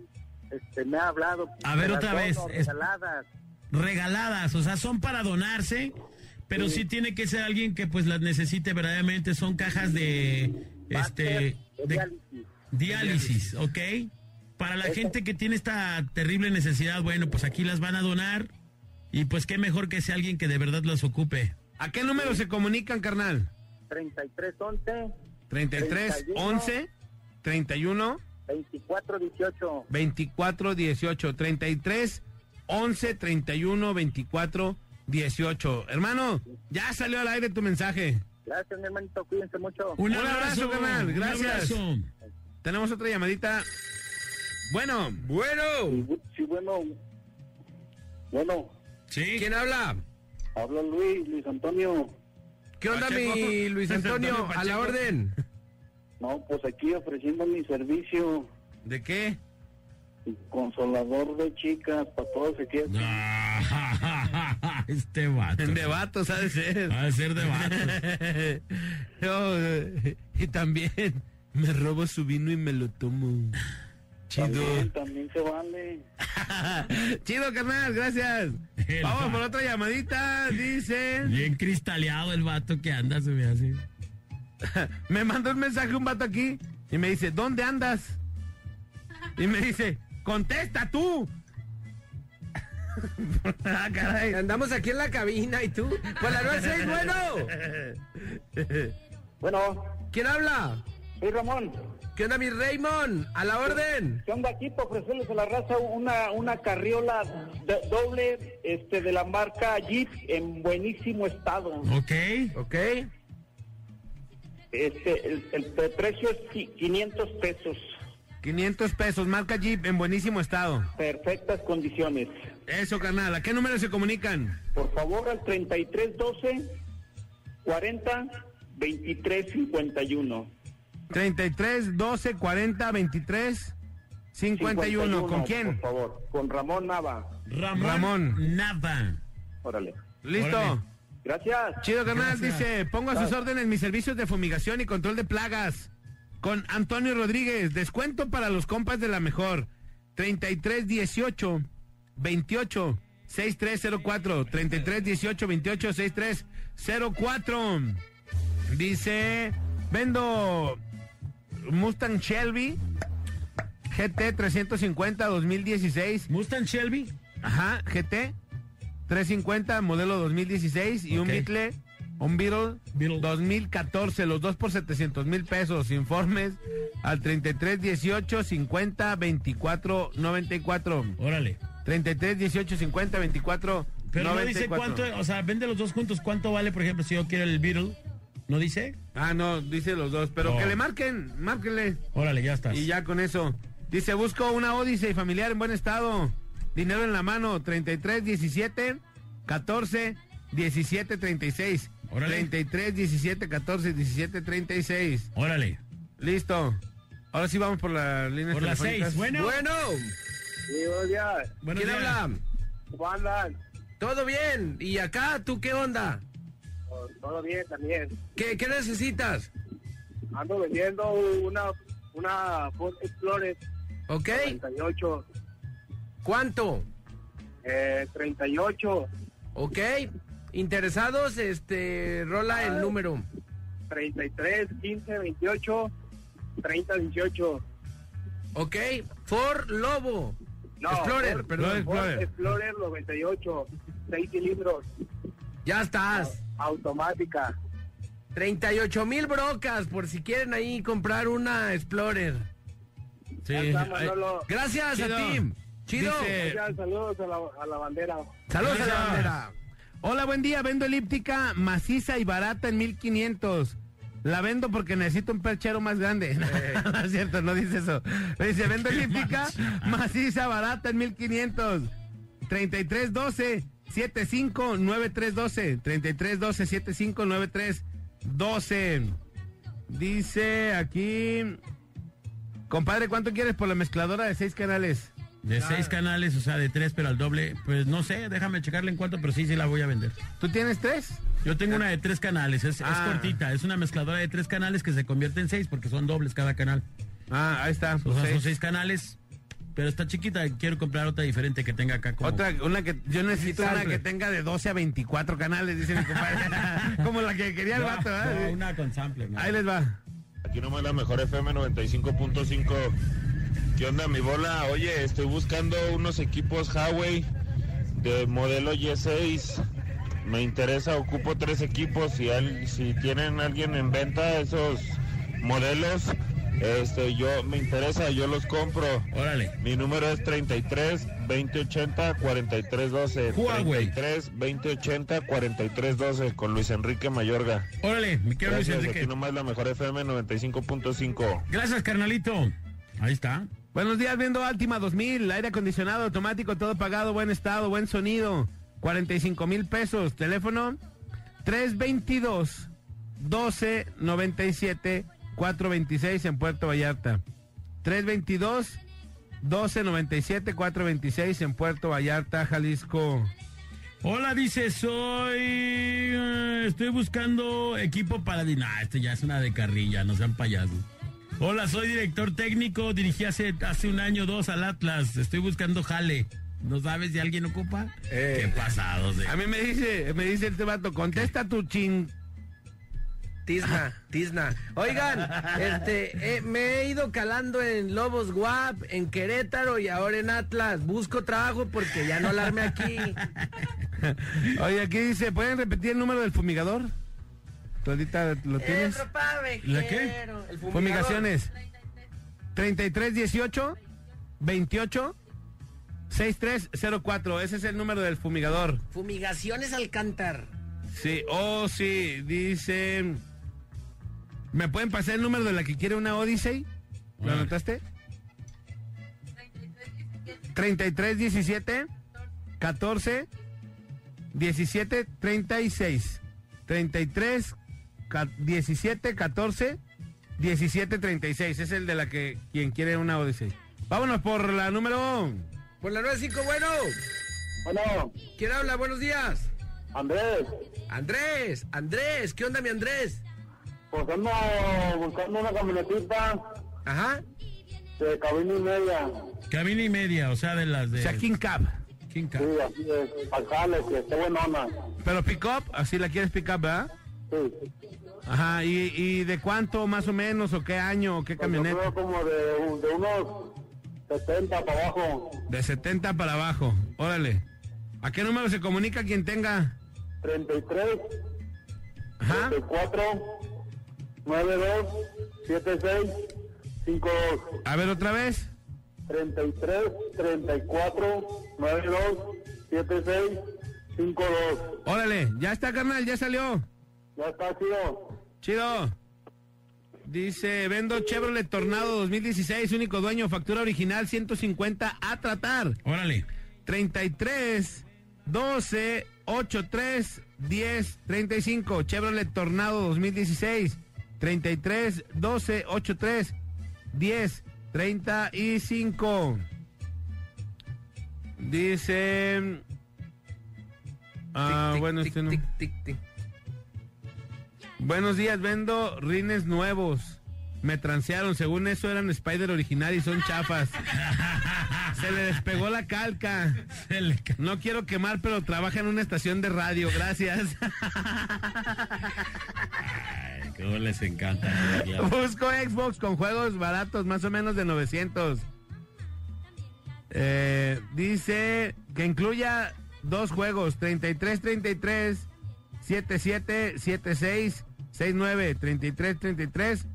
este, me ha hablado. A ver, otra vez, regaladas. regaladas, o sea, son para donarse, pero sí. tiene que ser alguien que pues las necesite verdaderamente, son cajas de este de diálisis. diálisis, ¿ok? Para la gente que tiene esta terrible necesidad, bueno, pues aquí las van a donar y pues qué mejor que sea alguien que de verdad las ocupe. ¿A qué número se comunican, carnal? 3311 33 11 31 24 18. 24 18 33 11 31 24 18. Hermano, ya salió al aire tu mensaje. Gracias, mi hermanito. Cuídense mucho. Un abrazo, carnal, un gracias. abrazo. Tenemos otra llamadita. Bueno, Bueno. Sí, bueno. Bueno, Sí. ¿Quién habla? habla Luis, Luis Antonio. ¿Qué onda, Pacheco. mi Luis Antonio? Antonio A la orden. No, pues aquí ofreciendo mi servicio, ¿de qué? consolador de chicas, para todos quieren. este vato. De vatos ha de ser. Ha de ser de vato. Yo, y también me robo su vino y me lo tomo. Chido. También, también se vale. Chido, carnal, gracias. El Vamos va- por otra llamadita. Dice. Bien cristaleado el vato que anda, se me hace. Me mandó un mensaje un vato aquí y me dice, ¿dónde andas? Y me dice, contesta tú. ah, caray. Andamos aquí en la cabina y tú. Pues la 96, bueno. Bueno, ¿Quién habla? soy Ramón. ¿Qué onda, mi Raymond? A la orden. ¿Qué onda aquí para ofrecerles a la raza una, una carriola de- doble este, de la marca Jeep en buenísimo estado? Ok. Ok. Este, el, el pre- precio es qui- 500 pesos. 500 pesos, marca Jeep en buenísimo estado. Perfectas condiciones. Eso, carnal. ¿A qué número se comunican? Por favor, al 3312 40 23 51. 33 12 40 23 51. ¿Con quién? Por favor, con Ramón Nava. Ramón, Ramón. Nava. Órale. Listo. Órale. Gracias. Chido, carnal. Gracias. Dice, pongo a sus órdenes mis servicios de fumigación y control de plagas. Con Antonio Rodríguez. Descuento para los compas de la mejor. 33 18 28 6304. 33 18 28 6304. Dice, vendo Mustang Shelby GT 350 2016. Mustang Shelby. Ajá, GT 350 modelo 2016 y un. Beetle, un Beetle, Beetle. 2014, los dos por 700 mil pesos. Informes al 33 18 50 24 94. Órale. 33 18 50 24 Pero no dice 94. cuánto, o sea, vende los dos juntos, ¿cuánto vale, por ejemplo, si yo quiero el Beetle? ¿No dice? Ah, no, dice los dos, pero Oh. que le marquen, márquenle. Órale, ya estás. Y ya con eso. Dice, busco una Odyssey familiar en buen estado. Dinero en la mano, 33 17 14 17 36. Órale. 33 17 14 17 36. Órale. Listo. Ahora sí vamos por la línea Por las seis. Bueno. Bueno. Sí, buenos días. Buenos ¿Quién días. habla? ¿Cómo andan? Todo bien. ¿Y acá tú qué onda? Todo bien también. ¿Qué, qué necesitas? Ando vendiendo una, una Ford Explorer. ¿Ok? 38. ¿Cuánto? Eh, 38. ¿Ok? ¿Interesados? Este, rola el número. 33, 15, 28, 30, 18. ¿Ok? Ford Lobo. No, Explorer, Ford- perdón. Ford Explorer 98. 6 cilindros. Ya estás. Automática. 38 mil brocas por si quieren ahí comprar una Explorer. Está, Manolo. Gracias Chido. a ti. Chido. Dice- saludos a la, a la bandera. Saludos a la bandera. Hola, buen día. Vendo elíptica maciza y barata en 1500. La vendo porque necesito un perchero más grande. no es cierto, no dice eso. Dice, vendo elíptica maciza barata en 1500. 3312 759312. 3312 759312. Dice aquí. Compadre, ¿cuánto quieres por la mezcladora de seis canales? De seis canales, o sea, de tres, pero al doble. Pues no sé, déjame checarle en cuánto, pero sí, sí la voy a vender. ¿Tú tienes tres? Yo tengo una de tres canales, es, es Ah. cortita, es una mezcladora de tres canales que se convierte en seis porque son dobles cada canal. Ah, ahí está. O sea, seis. son seis canales, pero está chiquita, quiero comprar otra diferente que tenga acá como... Otra, una que yo necesito una que tenga de 12 a 24 canales, dice mi compadre. Como la que quería el No, vato, no, ¿eh? una con sample. no. Ahí les va. Aquí nomás la mejor FM 95.5. ¿Qué onda mi bola? Oye, estoy buscando unos equipos Huawei de modelo Y6. Me interesa, ocupo tres equipos. Si, al- si tienen alguien en venta esos modelos, este, yo me interesa, yo los compro. Órale. Mi número es 33 2080 4312. Huawei. 33 2080 4312 con Luis Enrique Mayorga. Órale, mi querido Luis Enrique. aquí nomás la mejor FM 95.5. Gracias, carnalito. Ahí está. Buenos días, viendo Altima 2000, aire acondicionado automático, todo pagado, buen estado, buen sonido, 45 mil pesos, teléfono 322 12 97 426 en Puerto Vallarta. 322 12 97 426 en Puerto Vallarta, Jalisco. Hola, dice, soy... eh, estoy buscando equipo para... Nah, este ya es una de carrilla, no sean payasos. Hola, soy director técnico, dirigí hace, hace un año o dos al Atlas, estoy buscando jale. ¿No sabes si alguien ocupa? Qué pasados, eh. A mí me dice, me dice este vato, contesta tu chin. Tizna, Tizna. Oigan, este, eh, me he ido calando en Lobos Guap, en Querétaro y ahora en Atlas. Busco trabajo porque ya no la armé aquí. Oye, aquí dice, ¿pueden repetir el número del fumigador? ¿Tú ahorita lo tienes? ¿La qué? El. Fumigaciones. 3318 28 6304. Ese es el número del fumigador. Fumigaciones Alcántar. Sí, oh, sí, dice. ¿Me pueden pasar el número de la que quiere una Odyssey? ¿Lo anotaste? 3317 14 17 36 33 ca- 17 14 17 36 es el de la que quien quiere una Odyssey. Vámonos por la número Por la 95, bueno. Bueno. ¿Quién habla? Buenos días. Andrés. Andrés, Andrés, ¿qué onda mi Andrés? Pues ando buscando una camionetita. Ajá. De cabina y media. Cabina y media, o sea, de las de... O sea, King Cab. King Cab. Sí, así es. Al jale, que esté buenona. Pero pick up, así la quieres pick up, ¿verdad? Sí. Ajá, ¿y, y de cuánto más o menos, o qué año, o qué Pues yo camioneta? creo como de, de unos 70 para abajo. De 70 para abajo, órale. ¿A qué número se comunica quien tenga? 33, Ajá. 34, 92, 76, 52. A ver otra vez. 33, 34, 92, 76, 52. Órale, ya está, carnal, ya salió. Ya está, chido. Chido. Dice, vendo Chevrolet Tornado 2016, único dueño, factura original 150 a tratar. Órale. 33 12 83 10 35 Chevrolet Tornado 2016 33 12 83 10 35 Dice Ah, Tic, tic, bueno, tic, este no. Buenos días, vendo rines nuevos. Me transearon, según eso eran Spider original y son chafas. Se le despegó la calca. No quiero quemar, pero trabaja en una estación de radio, gracias. Cómo les encanta. Busco Xbox con juegos baratos, más o menos de 900. Eh, dice que incluya dos juegos, 33, 33, 77, 76, 69, 33, 33,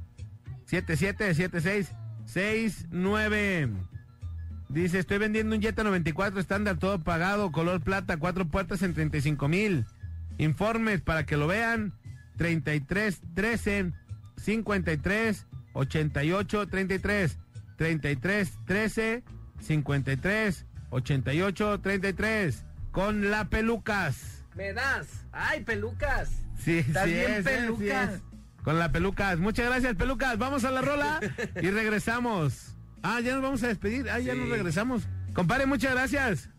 77, 76, 69. Dice, estoy vendiendo un Jetta 94 estándar, todo pagado, color plata, cuatro puertas en 35 mil. Informes para que lo vean, 33, 13, 53, 88, 33, 33, 13, 53, 88, 33, con la pelucas. ¿Me das? ¡Ay, pelucas! Sí, sí bien es, pelucas. sí es. Con la pelucas. Muchas gracias, pelucas. Vamos a la rola y regresamos. Ah, ya nos vamos a despedir. Ah, ya Sí. nos regresamos. Compadre, muchas gracias.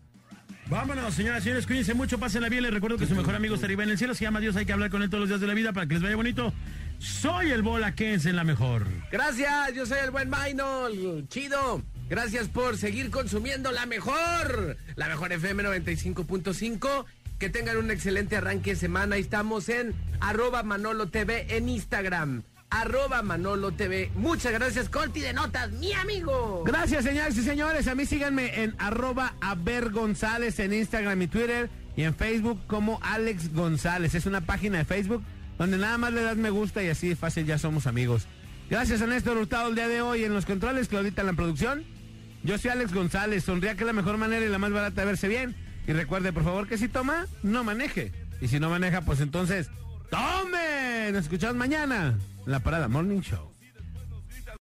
Vámonos, señoras y señores, cuídense mucho, pásenla bien. Les recuerdo que su mejor amigo está arriba en el cielo. Se llama Dios, hay que hablar con él todos los días de la vida para que les vaya bonito. Soy el Bola Kense en la mejor. Gracias, yo soy el buen Maynol. Chido. Gracias por seguir consumiendo la mejor. La mejor FM 95.5. Que tengan un excelente arranque de semana. Estamos en arroba Manolo TV en Instagram. Arroba Manolo TV. Muchas gracias, Corti de Notas, mi amigo. Gracias, señores y señores. A mí síganme en arroba Aver González en Instagram y Twitter y en Facebook como Alex González. Es una página de Facebook donde nada más le das me gusta y así de fácil ya somos amigos. Gracias a Néstor Hurtado el día de hoy en los controles, Claudita en la producción. Yo soy Alex González. Sonría que es la mejor manera y la más barata de verse bien. Y recuerde, por favor, que si toma, no maneje. Y si no maneja, pues entonces, ¡tome! Nos escuchamos mañana en la Parada Morning Show.